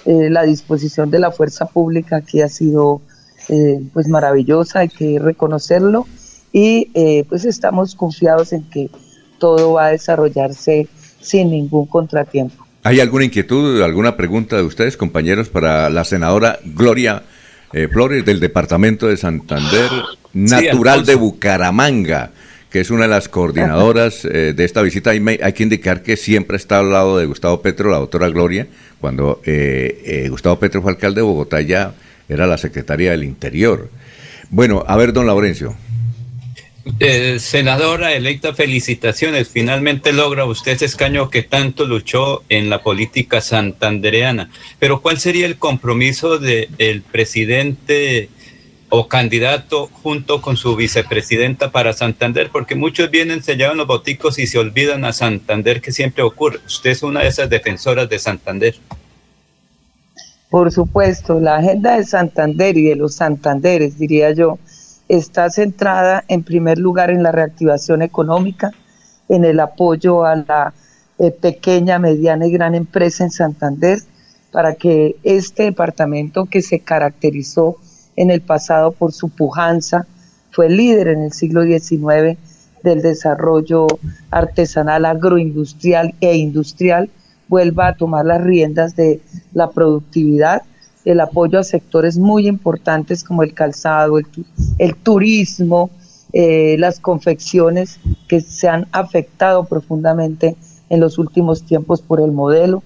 eh, la disposición de la fuerza pública aquí ha sido eh, pues maravillosa, hay que reconocerlo y eh, pues estamos confiados en que todo va a desarrollarse sin ningún contratiempo. ¿Hay alguna inquietud, alguna pregunta de ustedes, compañeros, para la senadora Gloria Flores del Departamento de Santander, natural de Bucaramanga? que es una de las coordinadoras de esta visita. Hay, hay, que indicar que siempre está al lado de Gustavo Petro, la doctora Gloria, cuando eh, eh, Gustavo Petro fue alcalde de Bogotá ya era la secretaria del Interior. Bueno, a ver, don Laurencio. Senadora electa, felicitaciones. Finalmente logra usted ese escaño que tanto luchó en la política santandereana. Pero ¿cuál sería el compromiso del presidente o candidato junto con su vicepresidenta para Santander, porque muchos vienen, se llevan los boticos y se olvidan a Santander, que siempre ocurre. Usted es una de esas defensoras de Santander. Por supuesto, la agenda de Santander y de los Santanderes, diría yo, está centrada en primer lugar en la reactivación económica, en el apoyo a la eh, pequeña, mediana y gran empresa en Santander, para que este departamento que se caracterizó en el pasado por su pujanza, fue líder en el siglo XIX del desarrollo artesanal, agroindustrial e industrial, vuelva a tomar las riendas de la productividad, el apoyo a sectores muy importantes como el calzado, el, turismo, eh, las confecciones que se han afectado profundamente en los últimos tiempos por el modelo,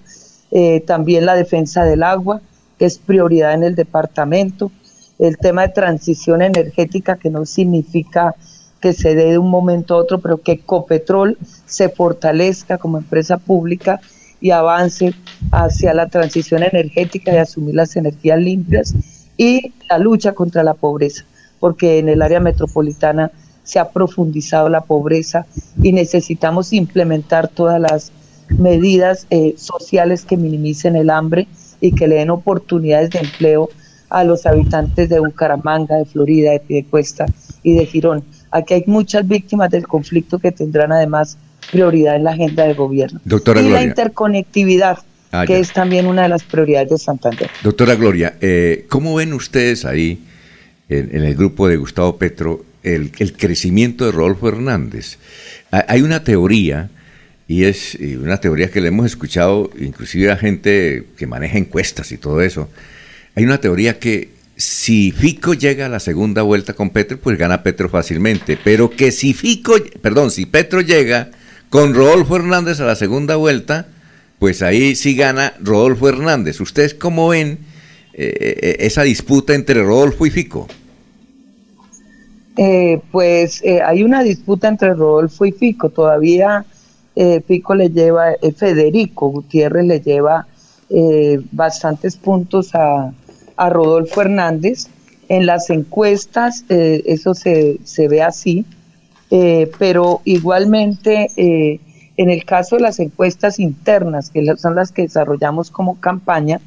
eh, también la defensa del agua, que es prioridad en el departamento, el tema de transición energética, que no significa que se dé de un momento a otro, pero que Copetrol se fortalezca como empresa pública y avance hacia la transición energética y asumir las energías limpias y la lucha contra la pobreza, porque en el área metropolitana se ha profundizado la pobreza y necesitamos implementar todas las medidas eh, sociales que minimicen el hambre y que le den oportunidades de empleo a los habitantes de Bucaramanga, de Florida, de Piedecuesta y de Girón. Aquí hay muchas víctimas del conflicto que tendrán además prioridad en la agenda del gobierno. Doctora y la Gloria. interconectividad, Ah, que ya. es también una de las prioridades de Santander. Doctora Gloria, eh, ¿cómo ven ustedes ahí, en, en el grupo de Gustavo Petro, el, el crecimiento de Rodolfo Hernández? Ha- Hay una teoría, y es una teoría que le hemos escuchado inclusive a gente que maneja encuestas y todo eso. Hay una teoría que si Fico llega a la segunda vuelta con Petro, pues gana Petro fácilmente. Pero que si Fico, perdón, si Petro llega con Rodolfo Hernández a la segunda vuelta, pues ahí sí gana Rodolfo Hernández. ¿Ustedes cómo ven eh, eh, esa disputa entre Rodolfo y Fico? Eh, pues eh, hay una disputa entre Rodolfo y Fico. Todavía eh, Fico le lleva, eh, Federico Gutiérrez le lleva eh, bastantes puntos a, a Rodolfo Hernández. En las encuestas eh, eso se, se ve así, eh, pero igualmente eh, en el caso de las encuestas internas, que son las que desarrollamos como campaña,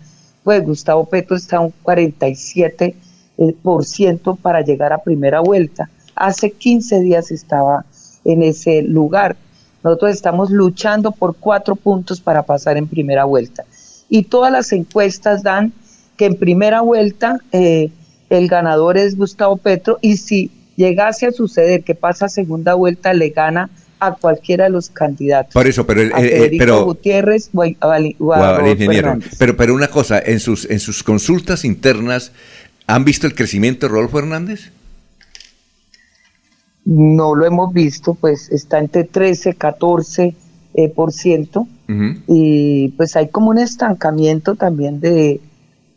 pues Gustavo Petro está un 47 eh, por ciento para llegar a primera vuelta. Hace 15 días estaba en ese lugar. Nosotros estamos luchando por cuatro puntos para pasar en primera vuelta. Y todas las encuestas dan que en primera vuelta el ganador es Gustavo Petro y si llegase a suceder que pasa segunda vuelta, le gana a cualquiera de los candidatos. Por eso, pero, el- a eh, Federico pero Gutiérrez o a, o o. Pero, pero una cosa, en sus, en sus consultas internas, ¿han visto el crecimiento de Rodolfo Hernández? No lo hemos visto, pues está entre 13, 14 eh, por ciento y pues hay como un estancamiento también de,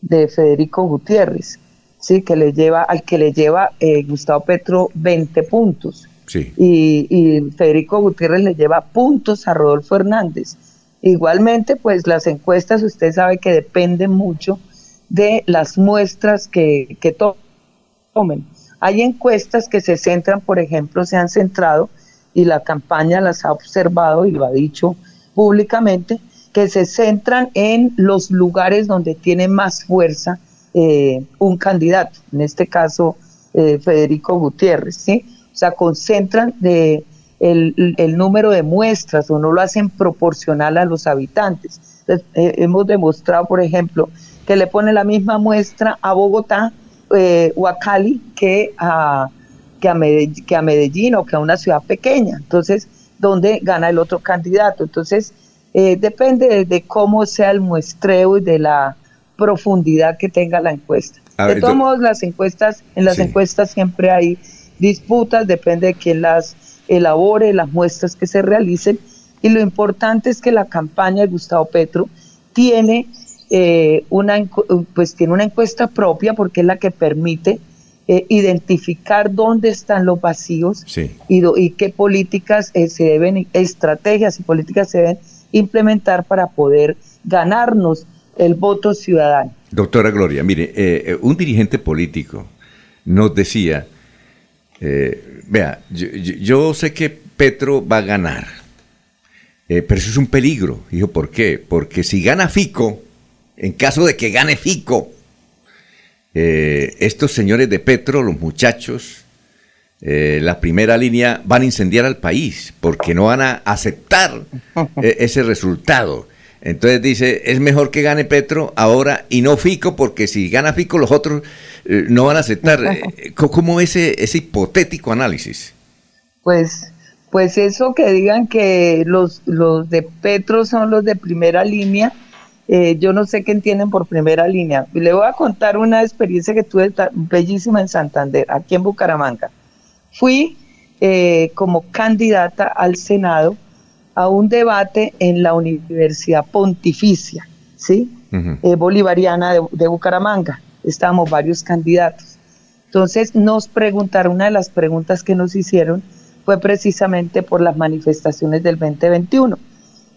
de Federico Gutiérrez, sí, que le lleva, al que le lleva eh, Gustavo Petro 20 puntos Sí. y, y Federico Gutiérrez le lleva puntos a Rodolfo Hernández. Igualmente, pues las encuestas, usted sabe que dependen mucho de las muestras que, que to- tomen. Hay encuestas que se centran, por ejemplo, se han centrado, y la campaña las ha observado y lo ha dicho públicamente, que se centran en los lugares donde tiene más fuerza eh, un candidato, en este caso eh, Federico Gutiérrez, ¿sí? O sea, concentran de el, el número de muestras o no lo hacen proporcional a los habitantes. Entonces, eh, hemos demostrado, por ejemplo, que le pone la misma muestra a Bogotá eh, o a Cali que a, que, a Medellín, que a Medellín o que a una ciudad pequeña. Entonces, ¿dónde gana el otro candidato? Entonces, eh, depende de, de cómo sea el muestreo y de la profundidad que tenga la encuesta. A de ver, todos do- modos, las encuestas, en las Sí. encuestas siempre hay disputas, depende de quién las elabore, las muestras que se realicen. Y lo importante es que la campaña de Gustavo Petro tiene eh, una pues tiene una encuesta propia porque es la que permite eh, identificar dónde están los vacíos Sí. y, do- y qué políticas eh, se deben, estrategias y políticas se deben implementar para poder ganarnos el voto ciudadano. Doctora Gloria, mire, eh, eh, un dirigente político nos decía, eh, vea, yo, sé que Petro va a ganar, eh, pero eso es un peligro. Dijo, ¿por qué? Porque si gana Fico, en caso de que gane Fico, estos señores de Petro, los muchachos, la primera línea, van a incendiar al país porque no van a aceptar ese resultado. Entonces dice, es mejor que gane Petro ahora y no Fico, porque si gana Fico los otros eh, no van a aceptar. Eh, ¿Cómo ese, ese hipotético análisis? Pues, pues eso que digan que los, los de Petro son los de primera línea, eh, yo no sé qué entienden por primera línea. Le voy a contar una experiencia que tuve bellísima en Santander, aquí en Bucaramanga. Fui eh, como candidata al Senado a un debate en la Universidad Pontificia, ¿sí? eh, bolivariana de, de Bucaramanga. Estábamos varios candidatos. Entonces nos preguntaron, una de las preguntas que nos hicieron fue precisamente por las manifestaciones del 2021.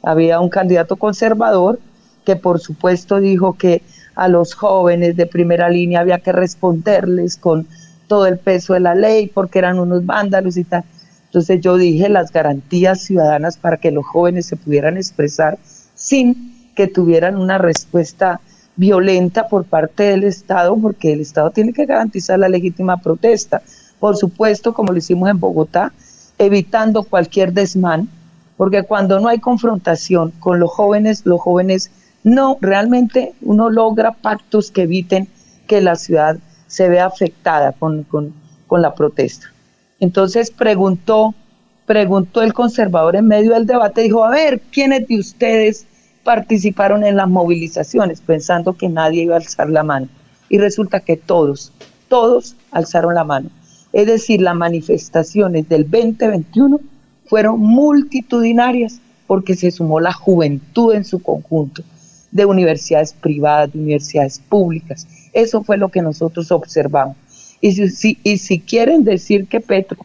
Había un candidato conservador que por supuesto dijo que a los jóvenes de primera línea había que responderles con todo el peso de la ley porque eran unos vándalos y tal. Entonces yo dije las garantías ciudadanas para que los jóvenes se pudieran expresar sin que tuvieran una respuesta violenta por parte del Estado, porque el Estado tiene que garantizar la legítima protesta. Por supuesto, como lo hicimos en Bogotá, evitando cualquier desmán, porque cuando no hay confrontación con los jóvenes, los jóvenes no, realmente uno logra pactos que eviten que la ciudad se vea afectada con, con, con la protesta. Entonces preguntó, preguntó el conservador en medio del debate, dijo, a ver, ¿quiénes de ustedes participaron en las movilizaciones pensando que nadie iba a alzar la mano? Y resulta que todos, todos alzaron la mano. Es decir, las manifestaciones del 2021 fueron multitudinarias porque se sumó la juventud en su conjunto, de universidades privadas, de universidades públicas. Eso fue lo que nosotros observamos. Y si, y si quieren decir que Petro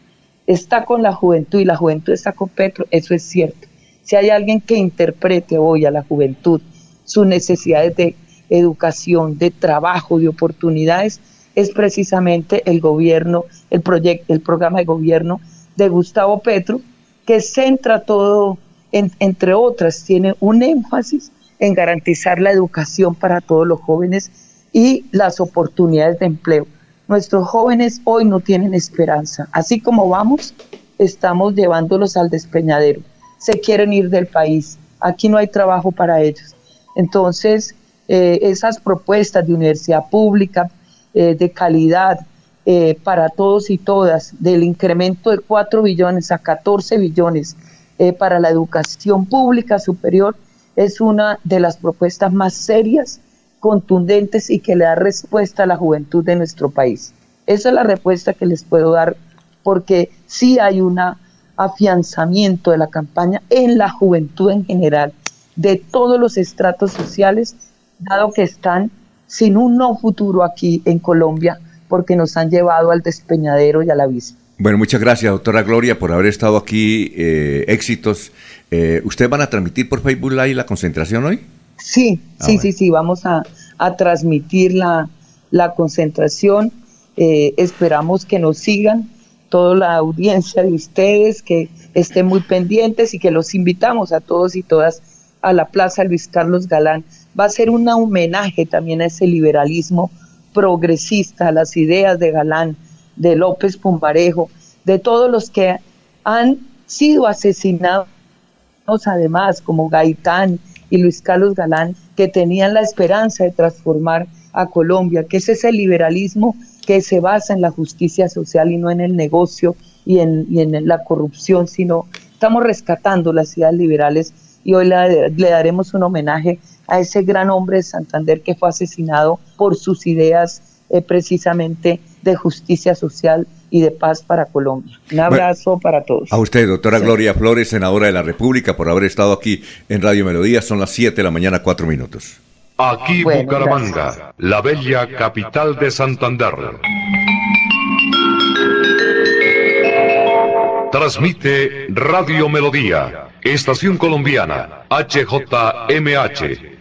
está con la juventud y la juventud está con Petro, eso es cierto. Si hay alguien que interprete hoy a la juventud sus necesidades de educación, de trabajo, de oportunidades, es precisamente el gobierno, el proyecto, el programa de gobierno de Gustavo Petro, que centra todo, entre otras, tiene un énfasis en garantizar la educación para todos los jóvenes y las oportunidades de empleo. Nuestros jóvenes hoy no tienen esperanza. Así como vamos, estamos llevándolos al despeñadero. Se quieren ir del país. Aquí no hay trabajo para ellos. Entonces, eh, esas propuestas de universidad pública, eh, de calidad eh, para todos y todas, del incremento de 4 billones a 14 billones para la educación pública superior, es una de las propuestas más serias contundentes y que le da respuesta a la juventud de nuestro país. Esa es la respuesta que les puedo dar porque sí hay un afianzamiento de la campaña en la juventud en general, de todos los estratos sociales, dado que están sin un no futuro aquí en Colombia porque nos han llevado al despeñadero y al abismo. Bueno, muchas gracias, doctora Gloria, por haber estado aquí. Eh, éxitos. Eh, ¿Ustedes van a transmitir por Facebook Live la concentración hoy? Sí, ah, sí, sí, sí, vamos a, transmitir la, concentración. Eh, esperamos que nos sigan toda la audiencia de ustedes, que estén muy pendientes y que los invitamos a todos y todas a la Plaza Luis Carlos Galán. Va a ser un homenaje también a ese liberalismo progresista, a las ideas de Galán, de López Pumarejo, de todos los que han sido asesinados además, como Gaitán, y Luis Carlos Galán, que tenían la esperanza de transformar a Colombia, que es ese liberalismo que se basa en la justicia social y no en el negocio y en, la corrupción, sino estamos rescatando las ciudades liberales y hoy le, daremos un homenaje a ese gran hombre de Santander que fue asesinado por sus ideas eh, precisamente de justicia social y de paz para Colombia. Un abrazo para todos. A usted, doctora Gloria Flores, senadora de la República, por haber estado aquí en Radio Melodía. Son las 7 de la mañana, 4 minutos. Aquí Bucaramanga, la bella capital de Santander. Transmite Radio Melodía, Estación Colombiana, HJMH.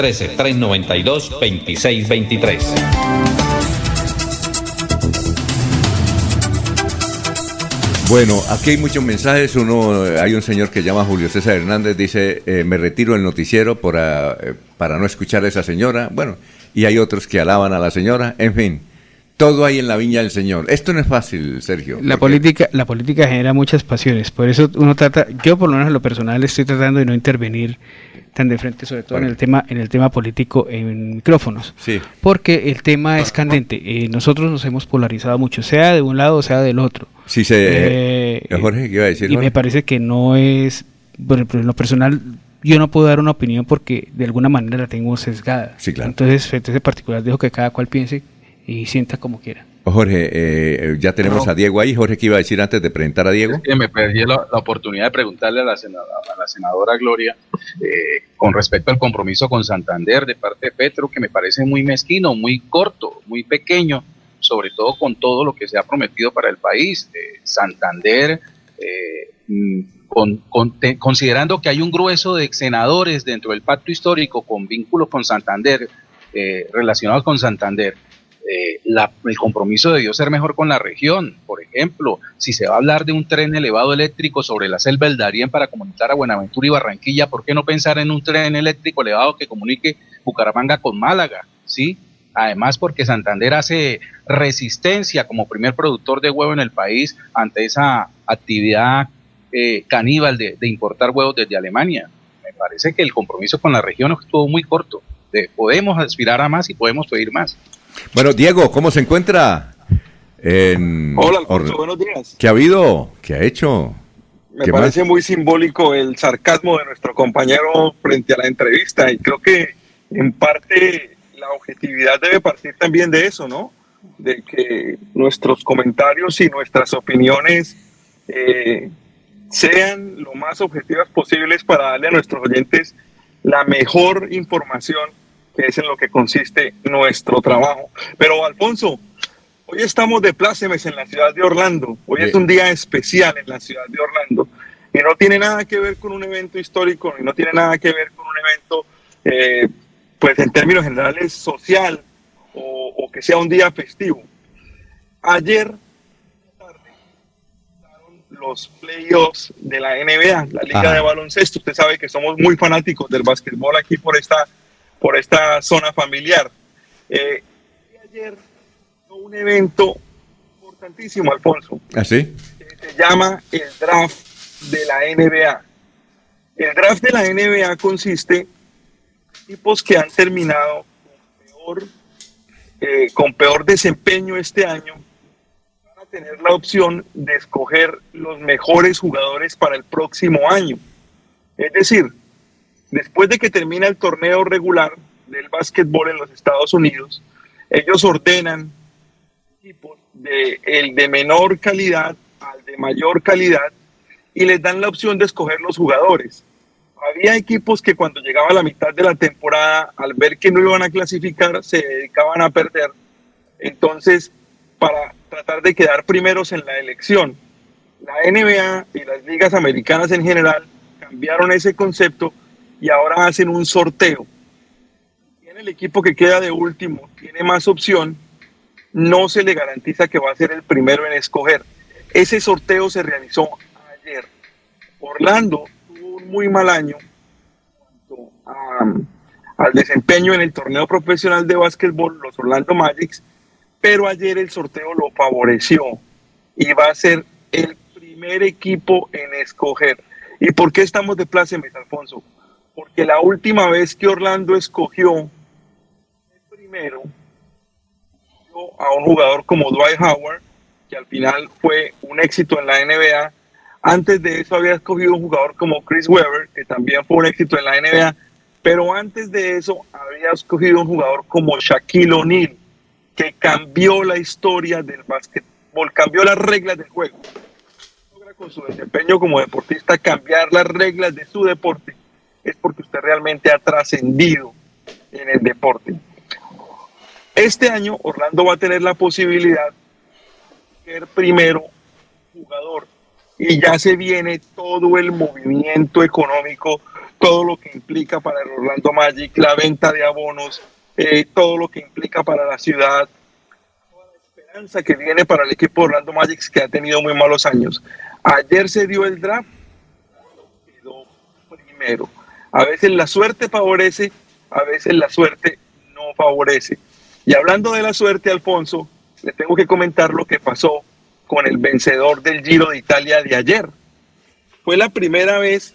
313-392-2623. Bueno, aquí hay muchos mensajes. Uno, hay un señor que llama Julio César Hernández, dice, eh, me retiro del noticiero para, eh, para no escuchar a esa señora. Bueno, y hay otros que alaban a la señora. En fin, todo hay en la viña del Señor. Esto no es fácil, Sergio. La política, la política genera muchas pasiones. Por eso uno trata, yo por lo menos en lo personal estoy tratando de no intervenir tan de frente, sobre todo en el tema, en el tema político en micrófonos. Sí. Porque el tema es candente. Eh, nosotros nos hemos polarizado mucho, sea de un lado o sea del otro. Sí, se, Eh, Jorge, ¿qué iba a decir? Y Jorge? me parece que no es, bueno, en lo personal, yo no puedo dar una opinión porque de alguna manera la tengo sesgada. Sí, claro. Entonces, frente a ese particular, dejo que cada cual piense y sienta como quiera. Jorge, eh, ya tenemos No. a Diego ahí. Jorge, ¿qué iba a decir antes de presentar a Diego? que me perdí la, la oportunidad de preguntarle a la, senadora, a la senadora Gloria eh, con respecto al compromiso con Santander de parte de Petro, que me parece muy mezquino, muy corto, muy pequeño, sobre todo con todo lo que se ha prometido para el país. Eh, Santander, eh, mm, con- con- te- considerando que hay un grueso de senadores dentro del pacto histórico con vínculos con Santander, eh, relacionados con Santander, eh, la- el compromiso debió ser mejor con la región. Por ejemplo, si se va a hablar de un tren elevado eléctrico sobre la selva del Darién para comunicar a Buenaventura y Barranquilla, ¿por qué no pensar en un tren eléctrico elevado que comunique Bucaramanga con Málaga? ¿Sí? Además, porque Santander hace resistencia como primer productor de huevo en el país ante esa actividad eh, caníbal de, de importar huevos desde Alemania. Me parece que el compromiso con la región estuvo muy corto. De- podemos aspirar a más y podemos pedir más. Bueno, Diego, ¿cómo se encuentra? En Hola, Alfonso, buenos días. ¿Qué ha habido? ¿Qué ha hecho? Me ¿Qué parece más? muy simbólico el sarcasmo de nuestro compañero frente a la entrevista y creo que en parte la objetividad debe partir también de eso, ¿no? De que nuestros comentarios y nuestras opiniones eh, sean lo más objetivas posibles para darle a nuestros oyentes la mejor información que es en lo que consiste nuestro trabajo. Pero Alfonso, Hoy estamos de plácemes en la ciudad de Orlando. Hoy es un día especial en la ciudad de Orlando. Y no tiene nada que ver con un evento histórico, y no tiene nada que ver con un evento, eh, pues en términos generales, social o, o que sea un día festivo. Ayer los playoffs de la NBA, la liga Ajá. de baloncesto. Usted sabe que somos muy fanáticos del básquetbol aquí por esta, por esta zona familiar. Eh, y ayer un evento importantísimo, Alfonso. ¿Ah, sí? Se llama el draft de la NBA. El draft de la NBA consiste en equipos que han terminado con peor, eh, con peor desempeño este año van a tener la opción de escoger los mejores jugadores para el próximo año. Es decir, después de que termina el torneo regular del básquetbol en los Estados Unidos, ellos ordenan equipos de de menor calidad al de mayor calidad y les dan la opción de escoger los jugadores. Había equipos que cuando llegaba la mitad de la temporada, al ver que no iban a clasificar, se dedicaban a perder. Entonces, para tratar de quedar primeros en la elección, la NBA y las ligas americanas en general cambiaron ese concepto y ahora hacen un sorteo. Tiene el equipo que queda de último, tiene más opción, no se le garantiza que va a ser el primero en escoger. Ese sorteo se realizó ayer. Orlando tuvo un muy mal año en al desempeño en el torneo profesional de básquetbol, los Orlando Magics, pero ayer el sorteo lo favoreció y va a ser el primer equipo en escoger. ¿Y por qué estamos de plácemes, Alfonso? Porque la última vez que Orlando escogió el primero a un jugador como Dwight Howard, que al final fue un éxito en la NBA. Antes de eso había escogido un jugador como Chris Webber, que también fue un éxito en la NBA. Pero antes de eso había escogido un jugador como Shaquille O'Neal, que cambió la historia del básquetbol, cambió las reglas del juego. Logra con su desempeño como deportista cambiar las reglas de su deporte. Es porque usted realmente ha trascendido en el deporte. Este año Orlando va a tener la posibilidad de ser primero jugador y ya se viene todo el movimiento económico, todo lo que implica para el Orlando Magic, la venta de abonos, eh, todo lo que implica para la ciudad, toda la esperanza que viene para el equipo Orlando Magic que ha tenido muy malos años. Ayer se dio el draft, quedó primero. A veces la suerte favorece, a veces la suerte no favorece. Y hablando de la suerte, Alfonso, le tengo que comentar lo que pasó con el vencedor del Giro de Italia de ayer. Fue la primera vez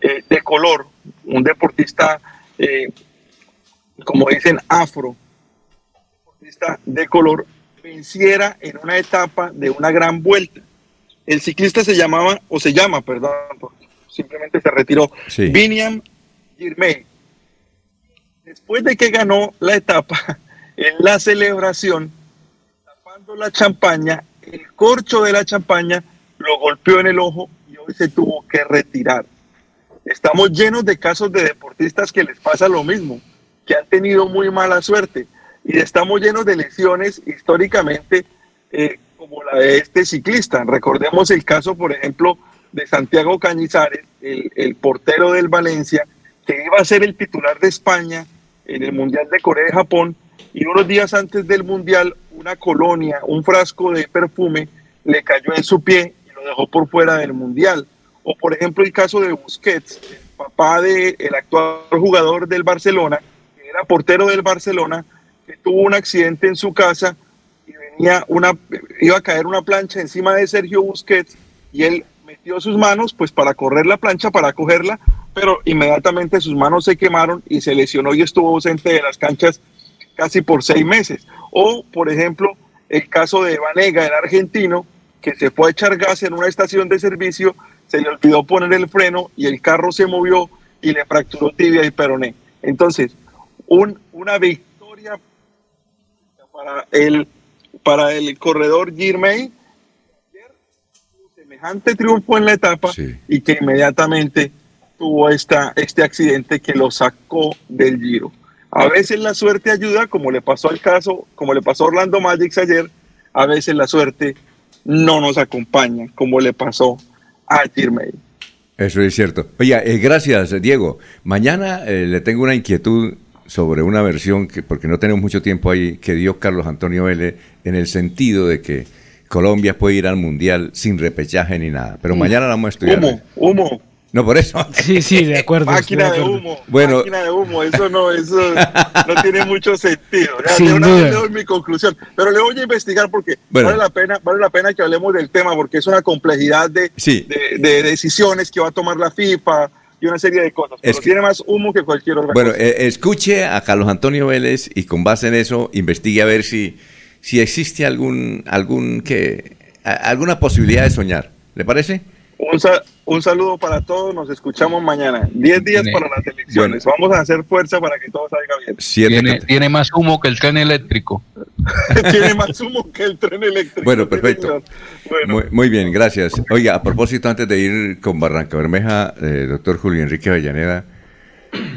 eh, de color, un deportista, eh, como dicen, afro, deportista de color, venciera en una etapa de una gran vuelta. El ciclista se llamaba, o se llama, perdón, simplemente se retiró, Sí. Viniam Girmay. Después de que ganó la etapa, en la celebración, tapando la champaña, el corcho de la champaña lo golpeó en el ojo y hoy se tuvo que retirar. Estamos llenos de casos de deportistas que les pasa lo mismo, que han tenido muy mala suerte y estamos llenos de lesiones históricamente eh, como la de este ciclista. Recordemos el caso, por ejemplo, de Santiago Cañizares, el, portero del Valencia, que iba a ser el titular de España en el Mundial de Corea y Japón, y unos días antes del Mundial, una colonia, un frasco de perfume, le cayó en su pie y lo dejó por fuera del Mundial. O por ejemplo el caso de Busquets, el papá del actual jugador del Barcelona, que era portero del Barcelona, que tuvo un accidente en su casa y venía una, iba a caer una plancha encima de Sergio Busquets y él metió sus manos pues para correr la plancha, para cogerla, pero inmediatamente sus manos se quemaron y se lesionó y estuvo ausente de las canchas casi por seis meses. O, por ejemplo, el caso de Vanega, el argentino, que se fue a echar gas en una estación de servicio, se le olvidó poner el freno y el carro se movió y le fracturó tibia y peroné. Entonces, un, una victoria para el, para el corredor Girmay, semejante triunfo en la etapa y que inmediatamente tuvo esta, este accidente que lo sacó del Giro. A veces la suerte ayuda, como le pasó al caso, como le pasó a Orlando Magic ayer, a veces la suerte no nos acompaña, como le pasó a Girmay. Eso es cierto. Oye, eh, gracias, Diego. Mañana eh, le tengo una inquietud sobre una versión, que, porque no tenemos mucho tiempo ahí, que dio Carlos Antonio Vélez, en el sentido de que Colombia puede ir al Mundial sin repechaje ni nada. Pero Mm. mañana la vamos a estudiar. Humo, humo. No, por eso. Sí, sí, de acuerdo. Máquina de humo, Bueno. máquina de humo, eso no, eso no tiene mucho sentido. Sin una duda. vez le doy mi conclusión, pero le voy a investigar porque Bueno. vale la pena, vale la pena que hablemos del tema porque es una complejidad de, Sí. de, de decisiones que va a tomar la FIFA y una serie de cosas. Pero Es que- tiene más humo que cualquier otra Bueno, cosa. eh, escuche a Carlos Antonio Vélez y con base en eso investigue a ver si, si existe algún, algún que, a- alguna posibilidad de soñar. ¿Le parece? Un, sa- un saludo para todos, nos escuchamos mañana. Diez días Tiene- para las elecciones. Vamos a hacer fuerza para que todo salga bien. Tiene, tiene más humo que el tren eléctrico. tiene más humo que el tren eléctrico. Bueno, perfecto. Bueno. Muy, muy bien, gracias. Oiga, a propósito, antes de ir con Barranca Bermeja, eh, doctor Julio Enrique Avellaneda,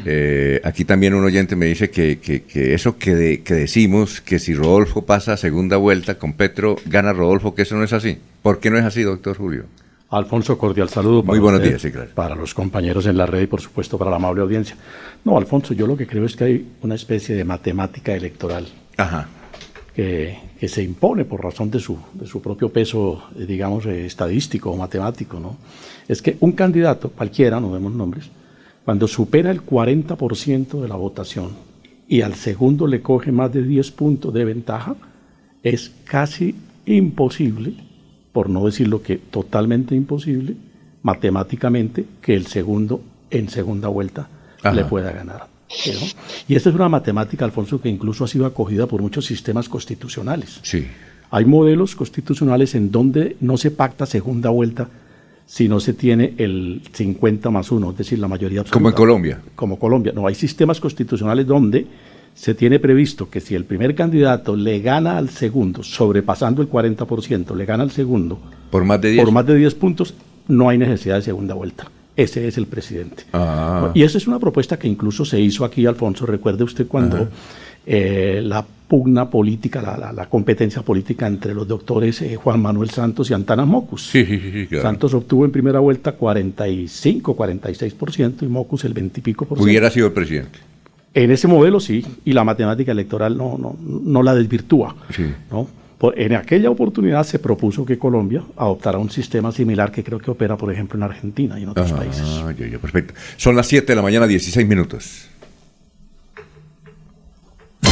eh, aquí también un oyente me dice que, que- que eso que, de- que decimos, que si Rodolfo pasa a segunda vuelta con Petro, gana Rodolfo, que eso no es así. ¿Por qué no es así, doctor Julio? Alfonso, cordial saludo. Muy buenos usted, días, sí, claro. Para los compañeros en la red y, por supuesto, para la amable audiencia. No, Alfonso, yo lo que creo es que hay una especie de matemática electoral Ajá. que, que se impone por razón de su, de su propio peso, eh, digamos, eh, estadístico o matemático, ¿no? Es que un candidato, cualquiera, no vemos nombres, cuando supera el 40% de la votación y al segundo le coge más de 10 puntos de ventaja, es casi imposible, por no decir lo que totalmente imposible, matemáticamente, que el segundo en segunda vuelta Ajá. le pueda ganar. Y esta es una matemática, Alfonso, que incluso ha sido acogida por muchos sistemas constitucionales. Sí. Hay modelos constitucionales en donde no se pacta segunda vuelta si no se tiene el 50 más 1, es decir, la mayoría absoluta. Como en Colombia. Como Colombia. No, hay sistemas constitucionales donde se tiene previsto que si el primer candidato le gana al segundo, sobrepasando el 40%, le gana al segundo Por más de 10. por más de 10 puntos, no hay necesidad de segunda vuelta. Ese es el presidente. Ah. Y esa es una propuesta que incluso se hizo aquí, Alfonso. Recuerde usted cuando Ajá. Eh, la pugna política, la, la- la competencia política entre los doctores eh, Juan Manuel Santos y Antanas Mocus. Sí, sí, sí, claro. Santos obtuvo en primera vuelta 45, 46% y Mocus el 20 y pico por ciento. Hubiera sido el presidente. En ese modelo sí, y la matemática electoral no, no, no la desvirtúa. ¿no? Por- en aquella oportunidad se propuso que Colombia adoptara un sistema similar que creo que opera, por ejemplo, en Argentina y en otros Ah, países. ya, ya, perfecto. Son las 7 de la mañana, 16 minutos.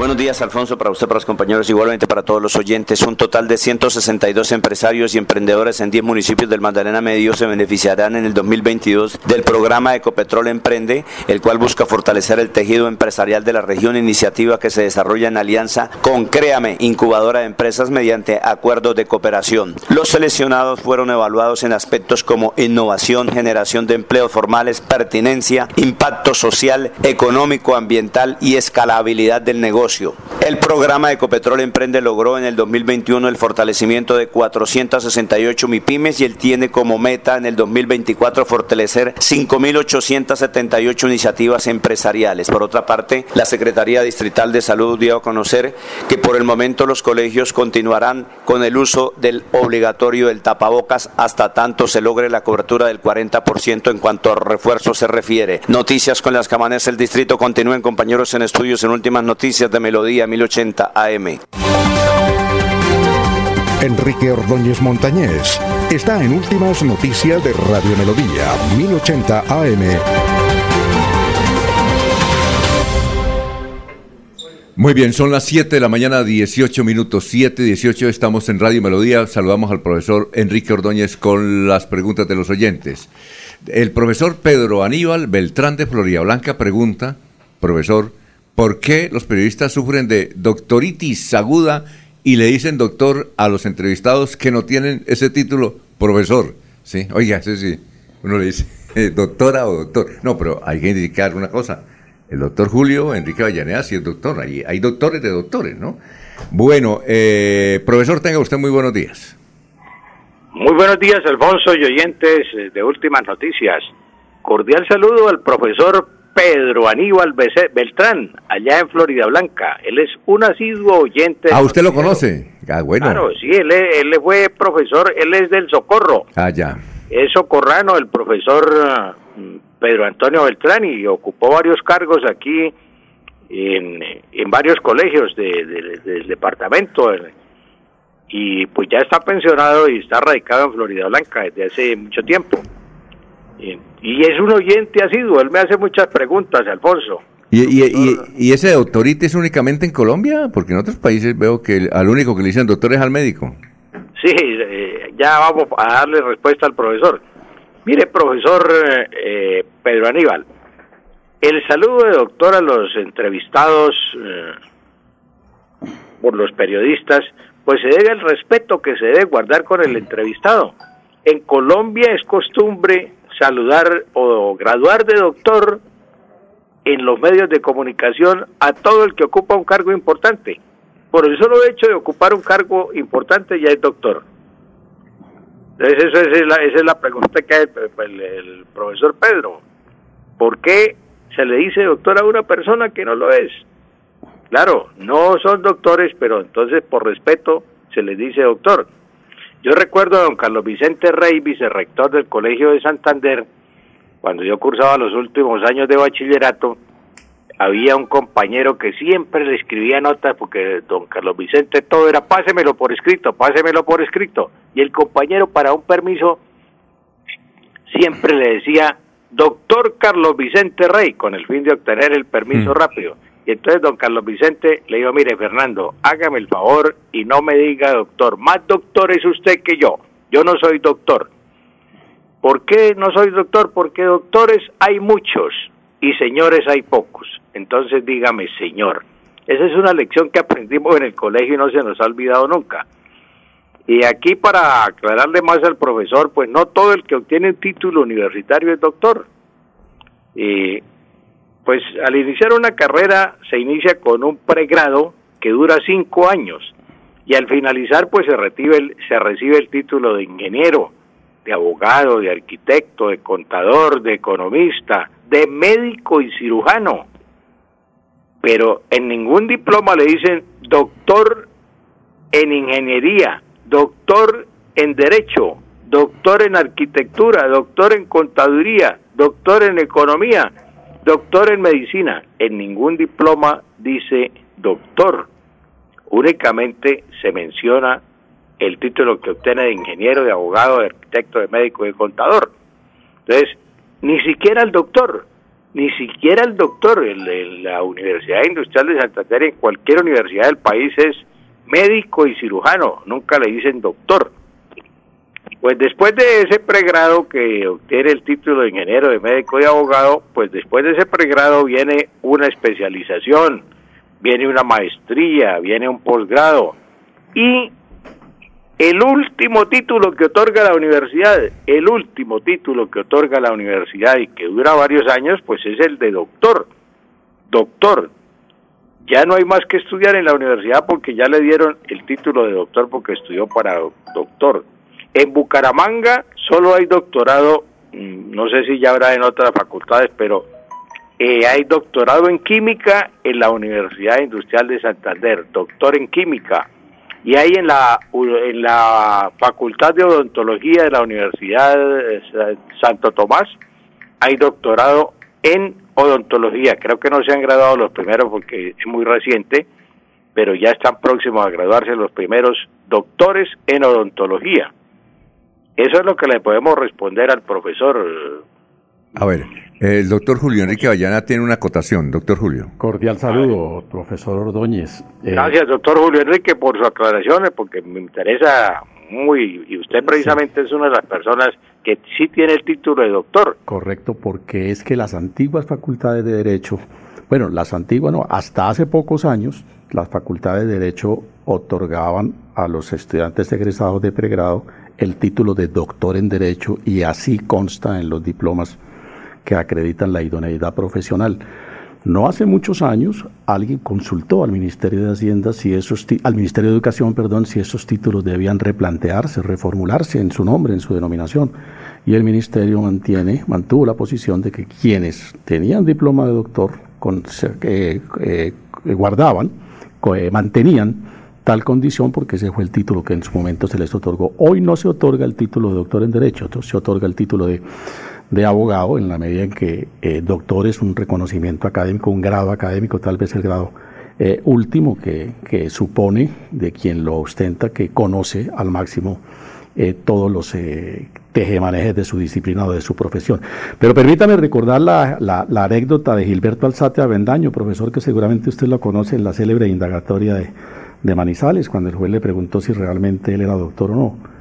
Buenos días, Alfonso, para usted, para los compañeros, igualmente para todos los oyentes. Un total de 162 empresarios y emprendedores en 10 municipios del Magdalena Medio se beneficiarán en el 2022 del programa Ecopetrol Emprende, el cual busca fortalecer el tejido empresarial de la región, iniciativa que se desarrolla en alianza con Créame, incubadora de empresas mediante acuerdos de cooperación. Los seleccionados fueron evaluados en aspectos como innovación, generación de empleos formales, pertinencia, impacto social, económico, ambiental y escalabilidad del negocio. El programa Ecopetrol Emprende logró en el 2021 el fortalecimiento de 468 MIPIMES y él tiene como meta en el 2024 fortalecer 5.878 iniciativas empresariales. Por otra parte, la Secretaría Distrital de Salud dio a conocer que por el momento los colegios continuarán con el uso del obligatorio del tapabocas hasta tanto se logre la cobertura del 40% en cuanto a refuerzo se refiere. Noticias con las camanes del distrito continúen compañeros en estudios en últimas noticias de Melodía 1080 AM. Enrique Ordóñez Montañés está en Últimas Noticias de Radio Melodía 1080 AM. Muy bien, son las 7 de la mañana, 18 minutos. 7, 18, estamos en Radio Melodía. Saludamos al profesor Enrique Ordóñez con las preguntas de los oyentes. El profesor Pedro Aníbal Beltrán de Florida Blanca pregunta, profesor, ¿por qué los periodistas sufren de doctoritis aguda y le dicen doctor a los entrevistados que no tienen ese título profesor? Sí, oiga, ese sí, uno le dice eh, doctora o doctor. No, pero hay que indicar una cosa. El doctor Julio Enrique Avellaneda sí es doctor. Hay, hay doctores de doctores, ¿no? Bueno, eh, profesor, tenga usted muy buenos días. Muy buenos días, Alfonso y oyentes eh, de Últimas Noticias. Cordial saludo al profesor Pedro Aníbal Beltrán, allá en Florida Blanca. Él es un asiduo oyente. Ah, ¿usted lo conoce? Ah, bueno. Claro, sí, él, él fue profesor, él es del Socorro. Ah, ya. Es socorrano el profesor ah, Pedro Antonio Beltrán y ocupó varios cargos aquí en, en varios colegios de- de- del departamento. Y pues ya está pensionado y está radicado en Florida Blanca desde hace mucho tiempo. Y, y es un oyente asiduo, él me hace muchas preguntas, Alfonso. ¿Y, y, y, y ese doctoritis únicamente en Colombia? Porque en otros países veo que el- al único que le dicen doctor es al médico. Sí, eh, ya vamos a darle respuesta al profesor. Mire, profesor eh, Pedro Aníbal, el saludo de doctor a los entrevistados eh, por los periodistas, pues se debe al respeto que se debe guardar con el entrevistado. En Colombia es costumbre saludar o graduar de doctor en los medios de comunicación a todo el que ocupa un cargo importante. Por el solo hecho de ocupar un cargo importante ya es doctor. Entonces eso es la, esa es la pregunta que hace el- el profesor Pedro. ¿Por qué se le dice doctor a una persona que no lo es? Claro, no son doctores, pero entonces por respeto se les dice doctor. Yo recuerdo a don Carlos Vicente Rey, vicerrector del Colegio de Santander, cuando yo cursaba los últimos años de bachillerato, había un compañero que siempre le escribía notas porque don Carlos Vicente todo era pásemelo por escrito, pásemelo por escrito. Y el compañero para un permiso siempre le decía doctor Carlos Vicente Rey con el fin de obtener el permiso rápido. Entonces don Carlos Vicente le dijo, mire Fernando, hágame el favor y no me diga doctor, más doctor es usted que yo, yo no soy doctor. ¿Por qué no soy doctor? Porque doctores hay muchos y señores hay pocos. Entonces dígame señor. Esa es una lección que aprendimos en el colegio y no se nos ha olvidado nunca. Y aquí para aclararle más al profesor, pues no todo el que obtiene un título universitario es doctor. Y pues al iniciar una carrera se inicia con un pregrado que dura cinco años y al finalizar pues se recibe el, se recibe el título de ingeniero, de abogado, de arquitecto, de contador, de economista, de médico y cirujano. Pero en ningún diploma le dicen doctor en ingeniería, doctor en derecho, doctor en arquitectura, doctor en contaduría, doctor en economía, doctor en medicina. En ningún diploma dice doctor. Únicamente se menciona el título que obtiene de ingeniero, de abogado, de arquitecto, de médico, de contador. Entonces, ni siquiera el doctor, ni siquiera el doctor en la Universidad Industrial de Santander, en cualquier universidad del país es médico y cirujano, nunca le dicen doctor. Pues después de ese pregrado que obtiene el título de ingeniero, de médico y abogado, pues después de ese pregrado viene una especialización, viene una maestría, viene un posgrado y el último título que otorga la universidad, el último título que otorga la universidad y que dura varios años, pues es el de doctor. Doctor. Ya no hay más que estudiar en la universidad porque ya le dieron el título de doctor porque estudió para doctor. En Bucaramanga solo hay doctorado, mm, no sé si ya habrá en otras facultades, pero eh, hay doctorado en química en la Universidad Industrial de Santander, doctor en química. Y hay en la, en la Facultad de Odontología de la Universidad Santo Tomás, hay doctorado en odontología. Creo que no se han graduado los primeros porque es muy reciente, pero ya están próximos a graduarse los primeros doctores en odontología. Eso es lo que le podemos responder al profesor. A ver, el doctor Julio Enrique Vallana tiene una acotación, doctor Julio. Cordial saludo, profesor Ordóñez. Eh, Gracias, doctor Julio Enrique, por sus aclaraciones, porque me interesa muy, y usted precisamente es una de las personas que sí tiene el título de doctor. Correcto, porque es que las antiguas facultades de Derecho, bueno, las antiguas no, hasta hace pocos años, las facultades de Derecho otorgaban a los estudiantes egresados de pregrado el título de doctor en Derecho y así consta en los diplomas que acreditan la idoneidad profesional. No hace muchos años alguien consultó al Ministerio de Hacienda si esos al Ministerio de Educación, perdón, si esos títulos debían replantearse, reformularse en su nombre, en su denominación, y el ministerio mantiene, mantuvo la posición de que quienes tenían diploma de doctor con, eh, eh, guardaban, eh, mantenían tal condición porque ese fue el título que en su momento se les otorgó. Hoy no se otorga el título de doctor en Derecho, se otorga el título de de abogado en la medida en que eh, doctor es un reconocimiento académico, un grado académico, tal vez el grado eh, último que, que, supone de quien lo ostenta que conoce al máximo eh, todos los tejemanejes de su disciplina o de su profesión. Pero permítame recordar la, la, anécdota de Gilberto Alzate Avendaño, profesor que seguramente usted lo conoce en la célebre indagatoria de, de Manizales, cuando el juez le preguntó si realmente él era doctor o no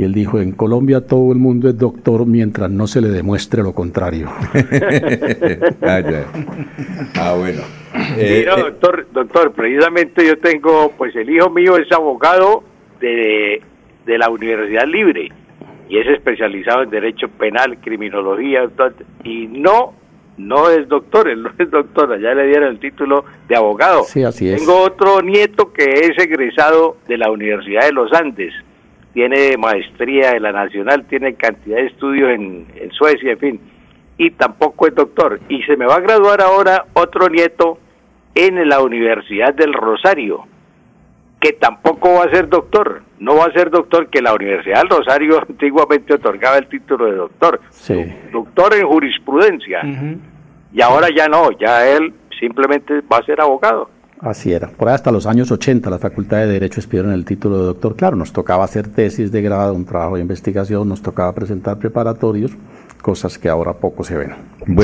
y él dijo, en Colombia todo el mundo es doctor mientras no se le demuestre lo contrario. ah, ah, bueno. Eh, eh, doctor, doctor, precisamente yo tengo, pues el hijo mío es abogado de, de la Universidad Libre y es especializado en Derecho Penal, Criminología, y no no es doctor, él no es doctor, ya le dieron el título de abogado. Sí, así es. Tengo otro nieto que es egresado de la Universidad de los Andes, tiene maestría en la Nacional, tiene cantidad de estudios en, Suecia, en fin, y tampoco es doctor. Y se me va a graduar ahora otro nieto en la Universidad del Rosario, que tampoco va a ser doctor, no va a ser doctor, que la Universidad del Rosario antiguamente otorgaba el título de doctor, doctor en jurisprudencia, y ahora ya no, ya él simplemente va a ser abogado. Así era. Por ahí hasta los años 80 la Facultad de Derecho expidieron el título de doctor. Claro, nos tocaba hacer tesis de grado, un trabajo de investigación, nos tocaba presentar preparatorios, cosas que ahora poco se ven.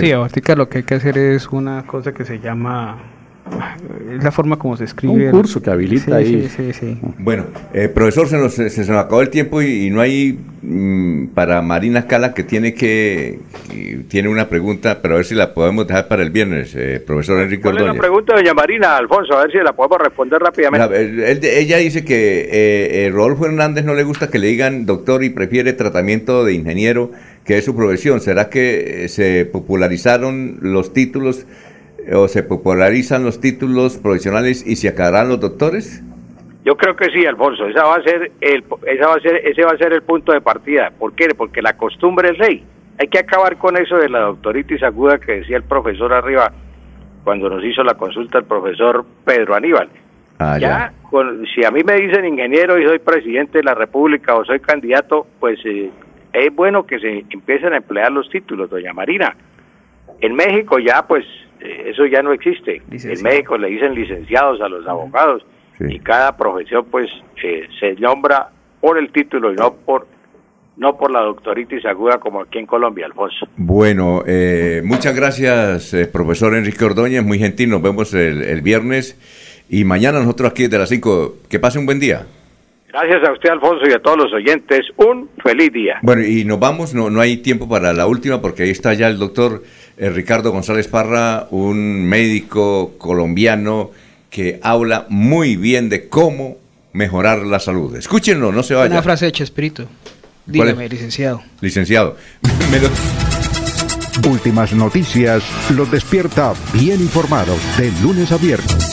Sí, ahorita lo que hay que hacer es una cosa que se llama la forma como se escribe. Un curso que habilita Sí, ahí. Sí, sí, sí. Bueno, eh, profesor, se nos, se, se nos acabó el tiempo y, y no hay mm, para Marina Cala que tiene que, que tiene una pregunta, pero a ver si la podemos dejar para el viernes, eh, profesor Enrique ¿Cuál es la Ordóñez. pregunta, doña Marina, Alfonso? A ver si la podemos responder rápidamente. Mira, él- ella dice que eh, eh, Rodolfo Hernández no le gusta que le digan doctor y prefiere tratamiento de ingeniero, que es su profesión. ¿Será que eh, se popularizaron los títulos eh, o se popularizan los títulos profesionales y se acabarán los doctores? Yo creo que sí, Alfonso. Esa va a ser el, esa va a ser, ese va a ser el punto de partida. ¿Por qué? Porque la costumbre es ley. Hay que acabar con eso de la doctoritis aguda que decía el profesor arriba cuando nos hizo la consulta el profesor Pedro Aníbal. Ah, ya, con- si a mí me dicen ingeniero y soy presidente de la República o soy candidato, pues eh, es bueno que se empiecen a emplear los títulos, doña Marina. En México ya, pues, eso ya no existe. En México le dicen licenciados a los abogados y cada profesión, pues, eh, se nombra por el título y no por no por la doctoritis aguda como aquí en Colombia, Alfonso. Bueno, eh, muchas gracias, eh, profesor Enrique Ordóñez, muy gentil. Nos vemos el, el viernes y mañana nosotros aquí desde las 5. Que pase un buen día. Gracias a usted, Alfonso, y a todos los oyentes. Un feliz día. Bueno, y nos vamos, no, no hay tiempo para la última porque ahí está ya el doctor eh, Ricardo González Parra, un médico colombiano que habla muy bien de cómo mejorar la salud. Escúchenlo, no se vaya. Una frase de Chespirito. Dígame, licenciado. Licenciado. Me lo- Últimas noticias los despierta bien informados de lunes a viernes.